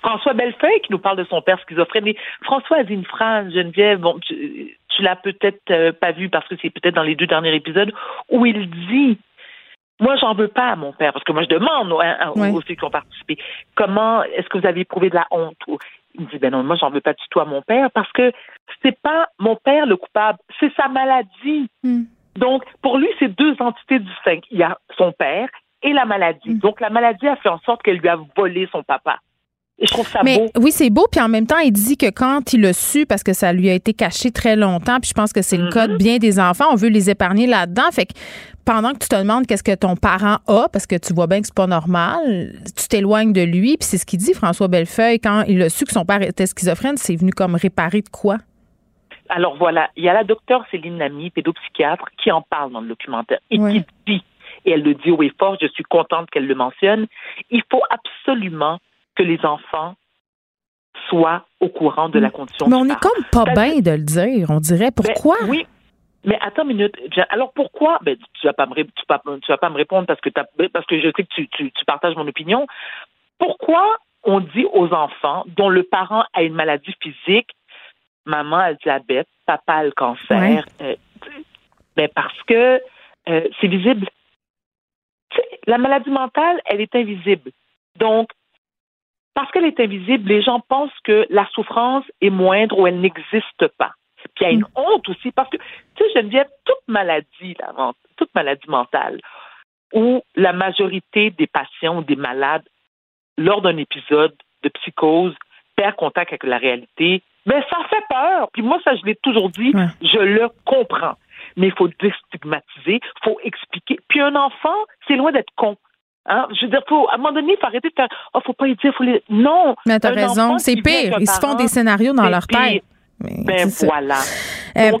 François Bellefeuille qui nous parle de son père schizophrène. François a dit une phrase, Geneviève, bon, tu, l'as peut-être euh, pas vu parce que c'est peut-être dans les deux derniers épisodes, où il dit moi, j'en veux pas à mon père, parce que moi, je demande hein, aux filles qui ont participé, comment est-ce que vous avez éprouvé de la honte? Il me dit, ben non, moi, j'en veux pas du tout à mon père, parce que c'est pas mon père le coupable, c'est sa maladie. Hmm. Donc, pour lui, c'est deux entités distinctes. Il y a son père et la maladie. Hmm. Donc, la maladie a fait en sorte qu'elle lui a volé son papa. Je trouve ça Mais, beau. Oui, c'est beau. Puis en même temps, il dit que quand il l'a su, parce que ça lui a été caché très longtemps, puis je pense que c'est le cas de mm-hmm. bien des enfants, on veut les épargner là-dedans. Fait que pendant que tu te demandes qu'est-ce que ton parent a, parce que tu vois bien que c'est pas normal, tu t'éloignes de lui. Puis c'est ce qu'il dit, François Bellefeuille, quand il a su que son père était schizophrène, c'est venu comme réparer de quoi? Alors voilà, il y a la docteure Céline Lamy, pédopsychiatre, qui en parle dans le documentaire et qui dit, et elle le dit haut et fort, je suis contente qu'elle le mentionne, il faut absolument que les enfants soient au courant de la condition. Mais on est comme pas bien de le dire, on dirait. Pourquoi? oui. Mais attends une minute. Alors pourquoi? Ben, tu vas pas me, tu vas, vas pas me répondre parce que, parce que je sais que tu, tu, partages mon opinion. Pourquoi on dit aux enfants dont le parent a une maladie physique, maman a le diabète, papa a le cancer, euh, ben parce que euh, c'est visible. la maladie mentale, elle est invisible. Donc, parce qu'elle est invisible, les gens pensent que la souffrance est moindre ou elle n'existe pas. Puis il y a une mm. honte aussi, parce que, tu sais, Geneviève, toute maladie, toute maladie mentale, où la majorité des patients ou des malades, lors d'un épisode de psychose, perd contact avec la réalité, mais ça fait peur. Puis moi, ça, je l'ai toujours dit, je le comprends. Mais il faut déstigmatiser, il faut expliquer. Puis un enfant, c'est loin d'être con. Hein? Je veux dire, faut, à un moment donné, il faut arrêter de faire Oh, faut pas y dire, faut les. Non! Mais t'as raison, c'est pire. Ils se font des scénarios dans leur tête. ben voilà. Euh,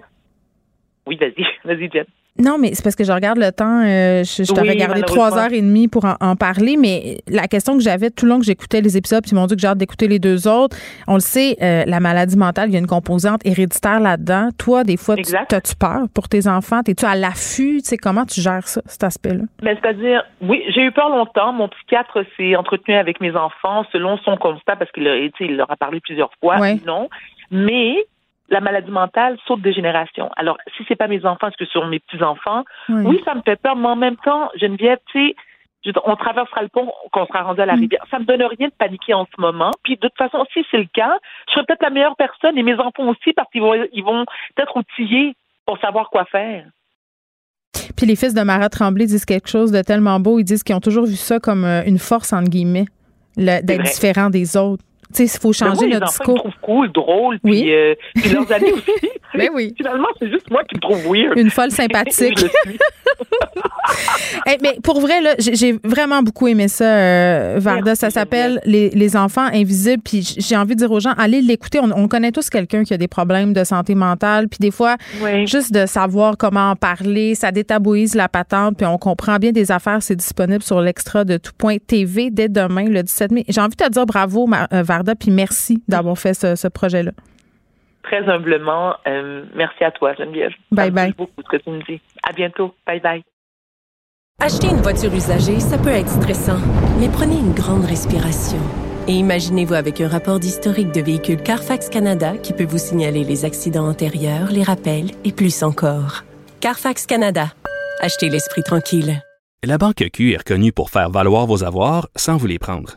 oui, vas-y, <laughs> vas-y, Jen. Non, mais c'est parce que je regarde le temps. Euh, je, je t'avais gardé trois heures et demie pour en, parler, mais la question que j'avais tout le long que j'écoutais les épisodes, puis ils m'ont dit que j'ai hâte d'écouter les deux autres. On le sait, euh, la maladie mentale, il y a une composante héréditaire là-dedans. Toi, des fois, as-tu peur pour tes enfants? Es-tu à l'affût? Tu sais, comment tu gères ça, cet aspect-là? Ben, c'est-à-dire, oui, j'ai eu peur longtemps. Mon psychiatre s'est entretenu avec mes enfants selon son constat parce qu'il leur a parlé plusieurs fois. Non. Mais la maladie mentale saute des générations. Alors, si c'est pas mes enfants, est-ce que ce sont mes petits-enfants? Oui. ça me fait peur, mais en même temps, Geneviève, tu sais, on traversera le pont quand on sera rendu à la mm. rivière. Ça me donne rien de paniquer en ce moment. Puis de toute façon, si c'est le cas, je serai peut-être la meilleure personne et mes enfants aussi parce qu'ils vont, ils vont être outillés pour savoir quoi faire. Puis les fils de Marat Tremblay disent quelque chose de tellement beau. Ils disent qu'ils ont toujours vu ça comme euh, une force, entre guillemets, d'être différent des autres. Tu sais, il faut changer oui, notre les discours. Ils me cool, drôle, puis, oui. euh, puis leurs amis <laughs> aussi. Mais ben oui. Finalement, c'est juste moi qui me trouve weird. Une folle sympathique. <laughs> hey, mais pour vrai, là, j'ai vraiment beaucoup aimé ça, euh, Varda. Ça s'appelle les, les, enfants invisibles. Puis j'ai envie de dire aux gens, allez l'écouter. On, on, connaît tous quelqu'un qui a des problèmes de santé mentale. Puis des fois, juste de savoir comment en parler, ça détabouise la patente. Puis on comprend bien des affaires. C'est disponible sur l'extra de tout point TV dès demain, le 17 mai. J'ai envie de te dire bravo, euh, Varda, puis merci d'avoir fait ce, ce projet-là très humblement, euh, merci à toi, Geneviève. Bye bye. beaucoup ce que tu me dis. À bientôt. Bye bye. Acheter une voiture usagée, ça peut être stressant, mais prenez une grande respiration. Et imaginez-vous avec un rapport d'historique de véhicule Carfax Canada qui peut vous signaler les accidents antérieurs, les rappels et plus encore. Carfax Canada. Achetez l'esprit tranquille. La Banque Q est reconnue pour faire valoir vos avoirs sans vous les prendre.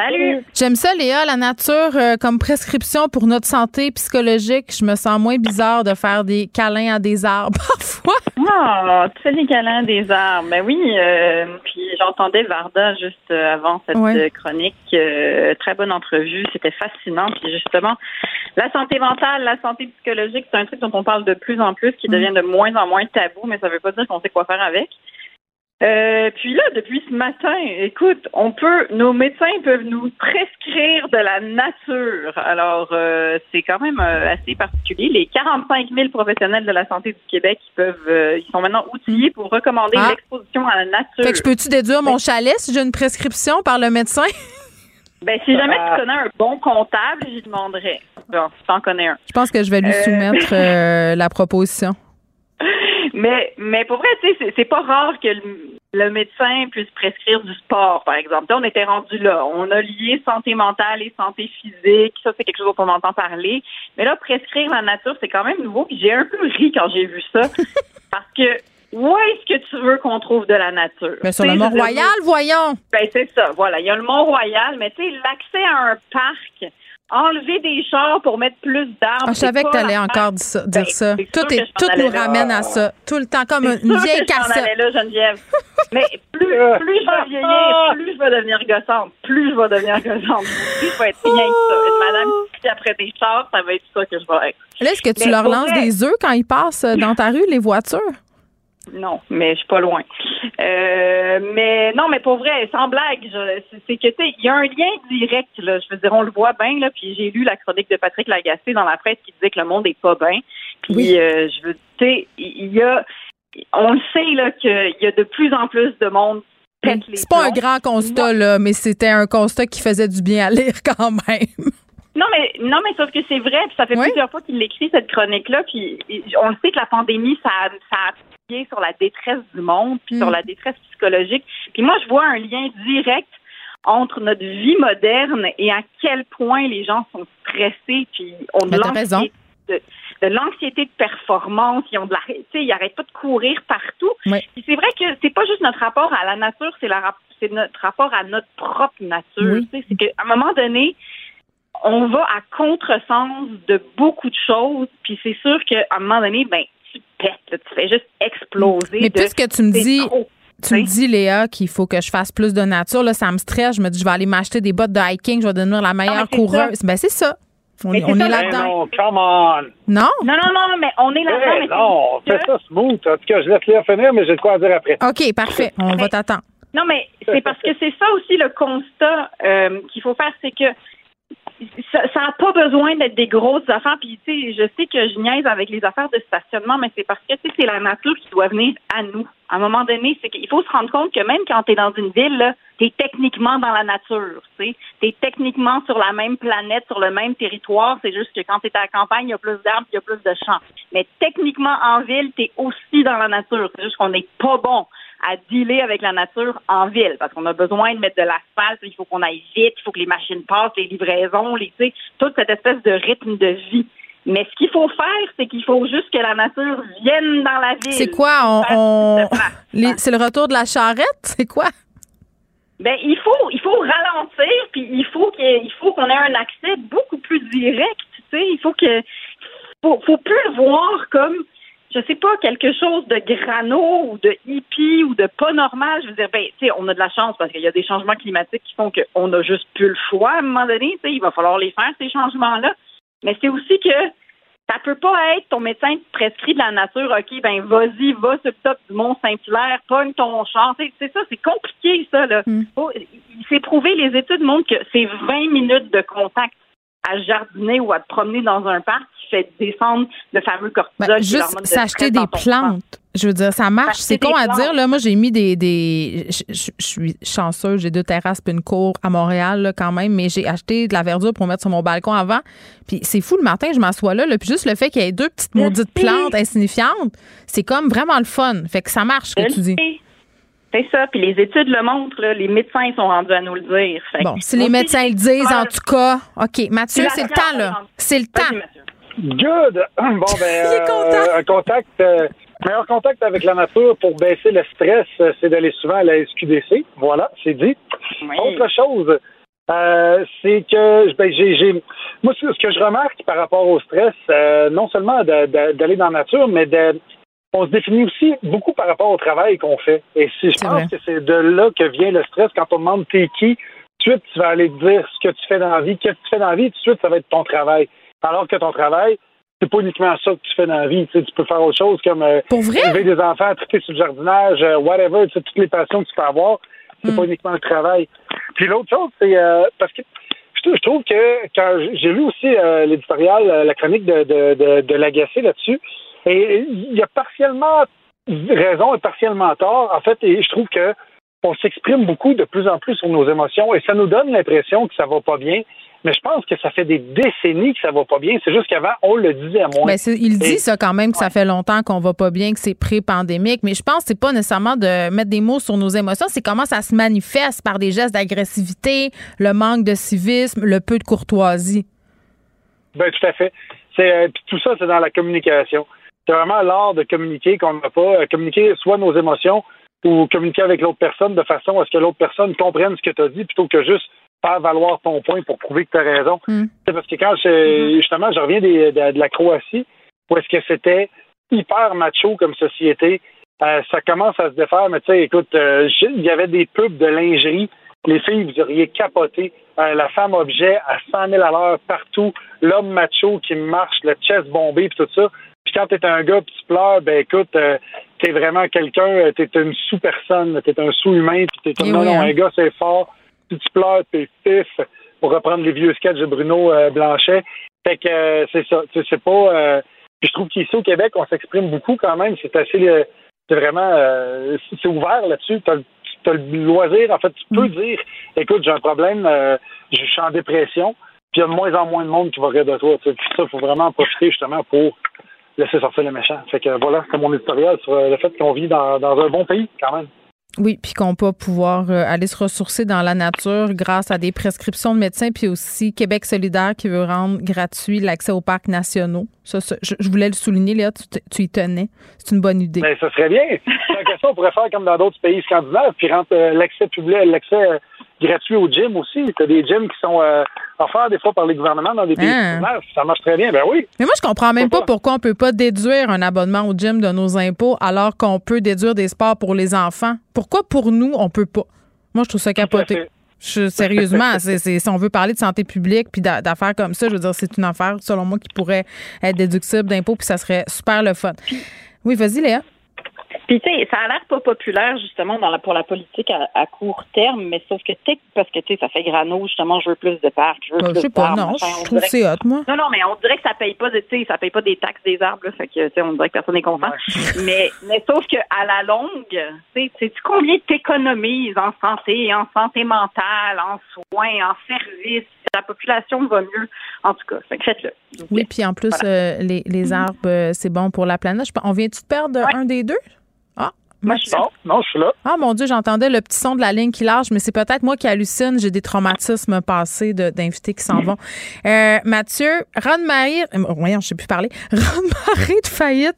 Salut! J'aime ça, Léa, la nature euh, comme prescription pour notre santé psychologique. Je me sens moins bizarre de faire des câlins à des arbres <laughs> parfois. Ah, tu fais des câlins à des arbres. Ben oui, euh, puis j'entendais Varda juste euh, avant cette chronique. très bonne entrevue, c'était fascinant. Puis justement, la santé mentale, la santé psychologique, c'est un truc dont on parle de plus en plus, qui mm. devient de moins en moins tabou, mais ça veut pas dire qu'on sait quoi faire avec. Euh, puis là, depuis ce matin, écoute, on peut, nos médecins peuvent nous prescrire de la nature. Alors, euh, c'est quand même euh, assez particulier. Les 45 000 professionnels de la santé du Québec, ils peuvent, ils sont maintenant outillés pour recommander ah. l'exposition à la nature. Fait que je peux-tu déduire mon chalet si j'ai une prescription par le médecin? <laughs> Ben, si jamais tu connais un bon comptable, j'y demanderais. Bon, si t'en connais un. Je pense que je vais lui soumettre la proposition. <laughs> Mais, mais pour vrai, tu sais, c'est pas rare que le, médecin puisse prescrire du sport, par exemple. on était rendu là. On a lié santé mentale et santé physique. Ça, c'est quelque chose dont on entend parler. Mais là, prescrire la nature, c'est quand même nouveau. j'ai un peu ri quand j'ai vu ça. <laughs> parce que où est-ce que tu veux qu'on trouve de la nature? Ben, sur le Mont-Royal, voyons. Ben, c'est ça. Voilà. Il y a le Mont-Royal, mais tu sais, l'accès à un parc, enlever des chars pour mettre plus d'arbres. Ah, je savais que tu allais encore dire ça. dire ça. Tout, est, tout nous ramène à ça. Tout le temps, comme une vieille cassette. là, Geneviève. <laughs> Mais plus, plus je vais vieillir, plus je vais devenir gossante. Plus je vais devenir gossante. Plus je vais être rien que ça. Une madame qui après des chars, ça va être ça que je vais être. Là, est-ce que tu leur lances des œufs quand ils passent dans ta rue, les voitures? Non, mais je suis pas loin. Euh, mais non, mais pour vrai, sans blague, c'est que tu sais, il y a un lien direct là. Je veux dire, on le voit bien là. Puis j'ai lu la chronique de Patrick Lagacé dans la presse qui disait que le monde est pas bien. Puis euh, je veux, tu sais, il y a, on le sait là qu'il y a de plus en plus de monde c'est pas un grand constat, là, mais c'était un constat qui faisait du bien à lire quand même. Non, mais non, mais sauf que c'est vrai, puis ça fait plusieurs fois qu'il écrit cette chronique-là, puis on le sait que la pandémie, ça, ça a sur la détresse du monde, puis sur mm. la détresse psychologique. Puis moi, je vois un lien direct entre notre vie moderne et à quel point les gens sont stressés, puis ont de l'anxiété de, l'anxiété de performance, ils ont de la, ils n'arrêtent pas de courir partout. C'est vrai que c'est pas juste notre rapport à la nature, c'est la, c'est notre rapport à notre propre nature. C'est qu'à un moment donné, on va à contresens de beaucoup de choses, puis c'est sûr qu'à un moment donné, ben tu pètes, tu fais juste exploser. Mais puisque tu me dis. tu me dis, Léa, qu'il faut que je fasse plus de nature. Là, ça me stresse. Je me dis, je vais aller m'acheter des bottes de hiking. Je vais devenir la meilleure coureuse. Ben, c'est ça. On, est, là-dedans. Non, come on. Non? Non, non, non, mais on est là-dedans. Hey, non, fais ça smooth. En tout cas, je laisse Léa finir, mais j'ai de quoi dire après. OK, parfait. On va t'attendre. Non, mais c'est parce que c'est ça aussi le constat euh, qu'il faut faire, c'est que ça n'a pas besoin d'être des grosses affaires. Puis, tu sais, je sais que je niaise avec les affaires de stationnement, mais c'est parce que, tu sais, c'est la nature qui doit venir à nous. À un moment donné, c'est qu'il faut se rendre compte que même quand tu es dans une ville, tu es techniquement dans la nature, tu es techniquement sur la même planète, sur le même territoire. C'est juste que quand tu es à la campagne, il y a plus d'arbres, il y a plus de champs. Mais techniquement, en ville, tu es aussi dans la nature. C'est juste qu'on n'est pas bon à dealer avec la nature en ville parce qu'on a besoin de mettre de l'asphalte, il faut qu'on aille vite, il faut que les machines passent, les livraisons, les, toute cette espèce de rythme de vie. Mais ce qu'il faut faire, c'est qu'il faut juste que la nature vienne dans la ville. C'est quoi? On, c'est le retour de la charrette? C'est quoi? Ben, il faut, il faut ralentir, puis il faut qu'il faut qu'on ait un accès beaucoup plus direct. Tu sais, il faut que, faut, faut plus le voir comme, je sais pas, quelque chose de grano ou de hippie ou de pas normal. Je veux dire, ben, tu sais, on a de la chance parce qu'il y a des changements climatiques qui font qu'on a juste plus le choix à un moment donné. Tu sais, il va falloir les faire ces changements-là. Mais c'est aussi que ça peut pas être ton médecin prescrit de la nature, OK, ben vas-y, va sur le top du Mont Saint-Hilaire, pogne ton champ. C'est ça, c'est compliqué, ça. Là. Mm. il s'est prouvé, les études montrent que c'est 20 minutes de contact à jardiner ou à te promener dans un parc fait descendre le fameux cortisol. Ben, juste s'acheter des plantes. Je veux dire, ça marche. C'est con à dire. Là, moi, j'ai mis des. des je, suis chanceuse, j'ai deux terrasses et une cour à Montréal là, quand même, mais j'ai acheté de la verdure pour mettre sur mon balcon avant. Puis c'est fou, le matin, je m'assois là, là. Puis juste le fait qu'il y ait deux petites maudites plantes insignifiantes, c'est comme vraiment le fun. Fait que ça marche, ce que tu dis. C'est ça. Puis les études le montrent. Là, les médecins sont rendus à nous le dire. bon, si les médecins le disent, en tout cas. OK. Mathieu, c'est le temps, là. C'est le temps. Good. <clears throat> Bon, ben, <laughs> euh, un contact, euh, meilleur contact avec la nature pour baisser le stress, euh, c'est d'aller souvent à la SQDC. Voilà, c'est dit. Autre chose, c'est que ben, j'ai, moi, ce que je remarque par rapport au stress, non seulement d'aller dans la nature, mais de, on se définit aussi beaucoup par rapport au travail qu'on fait. Et si je pense que c'est de là que vient le stress quand on demande t'es qui, tout de suite, tu vas aller te dire ce que tu fais dans la vie. Qu'est-ce que tu fais dans la vie, tout de suite, ça va être ton travail. Alors que ton travail, c'est pas uniquement ça que tu fais dans la vie. Tu, peux faire autre chose comme euh, élever des enfants, traiter sur le jardinage, euh, whatever, tu toutes les passions que tu peux avoir. C'est pas hmm. uniquement le travail. Puis l'autre chose, c'est euh, parce que je, trouve que quand j'ai lu aussi l'éditorial, la chronique de, de, de, l'agacé là-dessus, et il y a partiellement raison et partiellement tort. En fait, et je trouve que on s'exprime beaucoup de plus en plus sur nos émotions et ça nous donne l'impression que ça va pas bien. Mais je pense que ça fait des décennies que ça va pas bien. C'est juste qu'avant, on le disait à moins. Mais ben, il dit ça quand même que ça fait longtemps qu'on va pas bien, que c'est pré-pandémique. Mais je pense que c'est pas nécessairement de mettre des mots sur nos émotions, c'est comment ça se manifeste par des gestes d'agressivité, le manque de civisme, le peu de courtoisie. Ben tout à fait. C'est euh, tout ça, c'est dans la communication. C'est vraiment l'art de communiquer qu'on n'a pas. Euh, communiquer soit nos émotions ou communiquer avec l'autre personne de façon à ce que l'autre personne comprenne ce que tu as dit plutôt que juste faire valoir ton point pour prouver que tu as raison. Hmm. C'est parce que quand je, mm-hmm. justement je reviens de, la Croatie, où est-ce que c'était hyper macho comme société, euh, ça commence à se défaire, mais tu sais, écoute, euh, il y avait des pubs de lingerie, les filles, vous auriez capoté, euh, la femme objet à 100 000 à l'heure partout, l'homme macho qui marche, le chest bombé, puis tout ça. Puis quand t'es un gars, puis tu pleures, ben écoute, t'es vraiment quelqu'un, t'es une sous-personne, t'es un sous-humain, puis t'es eh non, hein. un gars, c'est fort si tu pleures, t'es fif, pour reprendre les vieux sketchs de Bruno euh, Blanchet. Fait que euh, c'est ça. C'est pas. Euh, je trouve qu'ici au Québec, on s'exprime beaucoup quand même. C'est assez. c'est vraiment. c'est ouvert là-dessus. T'as as le loisir. En fait, tu peux mm. dire écoute, j'ai un problème, je suis en dépression, puis il y a de moins en moins de monde qui va rire de toi. Puis ça, il faut vraiment en profiter justement pour laisser sortir les méchants. Fait que voilà, c'est mon éditorial sur le fait qu'on vit dans, dans un bon pays quand même. Oui, puis qu'on peut pouvoir euh, aller se ressourcer dans la nature grâce à des prescriptions de médecins, puis aussi Québec solidaire qui veut rendre gratuit l'accès aux parcs nationaux. Ça, je, voulais le souligner, là, tu, y tenais. C'est une bonne idée. Ben, ça serait bien. <laughs> La question, on pourrait faire comme dans d'autres pays scandinaves, puis rendre euh, l'accès public, l'accès euh, gratuit au gym aussi. Tu as des gyms qui sont offerts des fois par les gouvernements dans des pays scandinaves. Ça marche très bien, ben oui. Mais moi, je comprends même pas pourquoi on peut pas déduire un abonnement au gym de nos impôts alors qu'on peut déduire des sports pour les enfants. Pourquoi pour nous, on peut pas? Moi, je trouve ça capoté. Je, sérieusement, si on veut parler de santé publique puis d'affaires comme ça, je veux dire, c'est une affaire, selon moi, qui pourrait être déductible d'impôts puis ça serait super le fun. Oui, vas-y, Léa. Puis, tu sais, ça a l'air pas populaire, justement, dans la, pour la politique à, court terme, mais sauf que, tu parce que, tu sais, ça fait grano, justement, je veux plus de parcs, je veux ben, plus je sais pas, non, je trouve c'est hot, moi. Non, non, mais on dirait que ça paye pas, tu sais, ça paye pas des taxes des arbres, là, fait que, tu sais, on dirait que personne n'est content. <laughs> mais, mais sauf que à la longue, tu sais, tu combien t'économises en santé, en santé mentale, en soins, en services, la population va mieux. En tout cas, faites-le. Oui, puis en plus, euh, les, les, arbres, euh, c'est bon pour la planète. On vient-tu de perdre un des deux? Non, non, je suis là. Ah mon Dieu, j'entendais le petit son de la ligne qui lâche, mais c'est peut-être moi qui hallucine. J'ai des traumatismes passés d'invités qui s'en vont. Euh, Mathieu, Ron-Marie, euh, voyons, je sais plus parler. <laughs> Ron-Marie de faillite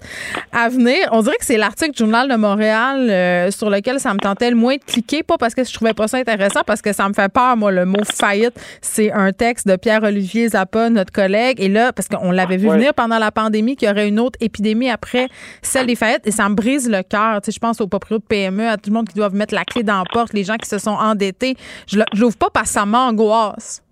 à venir. On dirait que c'est l'article du Journal de Montréal euh, sur lequel ça me tentait le moins de cliquer, pas parce que je trouvais pas ça intéressant, parce que ça me fait peur, moi, le mot faillite. C'est un texte de Pierre-Olivier Zappa, notre collègue. Et là, parce qu'on l'avait vu venir pendant la pandémie, qu'il y aurait une autre épidémie après celle des faillites, et ça me brise le cœur. Tu sais, je pense aux propriétaires de PME, à tout le monde qui doivent mettre la clé dans la porte, les gens qui se sont endettés. Je l'ouvre pas parce que ça m'angoisse.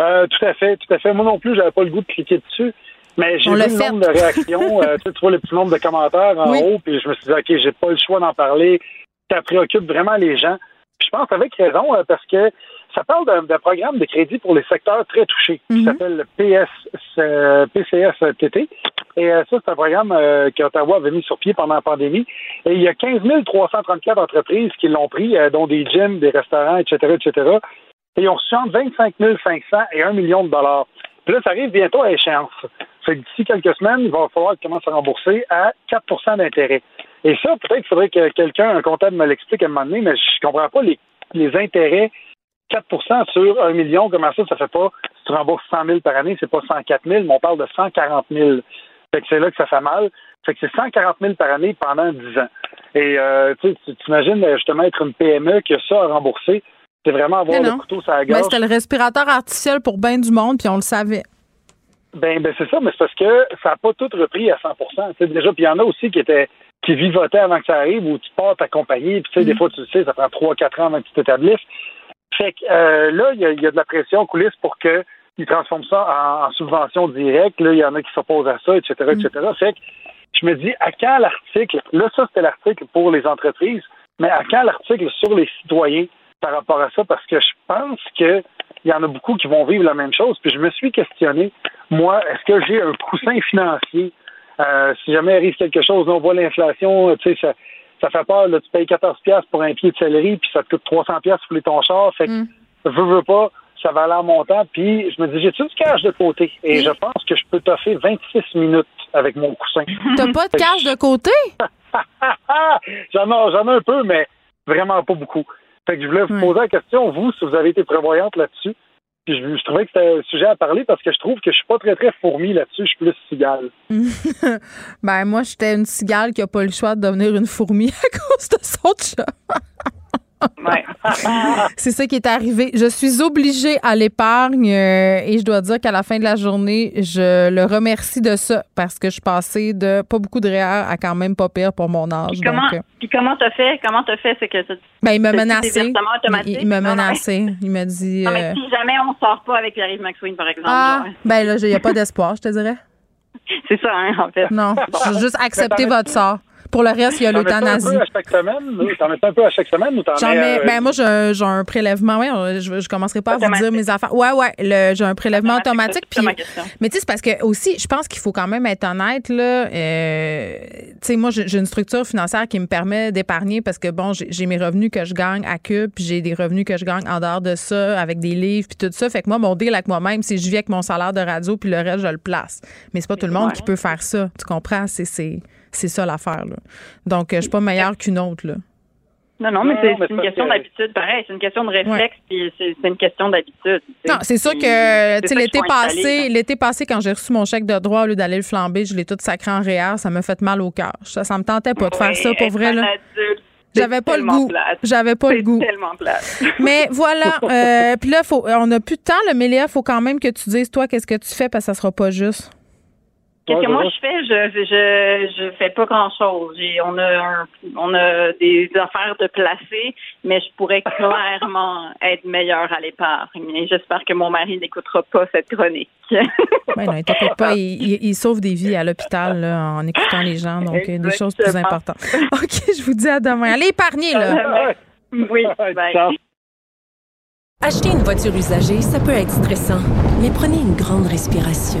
Euh, tout à fait, tout à fait. Moi non plus, j'avais pas le goût de cliquer dessus. Mais j'ai vu le, nombre de réactions. <laughs> Euh, tu, vois le petit nombre de commentaires en haut, puis je me suis dit, OK, j'ai pas le choix d'en parler. Ça préoccupe vraiment les gens. je pense avec raison, euh, parce que ça parle d'un programme de crédit pour les secteurs très touchés, qui mhm. s'appelle le PS, PCS-TT. Et euh, ça, c'est un programme euh, qu'Ottawa avait mis sur pied pendant la pandémie. Et il y a 15 334 entreprises qui l'ont pris, euh, dont des gyms, des restaurants, etc., etc. Et ils ont reçu entre 25 500 et 1 million de dollars. Puis là, ça arrive bientôt à échéance. Fait que d'ici quelques semaines, il va falloir qu'ils commencent à rembourser à 4% d'intérêt. Et ça, peut-être qu'il faudrait que quelqu'un, un comptable, me l'explique à un moment donné, mais je comprends pas les, les intérêts 4% sur un million, comment ça, ça fait pas, si tu rembourses 100 000 par année, c'est pas 104 000, mais on parle de 140 000. Fait que c'est là que ça fait mal. Fait que c'est 140 000 par année pendant 10 ans. Et euh, tu t'imagines justement être une PME qui a ça à rembourser. C'est vraiment avoir le couteau sur la gorge. Mais c'était le respirateur artificiel pour bien du monde, puis on le savait. Ben, ben c'est ça, mais c'est parce que ça n'a pas tout repris à 100% déjà, puis il y en a aussi qui étaient qui vivotaient avant que ça arrive, où tu pars ta compagnie, puis tu sais, des mm. fois, tu sais, ça prend 3-4 ans avant que tu t'établisses. Fait que euh, là, il y, a de la pression en coulisses pour qu'ils transforment ça en, subvention directe. Là, il y en a qui s'opposent à ça, etc., etc. Mm. Fait que je me dis, à quand l'article, là, ça, c'était l'article pour les entreprises, mais à quand l'article sur les citoyens par rapport à ça? Parce que je pense qu'il y en a beaucoup qui vont vivre la même chose. Puis je me suis questionné, moi, est-ce que j'ai un coussin financier? Euh, si jamais arrive quelque chose, on voit l'inflation, tu sais, ça, ça fait peur. Là, tu payes 14 pièces pour un pied de céleri, puis ça te coûte 300 pièces pour ton char. Fait que, mm. veux, veux pas, ça va aller en montant. Puis je me dis, j'ai-tu du cash de côté? Et je pense que je peux toffer 26 minutes avec mon coussin. <laughs> T'as pas de cash de côté? <laughs> j'en, ai, j'en ai un peu, mais vraiment pas beaucoup. Fait que je voulais vous poser la question, vous, si vous avez été prévoyante là-dessus, je, trouvais que c'était un sujet à parler parce que je trouve que je suis pas très, très fourmi là-dessus. Je suis plus cigale. <laughs> ben, moi, j'étais une cigale qui a pas le choix de devenir une fourmi <laughs> à cause de son chat. <laughs> c'est ça qui est arrivé. Je suis obligée à l'épargne euh, et je dois dire qu'à la fin de la journée, je le remercie de ça parce que je suis passée de pas beaucoup de réel à quand même pas pire pour mon âge. Puis comment, euh, puis comment t'as fait? Comment t'as fait? C'est que ben, il m'a menacé. Il, m'a menacé. Il m'a dit. Non, mais euh, si jamais on sort pas avec Pierre-Yves McSween, par exemple. Ah, ben là, il n'y a pas d'espoir, je te dirais. <laughs> C'est ça, hein, en fait. Non, <laughs> je juste accepter votre sort. Pour le reste, il y a l'euthanasie. T'en mets un peu à chaque semaine? T'en mets un peu à chaque semaine ou t'en mets... Euh, ben moi, j'ai un prélèvement. Ouais, je, je commencerai pas à vous dire mes affaires. Ouais, ouais, j'ai un prélèvement automatique. Puis, mais tu sais, c'est parce que aussi, je pense qu'il faut quand même être honnête. Là, euh, tu sais, moi, j'ai une structure financière qui me permet d'épargner parce que, bon, j'ai mes revenus que je gagne à Cube, puis j'ai des revenus que je gagne en dehors de ça, avec des livres, puis tout ça. Fait que moi, mon deal avec moi-même, c'est je vis avec mon salaire de radio, puis le reste, je le place. Mais c'est pas tout le monde qui peut faire ça. Tu comprends? C'est c'est ça l'affaire. Donc, euh, je suis pas meilleure qu'une autre. Là. Non, non, mais c'est une question d'habitude. Pareil, c'est une question de réflexe, puis c'est une question d'habitude. Non, c'est sûr que, tu sais, l'été passé, l'été passé, quand j'ai reçu mon chèque de droit, au lieu d'aller le flamber, je l'ai tout sacré en réel, ça m'a fait mal au cœur. Ça, ça me tentait pas de faire ça pour vrai, là. J'avais pas le goût. J'avais pas le goût. tellement plate. <laughs> mais voilà. Euh, puis là, faut, on a plus de temps, le Mélia. faut quand même que tu dises, toi, qu'est-ce que tu fais, parce que ça sera pas juste. Qu'est-ce que moi je fais? Je, je, je fais pas grand-chose. On a, on a des affaires de placer, mais je pourrais <laughs> clairement être meilleure à l'épargne. J'espère que mon mari n'écoutera pas cette chronique. oui, <laughs> non, t'inquiète pas. Il, il, sauve des vies à l'hôpital en écoutant les gens, donc euh, des choses plus importantes. <laughs> OK, je vous dis à demain. Allez épargner, là. Oui, bye. Acheter une voiture usagée, ça peut être stressant, mais prenez une grande respiration.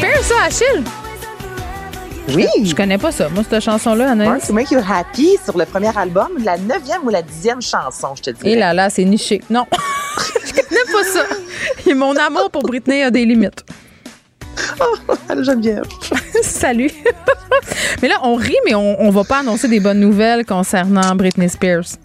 Spears, ça, Achille? Oui. Je connais pas ça. Moi, cette chanson-là, Anaïs. Born to Make You Happy sur le premier album, la neuvième ou la dixième chanson, je te dis. Et là, là, c'est niché. Non. <laughs> je connais pas ça. Et mon amour pour Britney a des limites. Oh, allô Geneviève. <laughs> Salut. <laughs> mais là, on rit, mais on, on va pas annoncer des bonnes nouvelles concernant Britney Spears.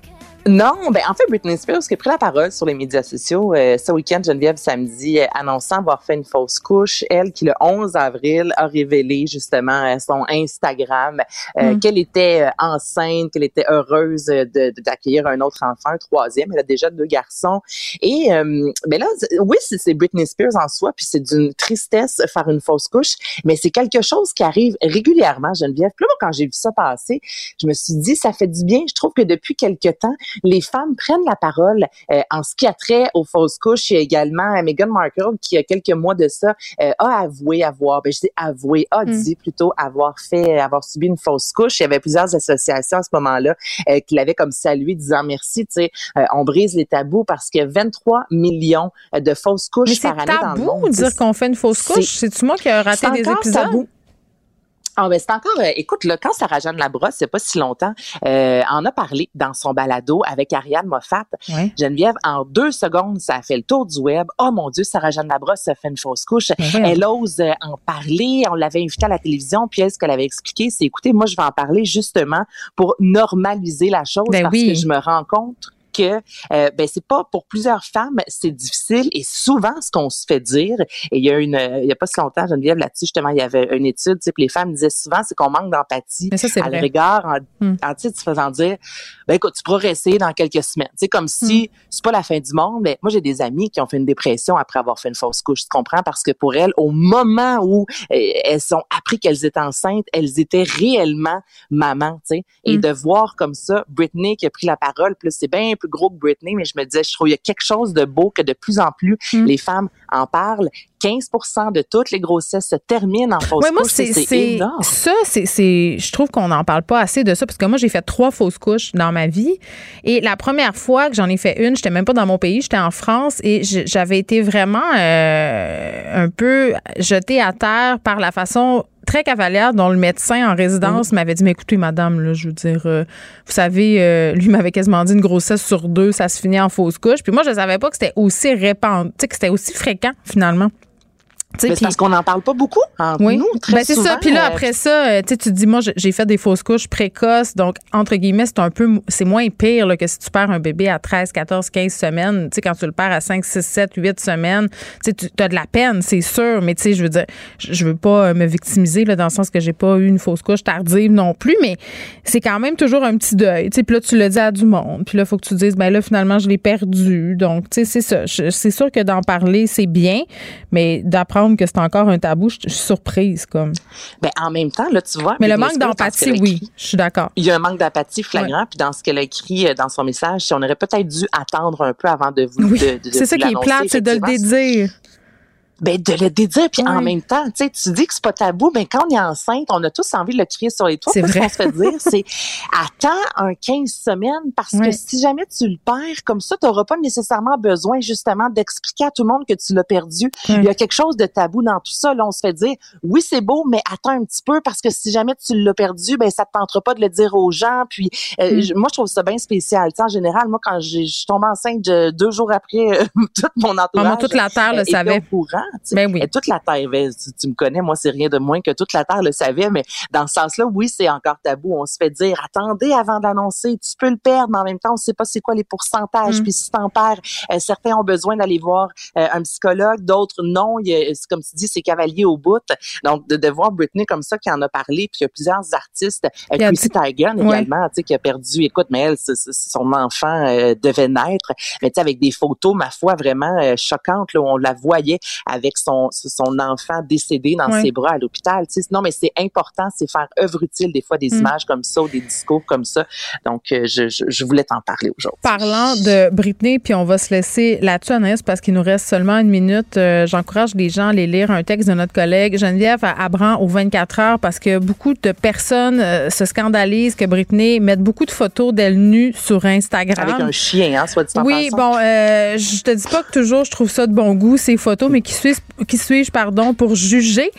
Non, ben en fait, Britney Spears qui a pris la parole sur les médias sociaux euh, ce week-end, Geneviève, samedi, euh, annonçant avoir fait une fausse couche. Elle qui, le 11 avril, a révélé justement euh, son Instagram mm. qu'elle était enceinte, qu'elle était heureuse de, d'accueillir un autre enfant, un troisième. Elle a déjà deux garçons. Et ben là, oui, c'est Britney Spears en soi, puis c'est d'une tristesse faire une fausse couche, mais c'est quelque chose qui arrive régulièrement, Geneviève. Puis là, moi, quand j'ai vu ça passer, je me suis dit, ça fait du bien. Je trouve que depuis quelque temps, les femmes prennent la parole euh, en ce qui a trait aux fausses couches. Il y a également Meghan Markle qui, il y a quelques mois de ça, euh, a avoué avoir, ben, je dis avoué, a mm. dit plutôt avoir fait, avoir subi une fausse couche. Il y avait plusieurs associations à ce moment-là euh, qui l'avaient comme salué, disant merci, tu sais, on brise les tabous parce qu'il y a 23 millions de fausses couches par année dans le monde. tabou dire qu'on fait une fausse couche? C'est-tu moi qui ai raté des épisodes? Tabou. Ah ben c'est encore, euh, écoute là, quand Sarah Jeanne Labrosse, c'est pas si longtemps, euh, en a parlé dans son balado avec Ariane Moffat. Geneviève, en deux secondes, ça a fait le tour du web. Oh mon Dieu, Sarah Jeanne Labrosse a fait une fausse couche. Ben elle ose euh, en parler. On l'avait invitée à la télévision, puis elle, ce qu'elle avait expliqué, c'est écoutez, moi je vais en parler justement pour normaliser la chose ben parce que je me rends compte que euh, ben c'est pas pour plusieurs femmes c'est difficile et souvent ce qu'on se fait dire et il y a une il y a pas si longtemps Geneviève là-dessus justement il y avait une étude tu les femmes disaient souvent c'est qu'on manque d'empathie à le regard en, hmm. en faisant dire ben écoute tu pourras rester dans quelques semaines c'est comme si hmm. c'est pas la fin du monde mais moi j'ai des amis qui ont fait une dépression après avoir fait une fausse couche tu comprends? Parce que pour elles au moment où euh, elles ont appris qu'elles étaient enceintes elles étaient réellement maman tu sais et hmm. de voir comme ça Britney qui a pris la parole plus c'est bien gros que Britney, mais je me disais, je trouve qu'il y a quelque chose de beau que de plus en plus mm. les femmes en parlent. 15 de toutes les grossesses se terminent en fausse ouais, moi, c'est énorme. Ça, c'est, je trouve qu'on n'en parle pas assez de ça parce que moi, j'ai fait trois fausses couches dans ma vie. Et la première fois que j'en ai fait une, j'étais même pas dans mon pays, j'étais en France et j'avais été vraiment euh, un peu jetée à terre par la façon très cavalière dont le médecin en résidence m'avait dit mais écoutez madame là, je veux dire euh, vous savez euh, lui m'avait quasiment dit une grossesse sur deux ça se finit en fausse couche. Puis moi je savais pas que c'était aussi répandu que c'était aussi fréquent finalement parce qu'on n'en parle pas beaucoup oui. nous, très ben, c'est ça. Puis là, euh, après ça, euh, tu te dis, moi, j'ai fait des fausses couches précoces. Donc, entre guillemets, c'est un peu, c'est moins pire que si tu perds un bébé à 13, 14, 15 semaines. Tu sais, quand tu le perds à 5, 6, 7, 8 semaines, tu as de la peine, c'est sûr. Mais tu sais, je veux dire, je veux pas euh, me victimiser là, dans le sens que j'ai pas eu une fausse couche tardive non plus. Mais c'est quand même toujours un petit deuil. Tu sais, puis là, tu le dis à du monde. Puis là, il faut que tu dises, ben là, finalement, je l'ai perdu. Donc, tu sais, c'est ça. C'est sûr que d'en parler, c'est bien. Mais d'apprendre que c'est encore un tabou, je, suis surprise comme. Ben en même temps là, tu vois. Mais le manque d'empathie, oui, je suis d'accord. Il y a un manque d'empathie flagrant, puis dans ce qu'elle a écrit euh, dans son message, on aurait peut-être dû attendre un peu avant de vous. Oui. c'est ça qui est plate, c'est de le dédire ben de le dédire puis en même temps tu sais tu dis que c'est pas tabou mais quand on est enceinte on a tous envie de le crier sur les toits. C'est ce qu'on se fait dire c'est <laughs> attends un 15 semaines parce que si jamais tu le perds comme ça tu n'auras pas nécessairement besoin justement d'expliquer à tout le monde que tu l'as perdu. Il y a quelque chose de tabou dans tout ça. Là on se fait dire oui c'est beau mais attends un petit peu parce que si jamais tu l'as perdu ben ça te tentera pas de le dire aux gens. Puis euh, mm. moi je trouve ça bien spécial. Tu en général moi quand je suis tombée enceinte deux jours après <laughs> euh, tout mon entourage toute la terre le savait Ben oui. Et toute la terre, ben, tu, me connais, moi, c'est rien de moins que toute la terre le savait, mais dans ce sens-là, oui, c'est encore tabou. On se fait dire, attendez avant d'annoncer, tu peux le perdre, mais en même temps, on sait pas c'est quoi les pourcentages. Mm. Puis si t'en perds, euh, certains ont besoin d'aller voir euh, un psychologue, d'autres non. comme tu dis, c'est cavalier au bout. Donc, de, de voir Britney comme ça qui en a parlé, puis il y a plusieurs artistes, euh, Chrissy Teigen également, tu sais, qui a perdu, écoute, mais elle, son enfant euh, devait naître, mais tu sais, avec des photos, ma foi, vraiment euh, choquantes, là, où on la voyait avec son, son enfant décédé dans ses bras à l'hôpital. Tu sais, non, mais c'est important, c'est faire œuvre utile des fois des mm. images comme ça ou des discours comme ça. Donc, je, je, je voulais t'en parler aujourd'hui. Parlant de Britney, puis on va se laisser là-dessus, Anaïs, parce qu'il nous reste seulement une minute. J'encourage les gens à aller lire un texte de notre collègue Geneviève Abran au 24 heures parce que beaucoup de personnes se scandalisent que Britney mette beaucoup de photos d'elle nue sur Instagram. Avec un chien, hein, soit dit en Oui, bon, euh, je te dis pas que toujours je trouve ça de bon goût, ces photos, mais qui suis-je, qui suis pardon, pour juger?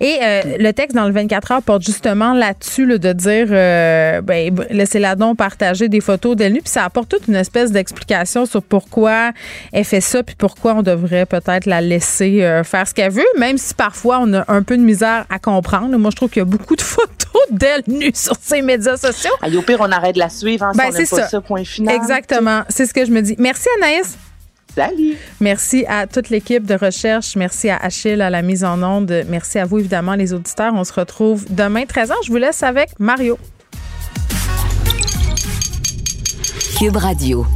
Et euh, le texte dans le 24 heures porte justement là-dessus, de dire, euh, ben, laissez-la donc partager des photos d'elle nue, puis ça apporte toute une espèce d'explication sur pourquoi elle fait ça, puis pourquoi on devrait peut-être la laisser euh, faire ce qu'elle veut, même si parfois on a un peu de misère à comprendre. Moi, je trouve qu'il y a beaucoup de <laughs> photos d'elle nue sur ses médias sociaux. au pire, on arrête de la suivre. Hein, ben, c'est ça. point final. Exactement. C'est ce que je me dis. Merci, Anaïs. Salut. Merci à toute l'équipe de recherche. Merci à Achille à la mise en onde. Merci à vous, évidemment, les auditeurs. On se retrouve demain, 13h. Je vous laisse avec Mario. Cube Radio.